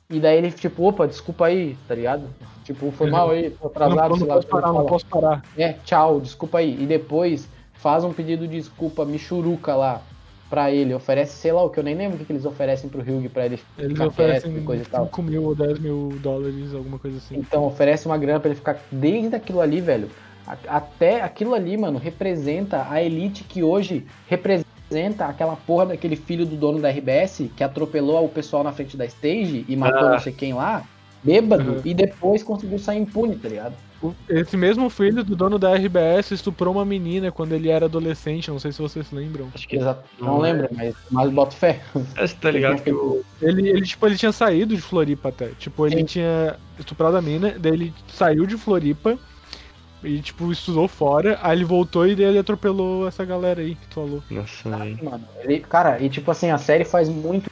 e daí ele, tipo, opa, desculpa aí, tá ligado? Tipo, foi mal aí, tô atrasado, não sei lá. posso ele parar, não posso parar. É, tchau, desculpa aí. E depois faz um pedido de desculpa michuruca lá pra ele. Oferece, sei lá o que, eu nem lembro o que, que eles oferecem pro Hugh pra ele Eles ficar oferecem quieto e coisa e tal. 5 mil ou 10 mil dólares, alguma coisa assim. Então oferece uma grana pra ele ficar. Desde aquilo ali, velho. Até aquilo ali, mano, representa a elite que hoje representa aquela porra daquele filho do dono da RBS que atropelou o pessoal na frente da stage e matou Ah. não sei quem lá, bêbado, Uhum. e depois conseguiu sair impune, tá ligado? Esse mesmo filho do dono da RBS estuprou uma menina quando ele era adolescente, não sei se vocês lembram. Acho que Exato. Não, Não lembro, mas, mas boto fé. É, você tá ligado que o. Ele, ele, tipo, ele tinha saído de Floripa até. Tipo, ele Sim. tinha estuprado a mina, daí ele saiu de Floripa e, tipo, estudou fora, aí ele voltou e ele atropelou essa galera aí que tu falou. Nossa, velho. Mano, ele, cara, e tipo assim, a série faz muito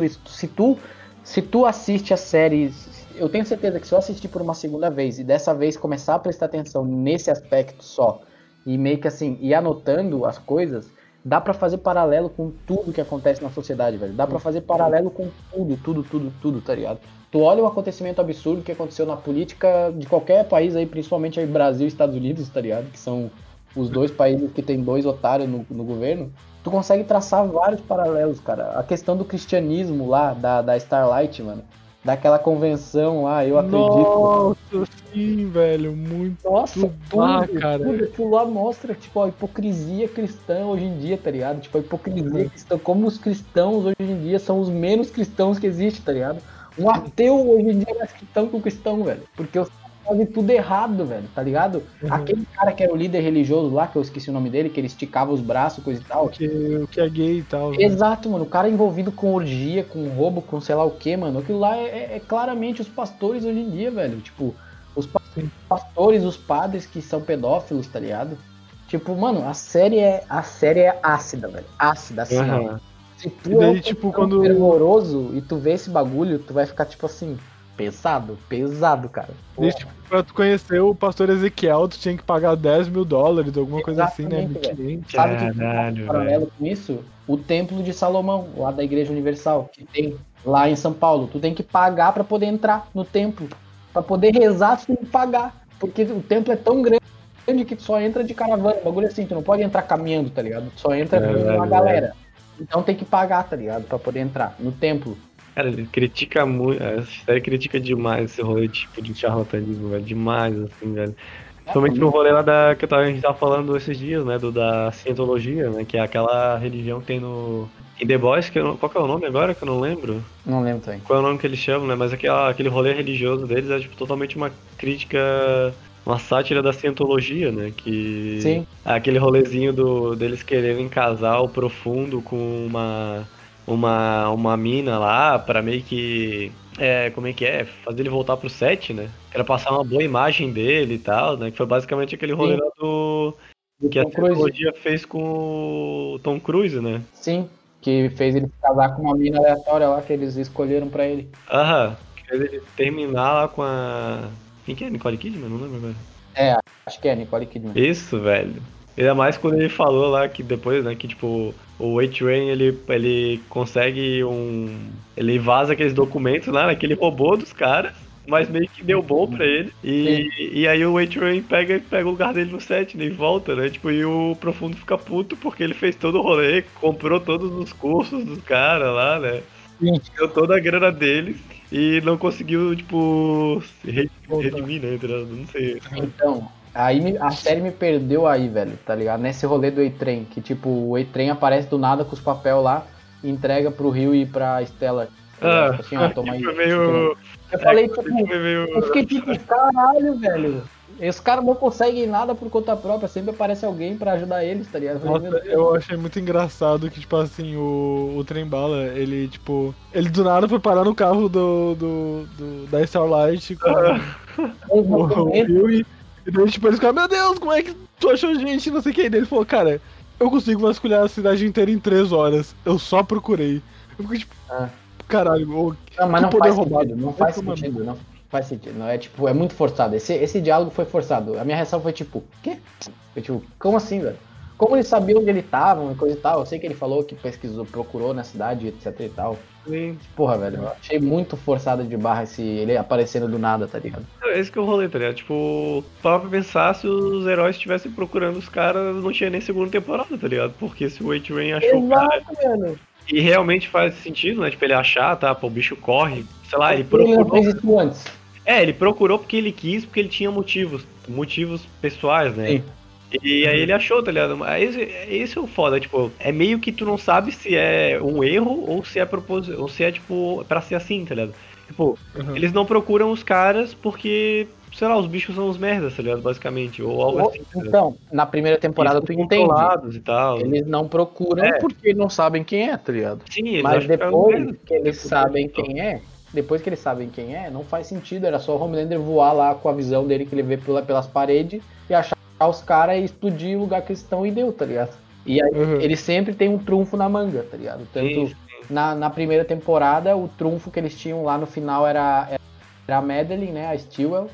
isso. Se tu, se tu assiste a série, eu tenho certeza que se eu assistir por uma segunda vez e dessa vez começar a prestar atenção nesse aspecto só e meio que assim, ir anotando as coisas, dá pra fazer paralelo com tudo que acontece na sociedade, velho. Dá pra fazer paralelo com tudo, tudo, tudo, tudo, tá ligado? Tu olha o acontecimento absurdo que aconteceu na política de qualquer país aí, principalmente aí Brasil e Estados Unidos, tá ligado? Que são os dois países que tem dois otários no, no governo tu consegue traçar vários paralelos, cara. A questão do cristianismo lá, da, da Starlight, mano. Daquela convenção lá, eu acredito. Nossa, sim, velho, muito. Nossa, tudo, Ah, cara. tudo aquilo lá mostra, tipo, a hipocrisia cristã hoje em dia, tá ligado? Tipo, a hipocrisia cristã, como os cristãos hoje em dia são os menos cristãos que existem, tá ligado? Um ateu hoje em dia é mais cristão que um cristão, velho. Porque os caras fazem tudo errado, velho, tá ligado? Uhum. Aquele cara que era o líder religioso lá, que eu esqueci o nome dele, que ele esticava os braços, coisa e tal. Que, o que é gay e tal. né? Exato, mano. O cara envolvido com orgia, com roubo, com sei lá o que, mano. Aquilo lá é, é- é claramente os pastores hoje em dia, velho. Tipo, os pastores, os padres que são pedófilos, tá ligado? Tipo, mano, a série é. A série é ácida, velho. Ácida, assim, ó. Se tu E daí, é um tipo, quando- fervoroso e tu vê esse bagulho, tu vai ficar, tipo assim, pesado, pesado, cara. Desde, tipo, pra tu conhecer o pastor Ezequiel, tu tinha que pagar 10 mil dólares, alguma coisa assim, né? Exatamente, 1500. Sabe que Caralho, um paralelo com isso? O Templo de Salomão, lá da Igreja Universal, que tem lá em São Paulo. Tu tem que pagar pra poder entrar no templo. Pra poder rezar, tu tem que pagar. Porque o templo é tão grande que tu só entra de caravana. O bagulho é assim, tu não pode entrar caminhando, tá ligado? Tu só entra É, com uma é. Então tem que pagar, tá ligado? Pra poder entrar no templo. Cara, ele critica muito. Essa série critica demais esse rolê tipo de charlatanismo, velho. Demais, assim, velho. Principalmente no rolê lá da que a gente tava falando esses dias, né? Do da Cientologia, né? Que é aquela religião que tem no. Em The Boys, que eu não- qual que é o nome agora que eu não lembro? Não lembro também. Qual é o nome que eles chamam, né? Mas aquela, aquele rolê religioso deles é tipo, totalmente uma crítica, uma sátira da cientologia, né? Que Sim. aquele rolezinho do, deles quererem casar o profundo com uma, uma, uma mina lá pra meio que. É, como é que é? Fazer ele voltar pro set, né? Era passar uma boa imagem dele e tal, né? Que foi basicamente aquele rolê lá do. Que a Tom Cruise. cientologia fez com o Tom Cruise, né? Sim. Que fez ele casar com uma mina aleatória lá que eles escolheram pra ele. Aham, que fez ele terminar lá com a. Quem que é? Nicole Kidman? Não lembro agora. É, acho que é Nicole Kidman. Isso, velho. Ainda mais quando ele falou lá que depois, né, que tipo, o A-Train ele, ele consegue um. Ele vaza aqueles documentos lá, né, que ele roubou dos caras, mas meio que deu bom pra ele. E, e aí o A-Train pega, pega o lugar dele no set, né, e volta, né? Tipo, e o Profundo fica puto porque ele fez todo o rolê, comprou todos os cursos dos caras lá, né? Sim. Deu toda a grana deles e não conseguiu, tipo, se redimir, né? Não sei. Então, Aí a série me perdeu aí, velho, tá ligado? Nesse rolê do E-Trem, que tipo, o E-Trem aparece do nada com os papel lá e entrega pro Rio e pra Estela. tá? Ah, Tipo assim, ó, toma aí. foi meio. Eu falei, é, tipo, eu fiquei tipo, caralho, velho. Os caras não conseguem nada por conta própria, sempre aparece alguém pra ajudar eles, tá ligado? Nossa, eu achei muito engraçado que, tipo assim, o, o trem bala, ele, tipo. Ele do nada foi parar no carro do. do, do- da Starlight com o, o. E daí, tipo, eles ficaram, meu Deus, como é que tu achou gente? Não sei o que. E daí ele falou, cara, eu consigo vasculhar a cidade inteira em três horas. Eu só procurei. Eu fiquei tipo, Ah. caralho, o Não, mas não poder faz roubado. sentido, não faz é sentido, não faz sentido. Não é tipo, é muito forçado. Esse, esse diálogo foi forçado. A minha reação foi tipo, quê? Foi tipo, como assim, velho? Como ele sabia onde ele tava e coisa e tal? Eu sei que ele falou que pesquisou, procurou na cidade, etc e tal. Sim. Porra, velho, eu achei muito forçado de barra esse ele aparecendo do nada, tá ligado? É esse que é o rolê, tá ligado? Tipo, para pra pensar se os heróis estivessem procurando os caras, não tinha nem segunda temporada, tá ligado? Porque se o H-Rain achou o cara Exato, velho. e realmente faz sentido, né? Tipo, ele achar, tá? Pô, o bicho corre, sei lá, ele que ele não procurou. fez isso antes? É, ele procurou porque ele quis, porque ele tinha motivos, motivos pessoais, né? Sim. E aí ele achou, tá ligado? Mas esse, esse é o foda, tipo, é meio que tu não sabe se é um erro ou se é propósito, ou se é, tipo, pra ser assim, tá ligado? Tipo, Uhum. eles não procuram os caras porque, sei lá, os bichos são os merdas, tá ligado? Basicamente, ou algo assim, tá? Então, na primeira temporada Eles tu entende. e tal. Eles não procuram É. porque não sabem quem é, tá ligado? Sim, eles Mas que é depois merda. que eles sabem quem é, depois que eles sabem quem é, não faz sentido. Era só o Homelander voar lá com a visão dele que ele vê pela, pelas paredes e achar os caras e explodir o lugar que eles estão e deu, tá ligado? E aí Uhum. ele sempre tem um trunfo na manga, tá ligado? Tanto na, na primeira temporada, o trunfo que eles tinham lá no final era, era a Madeline, né? A Stewell,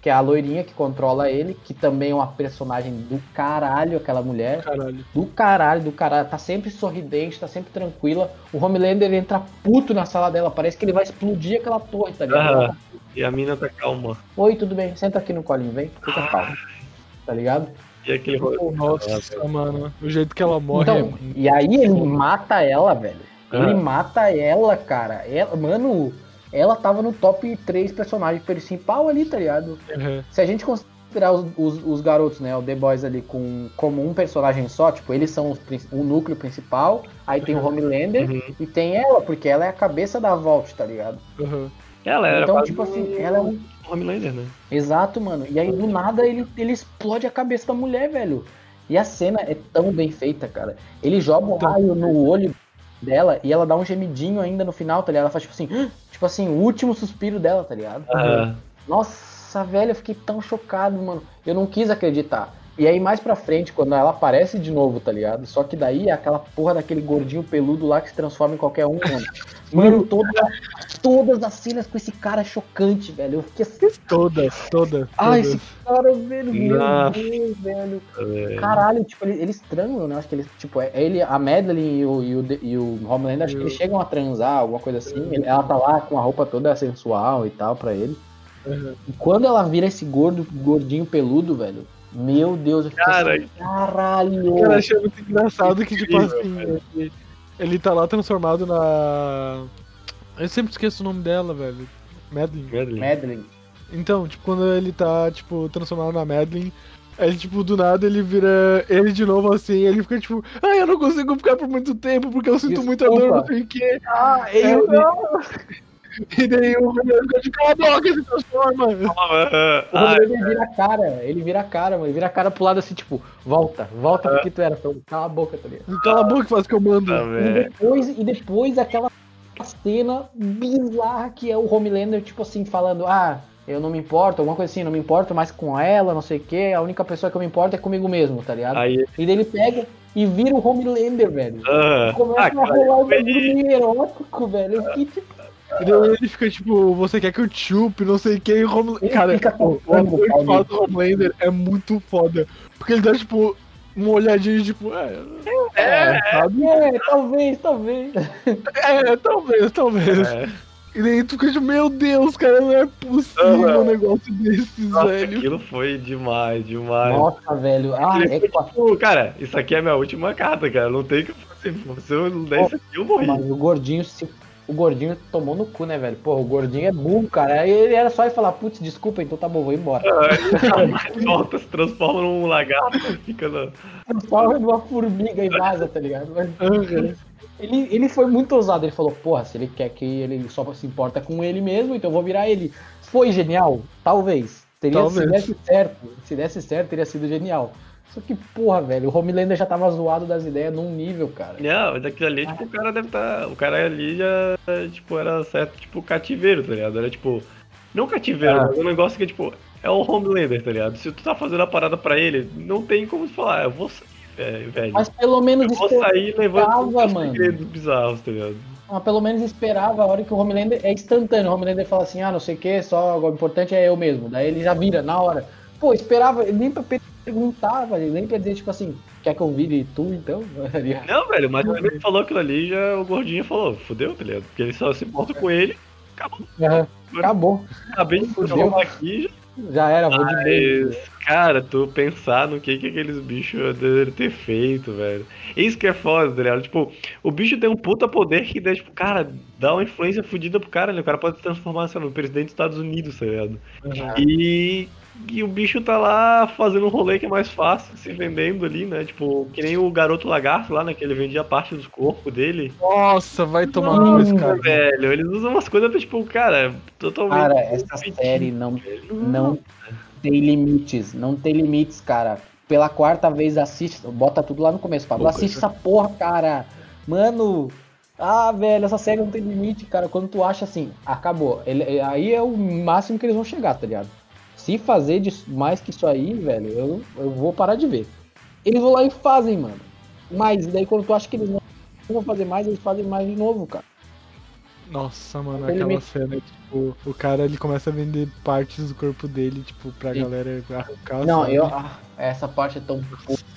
que é a loirinha que controla ele, que também é uma personagem do caralho, aquela mulher Caralho. do caralho, do caralho, tá sempre sorridente, tá sempre tranquila. O Homelander entra puto na sala dela, parece que ele vai explodir aquela torre, tá ligado? Aham. E a mina tá calma. Oi, tudo bem? Senta aqui no colinho, vem, fica calmo. Tá ligado? E aquele rolê. Nossa, mano. O jeito que ela morre Então, é. e aí ele mata ela, velho. Ele Ah. mata ela, cara. Ela, mano, ela tava no top 3 personagens principal ali, tá ligado? Uhum. Se a gente considerar os, os, os garotos, né, o The Boys ali com, como um personagem só, tipo, eles são os o núcleo principal, aí tem o Homelander Uhum. e tem ela, porque ela é a cabeça da Vault, tá ligado? Uhum. Ela era então, quase tipo assim, um ela é um... Homelander, né? Exato, mano. E aí, do nada, ele, ele explode a cabeça da mulher, velho. E a cena é tão bem feita, cara. Ele joga um raio no olho dela e ela dá um gemidinho ainda no final, tá ligado? Ela faz tipo assim, tipo assim, o último suspiro dela, tá ligado? Ah, Nossa, velho, eu fiquei tão chocado, mano. Eu não quis acreditar. E aí, mais pra frente, quando ela aparece de novo, tá ligado? Só que daí é aquela porra daquele gordinho peludo lá que se transforma em qualquer um, mano. Mano, toda, todas as cenas com esse cara chocante, velho. Eu fiquei assim, Todas, todas. ah, todas. esse cara, velho, meu Nossa. Deus, velho. é. Caralho, tipo, eles, eles transam, né? Acho que eles, tipo, é ele, a Madeline e o, e o, e o Homelander, acho que eles chegam a transar, alguma coisa assim. Ele- Ela tá lá com a roupa toda sensual e tal pra ele. Uhum. E quando ela vira esse gordo, gordinho peludo, velho, meu Deus, eu Cara, assim, caralho. Cara, eu achei muito engraçado que, tipo assim, ele, ele tá lá transformado na. Eu sempre esqueço o nome dela, velho. Madeline. Madeline. Madeline. Então, tipo, quando ele tá, tipo, transformado na Madeline, aí, tipo, do nada ele vira ele de novo assim, ele fica tipo, ah, eu não consigo ficar por muito tempo porque eu sinto muita dor, não sei o quê. Ah, É, eu E daí o Romero fica de cala a boca, se transforma. Ah, O Homelander vira a cara, ele vira a cara, mano. Ele vira a cara pro lado assim, tipo, volta, volta porque tu era, então, cala a boca, tá ligado? Cala a boca e faz o que eu mando. ah, E depois, e depois aquela cena bizarra que é o Homelander, tipo assim, falando, ah, eu não me importo, alguma coisa assim, não me importo mais com ela, não sei o que, a única pessoa que eu me importo é comigo mesmo, tá ligado? Aí, E daí ele pega e vira o Homelander, velho. ah, Começa ah, a rolar o bagulho meio erótico, velho. Eu fiquei tipo, E ele fica tipo, você quer que eu chupe, não sei o que, e. Ele Cara, o, ator o pau que faz o Homelander é muito foda. Porque ele dá, tipo, uma olhadinha, tipo, é. É, sabe? é, talvez, talvez. É, talvez, talvez. É. E daí tu fica tipo, meu Deus, cara, não é possível um negócio desses, Nossa, velho. aquilo foi demais, demais. Nossa, velho. Ah, Ele é foi que tipo, cara, isso aqui é minha última carta, cara. Não tem que fazer. Se eu der isso aqui, eu morri. Mas o gordinho se o gordinho tomou no cu, né, velho? Pô, o gordinho é burro, cara. Aí ele era só ir falar, putz, desculpa, então tá bom, vou embora. Volta, se transforma num lagarto, fica na. Transforma numa formiga e vaza, tá ligado? Mas- Ele, ele foi muito ousado, ele falou, porra, se ele quer que ele só se importa com ele mesmo, então eu vou virar ele. Foi genial? Talvez. Teria, Talvez. Se desse certo, se desse certo, teria sido genial. Só que, porra, velho, o Homelander já tava zoado das ideias num nível, cara. Não, mas aquilo ali, tipo, o cara deve estar. O cara ali já, tipo, era certo, tipo, cativeiro, tá ligado? Era tipo. Não cativeiro, Ah. mas um negócio que, tipo, é o Homelander, tá ligado? Se tu tá fazendo a parada pra ele, não tem como falar, "Ah, eu vou sair, velho, velho. Mas pelo menos Eu vou sair levando os mano. segredos bizarros, tá ligado? mas pelo menos esperava a hora que o Homelander é instantâneo. O Homelander fala assim, ah, não sei o que, só o importante é eu mesmo. Daí ele já vira na hora. Pô, esperava, nem pra perguntar, velho, nem pra dizer, tipo assim, quer que eu vire tu então? Não, velho, mas quando ele falou aquilo ali, já o gordinho falou, fudeu, tá ligado? Porque ele só se importa com ele, Aham, Acabou. acabei de Fudeu. aqui, já Já era, vou de bem. Mas, cara, tu pensar no que, que aqueles bichos devem ter feito, velho. Isso que é foda, tá ligado? Tipo, o bicho tem um puta poder que, dá, tipo, cara, dá uma influência fodida pro cara, né? O cara pode se transformar, sei lá, no presidente dos Estados Unidos, tá ligado? E, e o bicho tá lá fazendo um rolê que é mais fácil, se vendendo ali, né? Tipo, que nem o garoto lagarto lá, né? Que ele vendia parte dos corpos dele. Nossa, vai tomar no cu cara. velho, eles usam umas coisas pra, tipo, cara, totalmente. Cara, essa série não, não tem limites. Não tem limites, cara. Pela quarta vez assiste. Bota tudo lá no começo, Pablo. Assiste essa porra, cara. Mano. Ah, velho, essa série não tem limite, cara. Quando tu acha assim, acabou. Ele- aí é o máximo que eles vão chegar, tá ligado? Se fazer mais que isso aí, velho, eu, eu vou parar de ver. Eles vão lá e fazem, mano. Mas daí quando tu acha que eles não vão fazer mais, eles fazem mais de novo, cara. Nossa, mano, aquela limite. cena, tipo, o cara ele começa a vender partes do corpo dele, tipo, pra Sim. galera arrancar. Não, sabe? eu. ah, essa parte é tão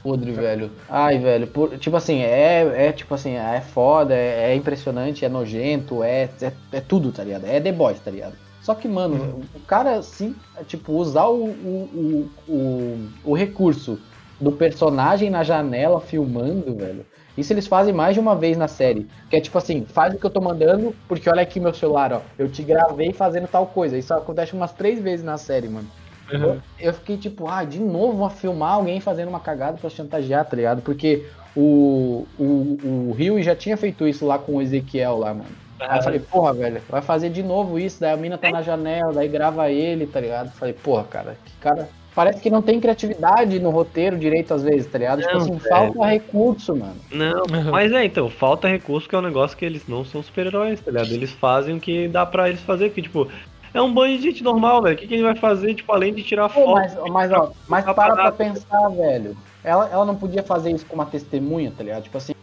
podre, velho. Ai, velho. por- tipo assim, é, é tipo assim, é foda, é, é impressionante, é nojento, é, é, é tudo, tá ligado? É The Boys, tá ligado? Só que, mano, o cara, assim, é, tipo, usar o, o, o, o, recurso do personagem na janela filmando, velho. Isso eles fazem mais de uma vez na série. Que é tipo assim, faz o que eu tô mandando, porque olha aqui meu celular, ó. Eu te gravei fazendo tal coisa. Isso acontece umas três vezes na série, mano. Uhum. Eu fiquei tipo, ah, de novo vão filmar alguém fazendo uma cagada pra chantagear, tá ligado? Porque o, o, o Rio já tinha feito isso lá com o Ezequiel lá, mano. Aí eu falei, porra, velho, vai fazer de novo isso, daí a mina tá na janela, daí grava ele, tá ligado? Falei, porra, cara, que cara. Parece que não tem criatividade no roteiro direito às vezes, tá ligado? tipo Não, assim, velho. falta recurso, mano. Não, Uhum. mas é, então, falta recurso que é um negócio que eles não são super-heróis, tá ligado? Eles fazem o que dá pra eles fazer, que, tipo, é um banho de gente normal, velho. O que, que ele vai fazer, tipo, além de tirar Pô, foto? mas, mas, ó, mas para pra pensar, velho. Ela, ela não podia fazer isso com uma testemunha, tá ligado? Tipo assim,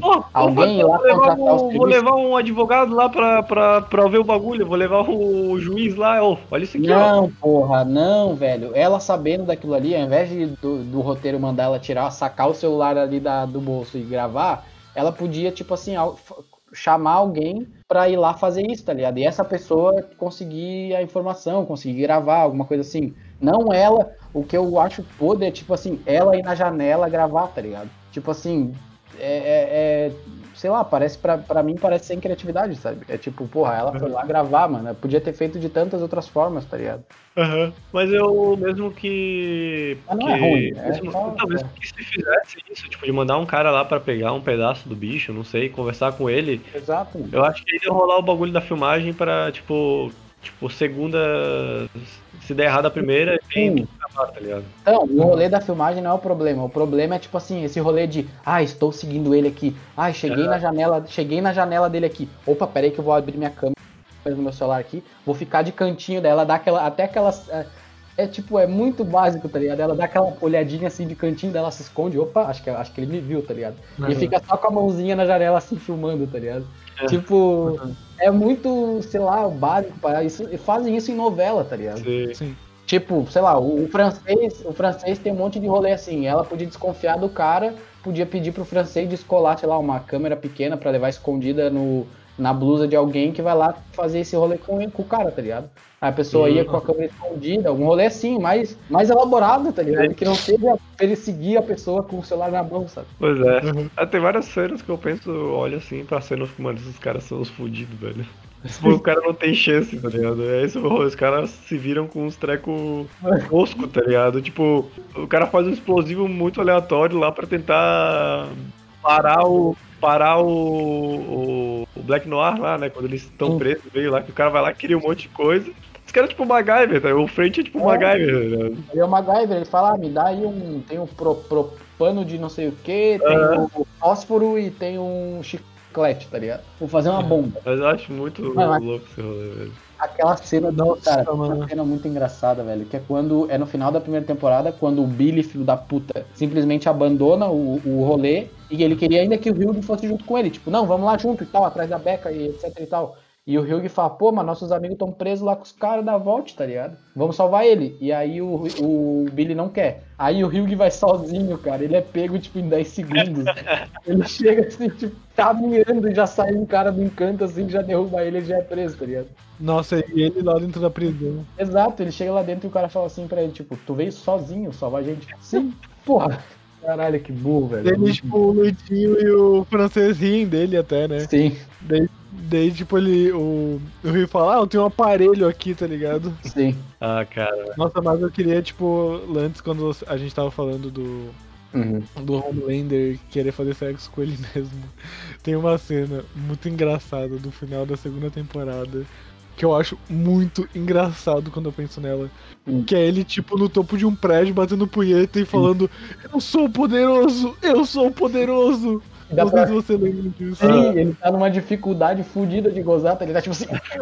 Pô, alguém eu lá vou levar, um, vou levar um advogado lá pra, pra, pra ver o bagulho, vou levar o juiz lá, ó, olha isso aqui, ó. Não, porra, não, velho. Ela sabendo daquilo ali, ao invés de, do, do roteiro mandar ela tirar, sacar o celular ali da, do bolso e gravar, ela podia, tipo assim, chamar alguém pra ir lá fazer isso, tá ligado? E essa pessoa conseguir a informação, conseguir gravar, alguma coisa assim. Não ela, o que eu acho podre é, tipo assim, ela ir na janela gravar, tá ligado? Tipo assim, é, é- é- sei lá, parece pra, pra mim parece sem criatividade, sabe? É tipo, porra, ela foi lá gravar, mano. Podia ter feito de tantas outras formas, tá ligado? Aham. Mas eu, mesmo que. Mas não que é ruim, é mesmo, só- não, mesmo é. que se fizesse isso, tipo, de mandar um cara lá pra pegar um pedaço do bicho, não sei, conversar com ele, Exato. eu acho que ia rolar o bagulho da filmagem pra, tipo, tipo, segunda. Se der errado a primeira, tem Sim. que acabar, tá ligado? Então, o rolê da filmagem não é o problema. O problema é tipo assim, esse rolê de, ah, estou seguindo ele aqui. Ah, cheguei É. na janela, cheguei na janela dele aqui. Opa, peraí que eu vou abrir minha câmera no meu celular aqui. Vou ficar de cantinho dela, dar aquela, até aquelas é, é tipo, é muito básico, tá ligado? Ela dá aquela olhadinha assim de cantinho dela, se esconde. Opa, acho que, acho que ele me viu, tá ligado? E Uhum. fica só com a mãozinha na janela assim filmando, tá ligado? É. Tipo, é muito, sei lá, básico. Para isso, e fazem isso em novela, tá ligado? Você- Sim. Tipo, sei lá, o, o francês, o francês tem um monte de rolê assim. Ela podia desconfiar do cara, podia pedir pro francês descolar, sei lá, uma câmera pequena pra levar escondida no, na blusa de alguém que vai lá fazer esse rolê com, com o cara, tá ligado? Aí a pessoa ia Uhum. com a câmera escondida, algum rolê assim, mais, mais elaborado, tá ligado? Que não seja perseguir a pessoa com o celular na mão, sabe? Pois é. Uhum. Ah, Tem várias cenas que eu penso, olho assim pra cena e mano, esses caras são os fudidos, velho. Tipo, o cara não tem chance, tá ligado? É esse o rolê, os caras se viram com uns trecos tosco, tá ligado? Tipo, o cara faz um explosivo muito aleatório lá pra tentar parar o. Parar o, o, o Black Noir lá, né? Quando eles estão presos, veio lá, que o cara vai lá e cria um monte de coisa. Esse cara é tipo o MacGyver, tá? O frente é tipo o É. MacGyver, ligado? Aí o MacGyver, ele fala, ah, me dá aí um, tem um pro, propano de não sei o que, tem Aham. um fósforo e tem um chiclete, tá ligado? Vou fazer uma bomba. Mas eu acho muito Mas- mas- louco esse rolê, velho. Aquela cena, Nossa, cara, mano. uma cena muito engraçada, velho, que é quando, é no final da primeira temporada, quando o Billy, filho da puta, simplesmente abandona o, o rolê e ele queria ainda que o Hugh fosse junto com ele, tipo, não, vamos lá junto e tal, atrás da Becca e etc e tal. E o Hugh fala, pô, mas nossos amigos estão presos lá com os caras da Vault, tá ligado? Vamos salvar ele. E aí o, o Billy não quer. Aí o Hugh vai sozinho, cara. Ele é pego, tipo, em 10 segundos. ele chega assim, tipo, caminhando e já sai um cara do encanto, assim, já derruba ele e já é preso, tá ligado? Nossa, e ele lá dentro da prisão. Exato, ele chega lá dentro e o cara fala assim pra ele, tipo, tu veio sozinho salvar a gente? Sim. Porra. Caralho, que burro, velho. Ele, tipo, o Luitinho e o francês riem dele até, né? Sim, Daí, daí tipo, ele. O, o Rio fala, ah, eu tenho um aparelho aqui, tá ligado? sim. Ah, cara. Nossa, mas eu queria, tipo, antes, quando a gente tava falando do, Uhum. do Homelander querer fazer sexo com ele mesmo, tem uma cena muito engraçada do final da segunda temporada. Que eu acho muito engraçado quando eu penso nela. Hum. Que é ele, tipo, no topo de um prédio, batendo punheta e falando: Eu sou poderoso! Eu sou poderoso! Dá Não pra- sei se você lembra disso. Sim, ele tá numa dificuldade fodida de gozar, tá? Ele tá tipo assim.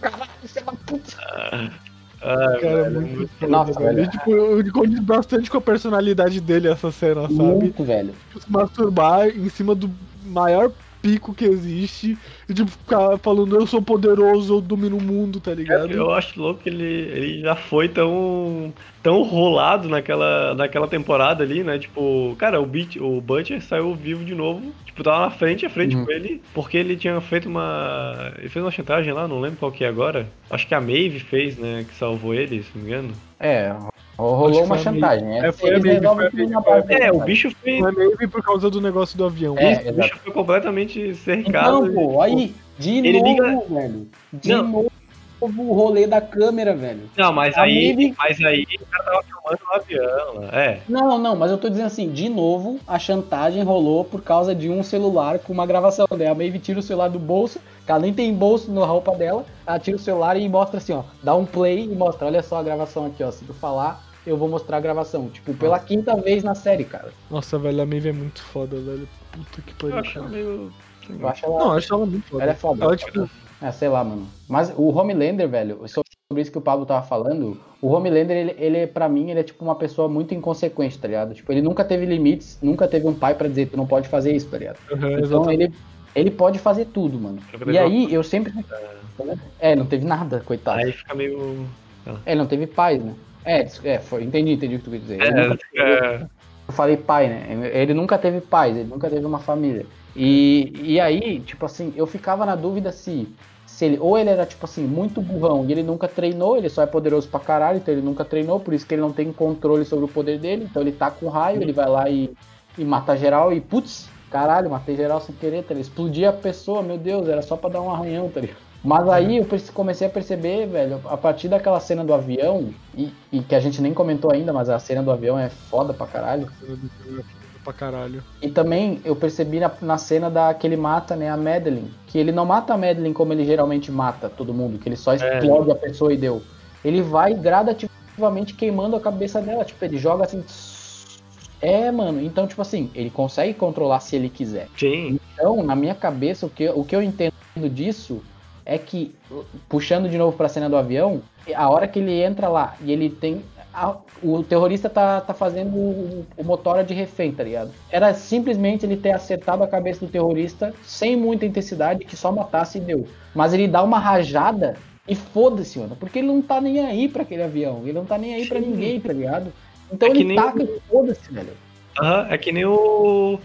Caralho, filho da puta. Ah, Cara, velho, muito foda, Nossa, velho. velho. E, tipo, eu condiz bastante com a personalidade dele essa cena, sabe? Muito, velho. Se masturbar em cima do maior pico que existe e, tipo, ficar falando eu sou poderoso, eu domino o mundo, tá ligado? Eu acho louco que ele, ele já foi tão, tão rolado naquela, naquela temporada ali, né? Tipo, cara, o, Beat, o Butcher saiu vivo de novo. Tipo, tava na frente, a frente Uhum. com ele, porque ele tinha feito uma. Ele fez uma chantagem lá, não lembro qual que é agora. Acho que a Maeve fez, né? Que salvou ele, se não me engano. É, rolou uma foi a chantagem. É, É, foi a Maeve, foi a Maeve, É, o chantagem. bicho fez. Não é meio por causa do negócio do avião. É, o bicho foi completamente cercado. Então, pô, aí, de Ele novo, liga- velho. De Não. novo o rolê da câmera, velho. Não, mas A aí, Maeve- mas aí o cara tava filmando no avião. É. Não, não, mas eu tô dizendo assim, de novo, a chantagem rolou por causa de um celular com uma gravação. Daí a Maeve tira o celular do bolso, que ela nem tem bolso na roupa dela, ela tira o celular e mostra assim, ó, dá um play e mostra, olha só a gravação aqui, ó, se tu falar, eu vou mostrar a gravação. Tipo, pela quinta vez na série, cara. Nossa, velho, a Maeve é muito foda, velho. Puta que Eu pariu. acho cara. meio. Eu acho ela, Não, eu acho ela muito foda. ela é foda. Ela, tipo, É, sei lá, mano. Mas o Homelander, velho, sobre isso que o Pablo tava falando, o Homelander, ele, ele pra mim, ele é tipo uma pessoa muito inconsequente, tá ligado? Tipo, ele nunca teve limites, nunca teve um pai pra dizer, tu não pode fazer isso, tá ligado? aham, Então exatamente. ele, ele pode fazer tudo, mano. E aí, eu sempre... É, não teve nada, coitado. Aí fica meio. É, ele não teve pais, né? É, é foi, entendi, entendi o que tu quis dizer. Ele É, é, eu falei pai, né? Ele nunca teve pais, ele nunca teve uma família. E, e aí, tipo assim, eu ficava na dúvida se, se ele, ou ele era, tipo assim, muito burrão e ele nunca treinou, ele só é poderoso pra caralho, então ele nunca treinou, por isso que ele não tem controle sobre o poder dele, então ele tá com raio, ele vai lá e, e mata geral e, putz, caralho, matei geral sem querer, tá ligado? Explodia a pessoa, meu Deus, era só pra dar um arranhão, tá ligado? Mas aí eu comecei a perceber, velho, a partir daquela cena do avião, e, e que a gente nem comentou ainda, mas a cena do avião é foda pra caralho. Pra caralho. E também eu percebi na, na cena da que ele mata, né, a Madeline, que ele não mata a Madeline como ele geralmente mata todo mundo, que ele só explode a pessoa e deu. Ele vai gradativamente queimando a cabeça dela, tipo, ele joga assim. É, mano, então, tipo assim, ele consegue controlar se ele quiser. sim. Então, na minha cabeça, o que, o que eu entendo disso é que, puxando de novo pra cena do avião, a hora que ele entra lá e ele tem. a- o terrorista tá, tá fazendo o, o motora de refém, tá ligado? Era simplesmente ele ter acertado a cabeça do terrorista sem muita intensidade, que só matasse e deu. Mas ele dá uma rajada e foda-se, mano, porque ele não tá nem aí pra aquele avião, ele não tá nem aí Sim. ninguém, tá ligado? Então É ele taca e foda-se, velho. Aham, é que nem o.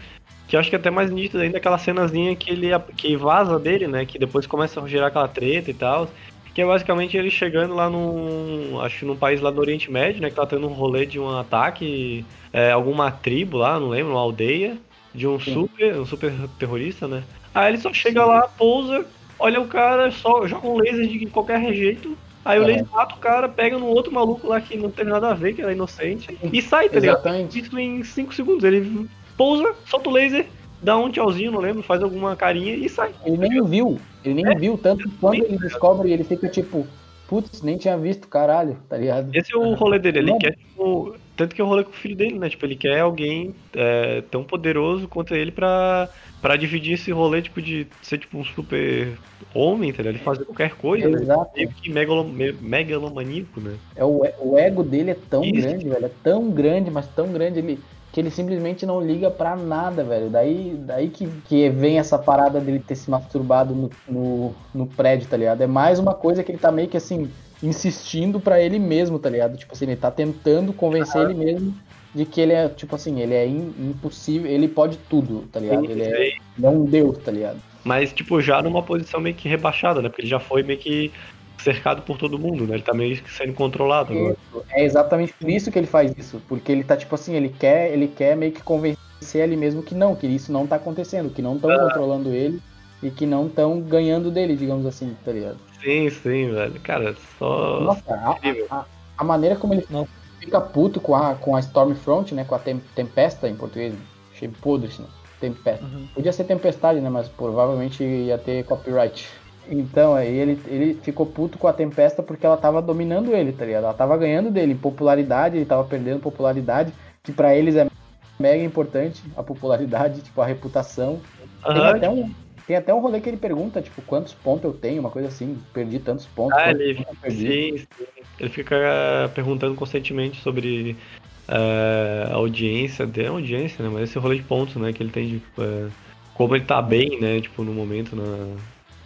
que eu acho que é até mais nítido ainda aquela cenazinha que ele que vaza dele, né? Que depois começa a gerar aquela treta e tal. Que é basicamente ele chegando lá num. Acho que num país lá do Oriente Médio, né? Que tá tendo um rolê de um ataque. É, alguma tribo lá, não lembro, uma aldeia. De um Sim. super. Um super terrorista, né? Aí ele só chega lá, pousa, olha o cara, só joga um laser de qualquer jeito. Aí o É. laser mata o cara, pega no outro maluco lá que não teve nada a ver, que era inocente, e sai, tá ligado? Exatamente. Isso em 5 segundos. Ele pousa, solta o laser, dá um tchauzinho, não lembro, faz alguma carinha e sai. Ele nem viu, ele nem É, viu, tanto quando ele descobre, ele fica tipo, putz, nem tinha visto, caralho, tá ligado? Esse é o rolê dele, ele Não. quer, tipo, tanto que é o rolê com o filho dele, né? Tipo, ele quer alguém é, tão poderoso quanto ele pra, pra dividir esse rolê, tipo, de ser tipo um super homem, tá ligado? Ele fazer qualquer coisa, né? Exato. Meio que megalo, me- megalomaníaco, né? É o, o ego dele é tão Isso. grande, velho. É tão grande, mas tão grande ele, que ele simplesmente não liga pra nada, velho. Daí, daí que, que vem essa parada dele ter se masturbado no, no, no prédio, tá ligado? É mais uma coisa que ele tá meio que assim, insistindo pra ele mesmo, tá ligado? Tipo assim, ele tá tentando convencer ele mesmo de que ele é, tipo assim, ele é in- impossível, ele pode tudo, tá ligado? Ele é, ele é um deus, tá ligado? Mas, tipo, já numa posição meio que rebaixada, né? Porque ele já foi meio que cercado por todo mundo, né? Ele tá meio que sendo controlado agora. É exatamente por isso que ele faz isso, porque ele tá tipo assim, ele quer, ele quer meio que convencer ele mesmo que não, que isso não tá acontecendo, que não estão controlando ele e que não estão ganhando dele, digamos assim, tá ligado? Sim, sim, velho. Cara, só. Nossa, a, incrível. a, a maneira como ele Não. Fica puto com a, com a Stormfront, né, com a tem, Tempesta em português, achei podre isso, né? Tempesta. Uhum. Podia ser Tempestade, né, mas provavelmente ia ter copyright. Então, aí ele, ele ficou puto com a Tempesta porque ela tava dominando ele, tá ligado? Ela tava ganhando dele em popularidade, ele tava perdendo popularidade, que pra eles é mega importante, a popularidade, tipo, a reputação. Tem Aham, até, um, tem até um rolê que ele pergunta, tipo, quantos pontos eu tenho, uma coisa assim, perdi tantos pontos. Ah, ele, pontos sim, sim. ele fica perguntando constantemente sobre eh, a audiência, de audiência, né? Mas esse rolê de pontos, né? Que ele tem de eh, como ele tá bem, né? Tipo, no momento na,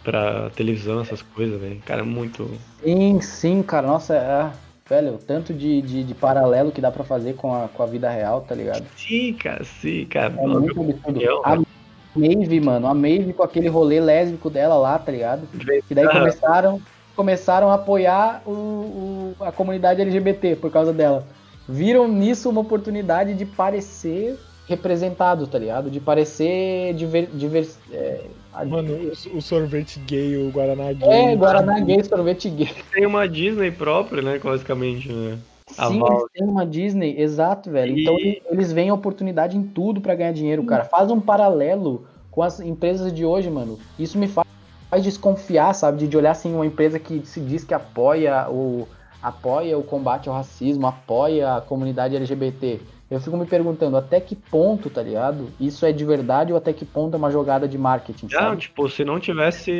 pra televisão, essas coisas, velho. Cara, é muito. Sim, sim, cara, nossa, é, velho, o tanto de, de, de paralelo que dá pra fazer com a, com a vida real, tá ligado? Sim, cara, sim, cara. É muito absurdo. A Maeve, mano, a Maeve com aquele rolê lésbico dela lá, tá ligado? E daí começaram, começaram a apoiar o, o- a comunidade LGBT por causa dela. Viram nisso uma oportunidade de parecer representado, tá ligado? De parecer diver, diver, é, Mano, o, o sorvete gay, o Guaraná gay. é, Guaraná gay, sorvete gay. Tem uma Disney própria, né? Basicamente, né? A Sim, Valve. eles têm uma Disney, exato, velho. E- Então eles- veem a oportunidade em tudo pra ganhar dinheiro, cara. Faz um paralelo com as empresas de hoje, mano. Isso me faz faz desconfiar, sabe? De, de olhar assim uma empresa que se diz que apoia o apoia o combate ao racismo, apoia a comunidade LGBT. Eu fico me perguntando até que ponto, tá ligado? Isso é de verdade ou até que ponto é uma jogada de marketing, Não, sabe? tipo, se não tivesse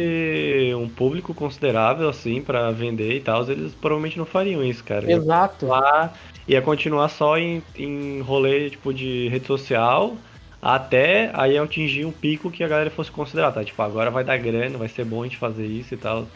um público considerável, assim, pra vender e tal, eles provavelmente não fariam isso, cara. Exato. continuar- ia continuar só em, em rolê, tipo, de rede social, até aí atingir um pico que a galera fosse considerar, tá? Tipo, agora vai dar grana, vai ser bom a gente fazer isso e tal,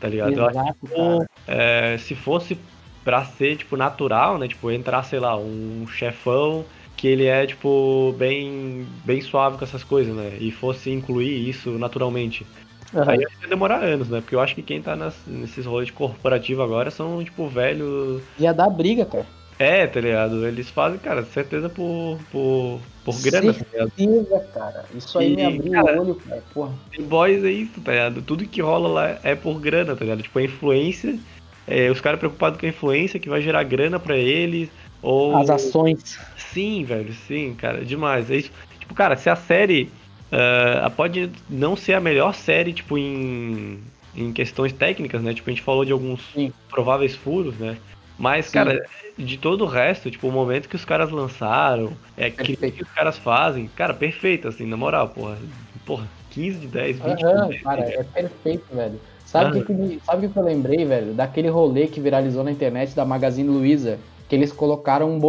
tá ligado? Acho Exato, cara. é, se fosse pra ser, tipo, natural, né? Tipo, entrar, sei lá, um chefão que ele é, tipo, bem, bem suave com essas coisas, né? E fosse incluir isso naturalmente. Aham. Aí acho que ia demorar anos, né? Porque eu acho que quem tá nas- nesses rolês de corporativo agora são, tipo, velhos. Ia dar briga, cara. É, tá ligado? Eles fazem, cara, certeza por, por, por grana, tá ligado? Certeza, cara. Isso aí me E, abriu cara, o olho, cara. Porra. The Boys é isso, tá ligado? Tudo que rola lá é por grana, tá ligado? Tipo, a influência. É, os caras preocupados com a influência que vai gerar grana pra eles. Ou. As ações. Sim, velho, sim, cara, demais. É isso. Tipo, cara, se a série ah, pode não ser a melhor série, tipo, em, em questões técnicas, né? Tipo, a gente falou de alguns Sim. prováveis furos, né? Mas, Sim. cara, de todo o resto, tipo, o momento que os caras lançaram, é que que os caras fazem, cara, perfeito, assim, na moral, porra. Porra, 15 de 10, 20 de Aham, 10. cara, né? é perfeito, velho. Sabe o que, que, sabe que eu lembrei, velho? Daquele rolê que viralizou na internet da Magazine Luiza, que eles colocaram um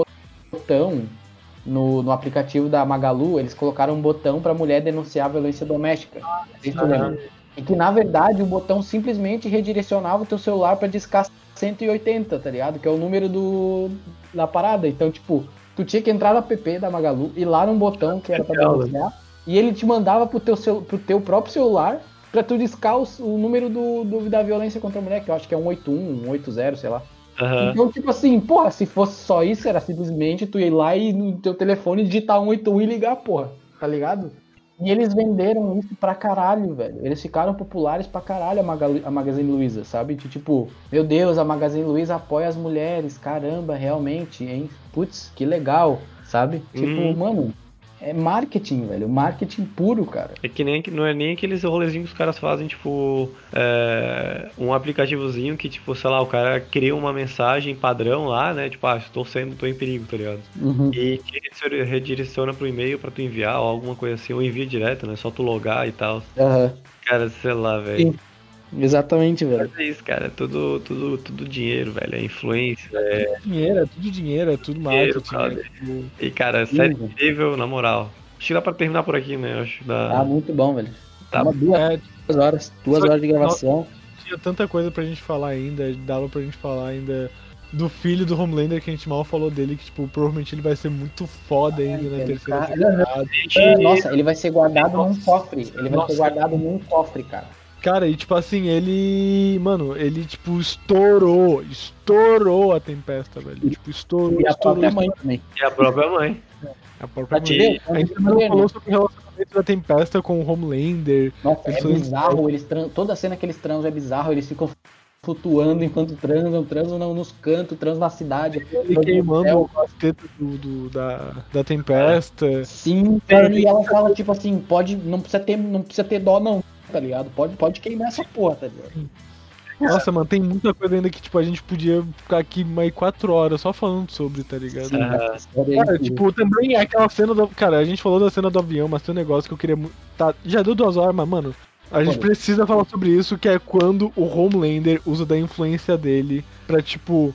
botão no, no aplicativo da Magalu, eles colocaram um botão pra mulher denunciar a violência doméstica. Se lembram? E que, na verdade, o botão simplesmente redirecionava o teu celular pra discar 180, tá ligado? Que é o número do, da parada. Então, tipo, tu tinha que entrar no app da Magalu, ir lá num botão que era pra Legal, né? denunciar, E ele te mandava pro teu, pro teu próprio celular pra tu discar o, o número do, do- da violência contra a mulher, que eu acho que é 181, 180, sei lá. Aham. Então, tipo assim, porra, se fosse só isso, era simplesmente tu ir lá e no teu telefone digitar 181 e ligar, porra, tá ligado? E eles venderam isso pra caralho, velho. Eles ficaram populares pra caralho, a, a Magazine Luiza, sabe? Tipo, meu Deus, a Magazine Luiza apoia as mulheres, caramba, realmente, hein? Putz, que legal, sabe? Tipo, Uhum. mano, é marketing, velho. Marketing puro, cara. É que nem, não é nem aqueles rolezinhos que os caras fazem, tipo, é, um aplicativozinho que, tipo, sei lá, o cara cria uma mensagem padrão lá, né? Tipo, ah, estou sendo, tô em perigo, tá ligado? Uhum. E te redireciona- pro e-mail pra tu enviar ou alguma coisa assim, ou envia direto, né? Só tu logar e tal. Aham. Cara, sei lá, velho. Exatamente, velho. Mas é isso, cara. É tudo, tudo, tudo dinheiro, velho. É influência. É... Dinheiro, é tudo dinheiro, é tudo Dinheiro, marketing. é tudo- E, cara, série Uhum. incrível, na moral. Acho que dá pra terminar por aqui, né? Acho que Ah, dá. muito bom, velho. Tá Uma duas, É, duas horas. Duas horas de gravação. tinha tanta coisa pra gente falar ainda, dava pra gente falar ainda do filho do Homelander que a gente mal falou dele, que tipo, provavelmente ele vai ser muito foda ainda na terceira tá- temporada. É, Nossa, ele vai ser guardado num cofre. Ele vai Nossa. ser guardado num cofre, cara. Cara, e tipo assim, ele. Mano, ele tipo estourou, estourou a tempesta, velho. Tipo, estourou, E a estourou. própria mãe também. E a própria mãe. A própria te mãe. A gente não falou sobre o relacionamento da tempesta com o Homelander. Nossa, é Pessoas- bizarro. Eles tran... Toda cena que eles transam é bizarro. Eles ficam flutuando enquanto transam, transam não- nos cantos, transam na cidade. Ele queimando as tetas do, do- da, da tempesta. Sim, velho. E ela fala, tipo assim, pode. Não precisa ter, não precisa ter dó, não, tá ligado? Pode, pode queimar essa porra, tá ligado? Nossa, mano, tem muita coisa ainda que, tipo, a gente podia ficar aqui mais quatro horas só falando sobre, tá ligado? Ah. Cara, tipo, também é aquela cena do. Cara, a gente falou da cena do avião, mas tem um negócio que eu queria. Tá, já deu duas horas, mas, mano, a gente Olha. precisa falar sobre isso, que é quando o Homelander usa da influência dele pra, tipo.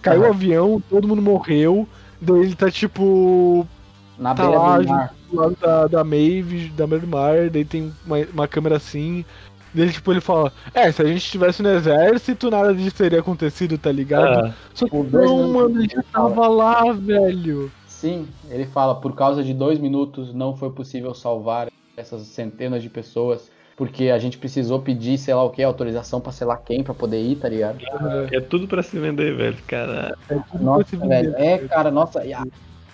Caiu o avião, todo mundo morreu, daí ele tá, tipo. Na tá beira lá, do mar. do lado da, da Maeve, da beira do mar, daí tem uma, uma câmera assim. Daí, tipo, ele fala, é, se a gente estivesse no exército, nada disso teria acontecido, tá ligado? Ah, Só que não, mano, ele já fala. tava lá, velho. Sim, ele fala, por causa de dois minutos não foi possível salvar essas centenas de pessoas, porque a gente precisou pedir, sei lá o que, autorização pra sei lá quem pra poder ir, tá ligado? é tudo pra se vender, velho. Cara, É tudo Nossa, pra se vender, velho. É, cara, nossa, e a-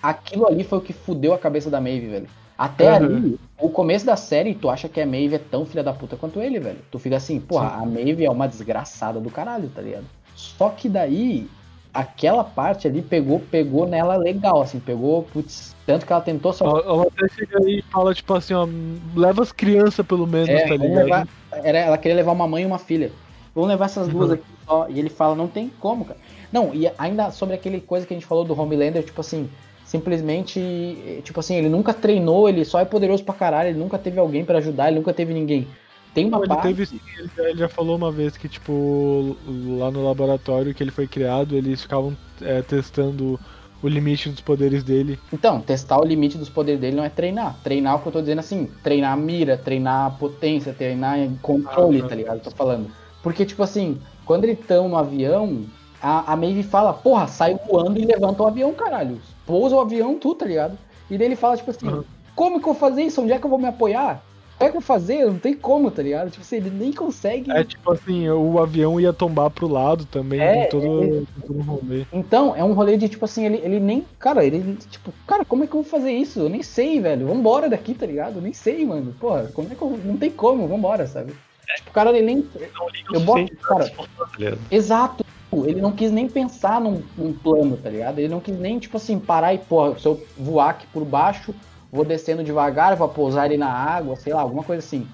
aquilo ali foi o que fudeu a cabeça da Maeve, velho. Até Uhum. ali, o começo da série, tu acha que a Maeve é tão filha da puta quanto ele, velho. Tu fica assim, porra, a Maeve é uma desgraçada do caralho, tá ligado? Só que daí, aquela parte ali pegou, pegou nela legal, assim, pegou, putz, tanto que ela tentou só. Ela, ela até chega aí e fala, tipo assim, ó, leva as crianças pelo menos, É, tá ligado? levar, era, ela queria levar uma mãe e uma filha. Vamos levar essas duas Uhum. aqui só. E ele fala, não tem como, cara. Não, e ainda sobre aquele coisa que a gente falou do Homelander, tipo assim, simplesmente, eh, tipo assim, ele nunca treinou, ele só é poderoso pra caralho, ele nunca teve alguém pra ajudar, ele nunca teve ninguém. Tem uma Ele parte... teve ele já, ele já falou uma vez que, tipo, lá no laboratório que ele foi criado, eles ficavam é, testando o limite dos poderes dele. Então, testar o limite dos poderes dele não é treinar. Treinar o que eu tô dizendo assim, treinar a mira, treinar a potência, treinar controle, Ah, tá ligado? Eu tô falando. Porque, tipo assim, quando eles estão no avião, a, a Maeve fala, porra, sai voando e levanta o avião, caralho. Pousa o avião, tu, tá ligado? E daí ele fala, tipo assim, Uhum. como que eu vou fazer isso? Onde é que eu vou me apoiar? Como é que eu vou fazer? Não tem como, tá ligado? Tipo assim, ele nem consegue. É tipo assim, o avião ia tombar pro lado também, É, todo, com todo o rolê. Então, é um rolê de, tipo assim, ele, ele nem. Cara, ele, tipo, cara, como é que eu vou fazer isso? Eu nem sei, velho. Vambora daqui, tá ligado? Eu nem sei, mano. Porra, como é que eu. Não tem como, vambora, sabe? Tipo, cara, ele nem. o Eu boto- cara, tá? Exato. Ele não quis nem pensar num, num plano, tá ligado? Ele não quis nem, tipo assim, parar e, pô, se eu voar aqui por baixo, vou descendo devagar, vou pousar ali na água, sei lá, alguma coisa assim.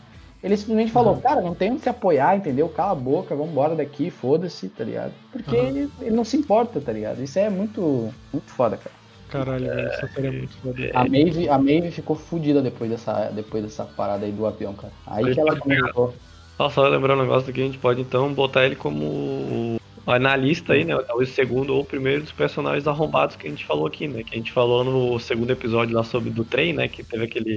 Ele simplesmente falou, cara, não tem onde se apoiar, entendeu? Cala a boca, vamos embora daqui, foda-se, tá ligado? Porque Uhum. ele, ele não se importa, tá ligado? Isso é muito, muito foda, cara. Caralho, velho, essa série é muito foda. A Maeve, a Maeve ficou fodida depois dessa, depois dessa parada aí do avião, cara. Aí que ela começou. Nossa, só lembrar um negócio que a gente pode então botar ele como o- na lista aí, né? Talvez o segundo ou o primeiro dos personagens arrombados que a gente falou aqui, né? Que a gente falou no segundo episódio lá sobre do trem, né? Que teve aquele.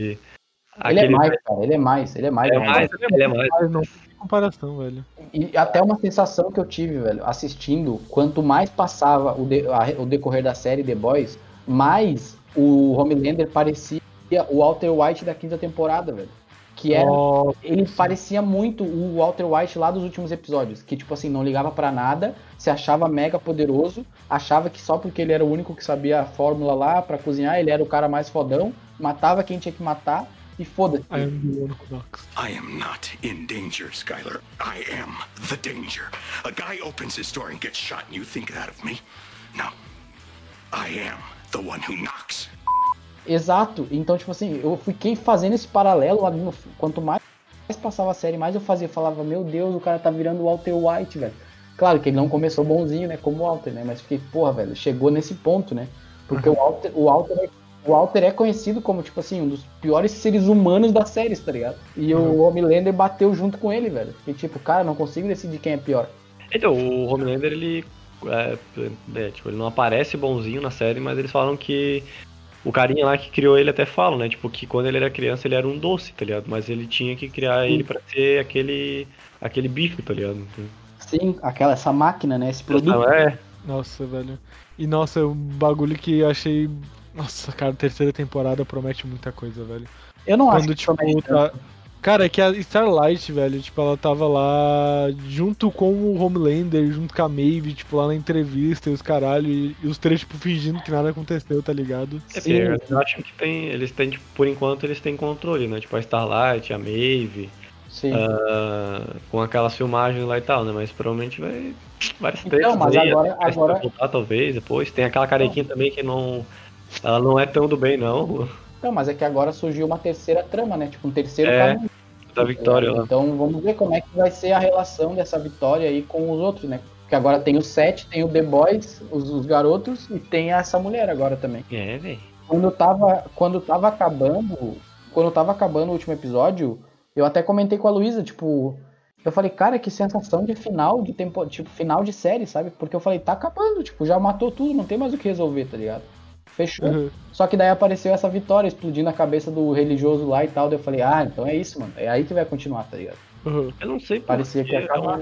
Ele é aquele- mais, cara, ele é mais, ele é mais. É né? mais, ele é mais. Mas não tem comparação, velho. E até uma sensação que eu tive, velho, assistindo, quanto mais passava o, de- a- o decorrer da série The Boys, mais o Homelander parecia o Walter White da quinta temporada, velho. Que era. Nossa, Ele parecia muito o Walter White lá dos últimos episódios. Que, tipo assim, não ligava pra nada, se achava mega poderoso, achava que só porque ele era o único que sabia a fórmula lá pra cozinhar, ele era o cara mais fodão, matava quem tinha que matar e foda-se. I am the Orthodox. I am not in danger, Skylar. I am the danger. A guy opens his door and gets shot, and you think that of me? No. I am the one who knocks. Exato. Então, tipo assim, eu fiquei fazendo esse paralelo ali no. Quanto mais passava a série, mais eu fazia. Eu falava, meu Deus, o cara tá virando o Walter White, velho. Claro que ele não começou bonzinho, né? Como o Walter, né? Mas fiquei, porra, velho, chegou nesse ponto, né? Porque o Walter, o Walter, é- o Walter é conhecido como, tipo assim, um dos piores seres humanos da série, tá ligado? E o Homelander bateu junto com ele, velho. E tipo, cara, não consigo decidir quem é pior. Então, o Homelander, ele. É, é, tipo, ele não aparece bonzinho na série, mas eles falam que. O carinha lá que criou ele até fala, né? Tipo, que quando ele era criança ele era um doce, tá ligado? Mas ele tinha que criar ele pra ser aquele. aquele bicho, tá ligado? Sim, aquela, essa máquina, né? Esse produto. Então, é, Nossa, velho. E nossa, o bagulho que eu achei. Nossa, cara, terceira temporada promete muita coisa, velho. Eu não acho Quando, que tipo, promete tá... Cara, é que a Starlight, velho, tipo, ela tava lá junto com o Homelander, junto com a Maeve, tipo, lá na entrevista e os caralho, e, e os três, tipo, fingindo que nada aconteceu, tá ligado? É, Sim. eu acho que tem, eles têm, tipo, por enquanto, eles têm controle, né? Tipo, a Starlight, a Maeve, Sim. ah, com aquelas filmagens lá e tal, né? Mas provavelmente vai. Várias Então, tretas mas aí, agora- que agora- vai voltar, talvez, depois. Tem aquela carequinha também que não. Ela não é tão do bem, não. Não, mas é que agora surgiu uma terceira trama, né? Tipo, um terceiro É, caminho. Da Victoria lá. Então vamos ver como é que vai ser a relação dessa vitória aí com os outros, né? Porque agora tem o Seth, tem o The Boys, os, os garotos, e tem essa mulher agora também. É, velho. Quando tava, quando tava acabando, quando tava acabando o último episódio, eu até comentei com a Luísa, tipo, eu falei, cara, que sensação de final de tempo, tipo, final de série, sabe? Porque eu falei, tá acabando, tipo, já matou tudo, não tem mais o que resolver, tá ligado? Fechou. Uhum. Só que daí apareceu essa vitória explodindo a cabeça do religioso lá e tal. Daí eu falei, ah, então é isso, mano. É aí que vai continuar, tá ligado? Uhum. Eu não sei Parecia que ia acabar.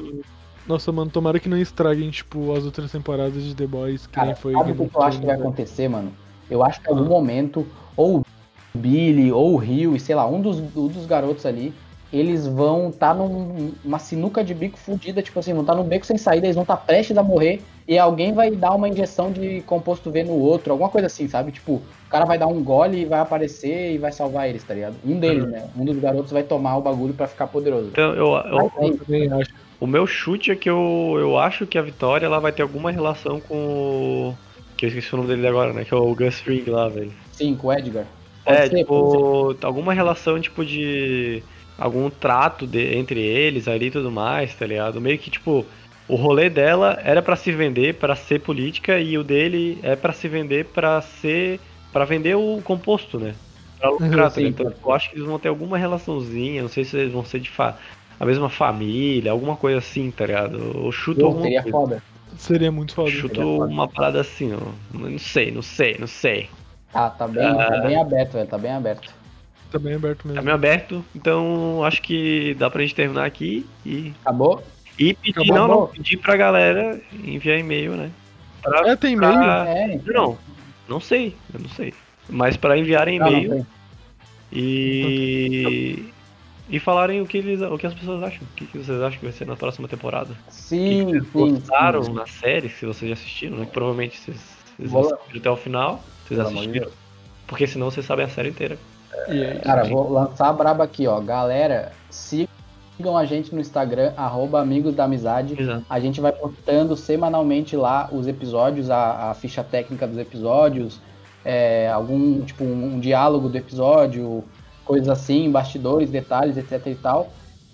Nossa, mano, tomara que não estraguem, tipo, as outras temporadas de The Boys, que Cara, nem foi. sabe o que eu acho que vai Thrones, acontecer, mano? Eu acho que em algum momento, ou o Billy, ou o Rio, e sei lá, um dos, um dos garotos ali, eles vão estar numa sinuca de bico fudida, tipo assim, vão estar num beco sem saída, eles vão estar prestes a morrer, e alguém vai dar uma injeção de composto V no outro, alguma coisa assim, sabe? Tipo, o cara vai dar um gole e vai aparecer e vai salvar eles, tá ligado? Um deles, né? Um dos garotos vai tomar o bagulho pra ficar poderoso. Então, eu, eu- Mas, Eu também acho. o meu chute é que eu, eu acho que a Vitória ela vai ter alguma relação com o. Que eu esqueci o nome dele agora, né? Que é o Gus Fring lá, velho. sim, com o Edgar. Pode É, pode ser. tipo, alguma relação, tipo, de. algum trato de- entre eles ali e tudo mais, tá ligado? Meio que, tipo, o rolê dela era pra se vender, pra ser política, e o dele é pra se vender pra ser. pra vender o composto, né? Pra lucrar, tá Sim, ligado? Então, eu acho que eles vão ter alguma relaçãozinha, não sei se eles vão ser de fa... a mesma família, alguma coisa assim, tá ligado? Eu chuto alguma seria coisa. foda. Seria muito foda. Chuto uma parada assim, ó. Não sei, não sei, não sei. Tá, tá bem, Ah. tá bem aberto, velho. Tá bem aberto. Tá bem aberto mesmo. Tá meio aberto, então acho que dá pra gente terminar aqui e, Acabou? E pedir, Acabou. não, não, pedir pra galera enviar e-mail, né? Pra, É, tem e-mail. pra- É, Não, não sei, eu não sei. Mas pra enviarem Não, não e-mail e. E falarem o que, eles, o que as pessoas acham. O que, que vocês acham que vai ser na próxima temporada. O que Sim, vocês sim. gostaram sim. na série, se vocês já assistiram, né? Que provavelmente vocês, vocês até o final. Vocês Pelo assistiram. Porque senão vocês sabem a série inteira. Aí? Cara, vou lançar a braba aqui, ó. Galera, sigam a gente no Instagram, arroba Amigos da Amizade. Exato. A gente vai postando semanalmente lá os episódios, a, a ficha técnica dos episódios, é, algum, tipo, um, um diálogo do episódio, coisas assim, bastidores, detalhes, etc e tal.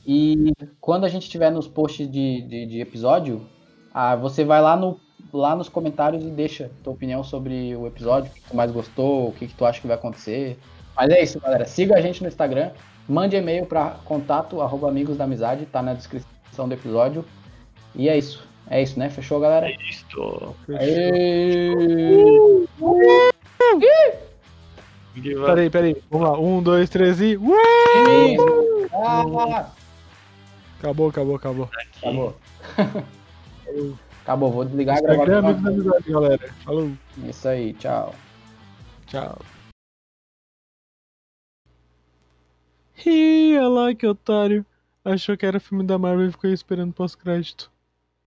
E quando a gente estiver nos posts de, de, de episódio, ah, você vai lá, no, lá nos comentários e deixa tua opinião sobre o episódio, o que tu mais gostou, o que, que tu acha que vai acontecer. Mas é isso, galera. Siga a gente no Instagram, mande e-mail para contato arroba amigos da amizade, tá na descrição do episódio. E é isso. É isso, né? Fechou, galera? Aê! Que vai- Peraí, peraí. Vamos lá. Um, dois, três e. Uh! Isso! Ah, Acabou, acabou, acabou. acabou. acabou, vou desligar e. Instagram, amigos da amizade, galera. Falou. Isso aí, tchau. Tchau. Ih, olha lá que otário. Achou que era filme da Marvel e ficou esperando pós-crédito.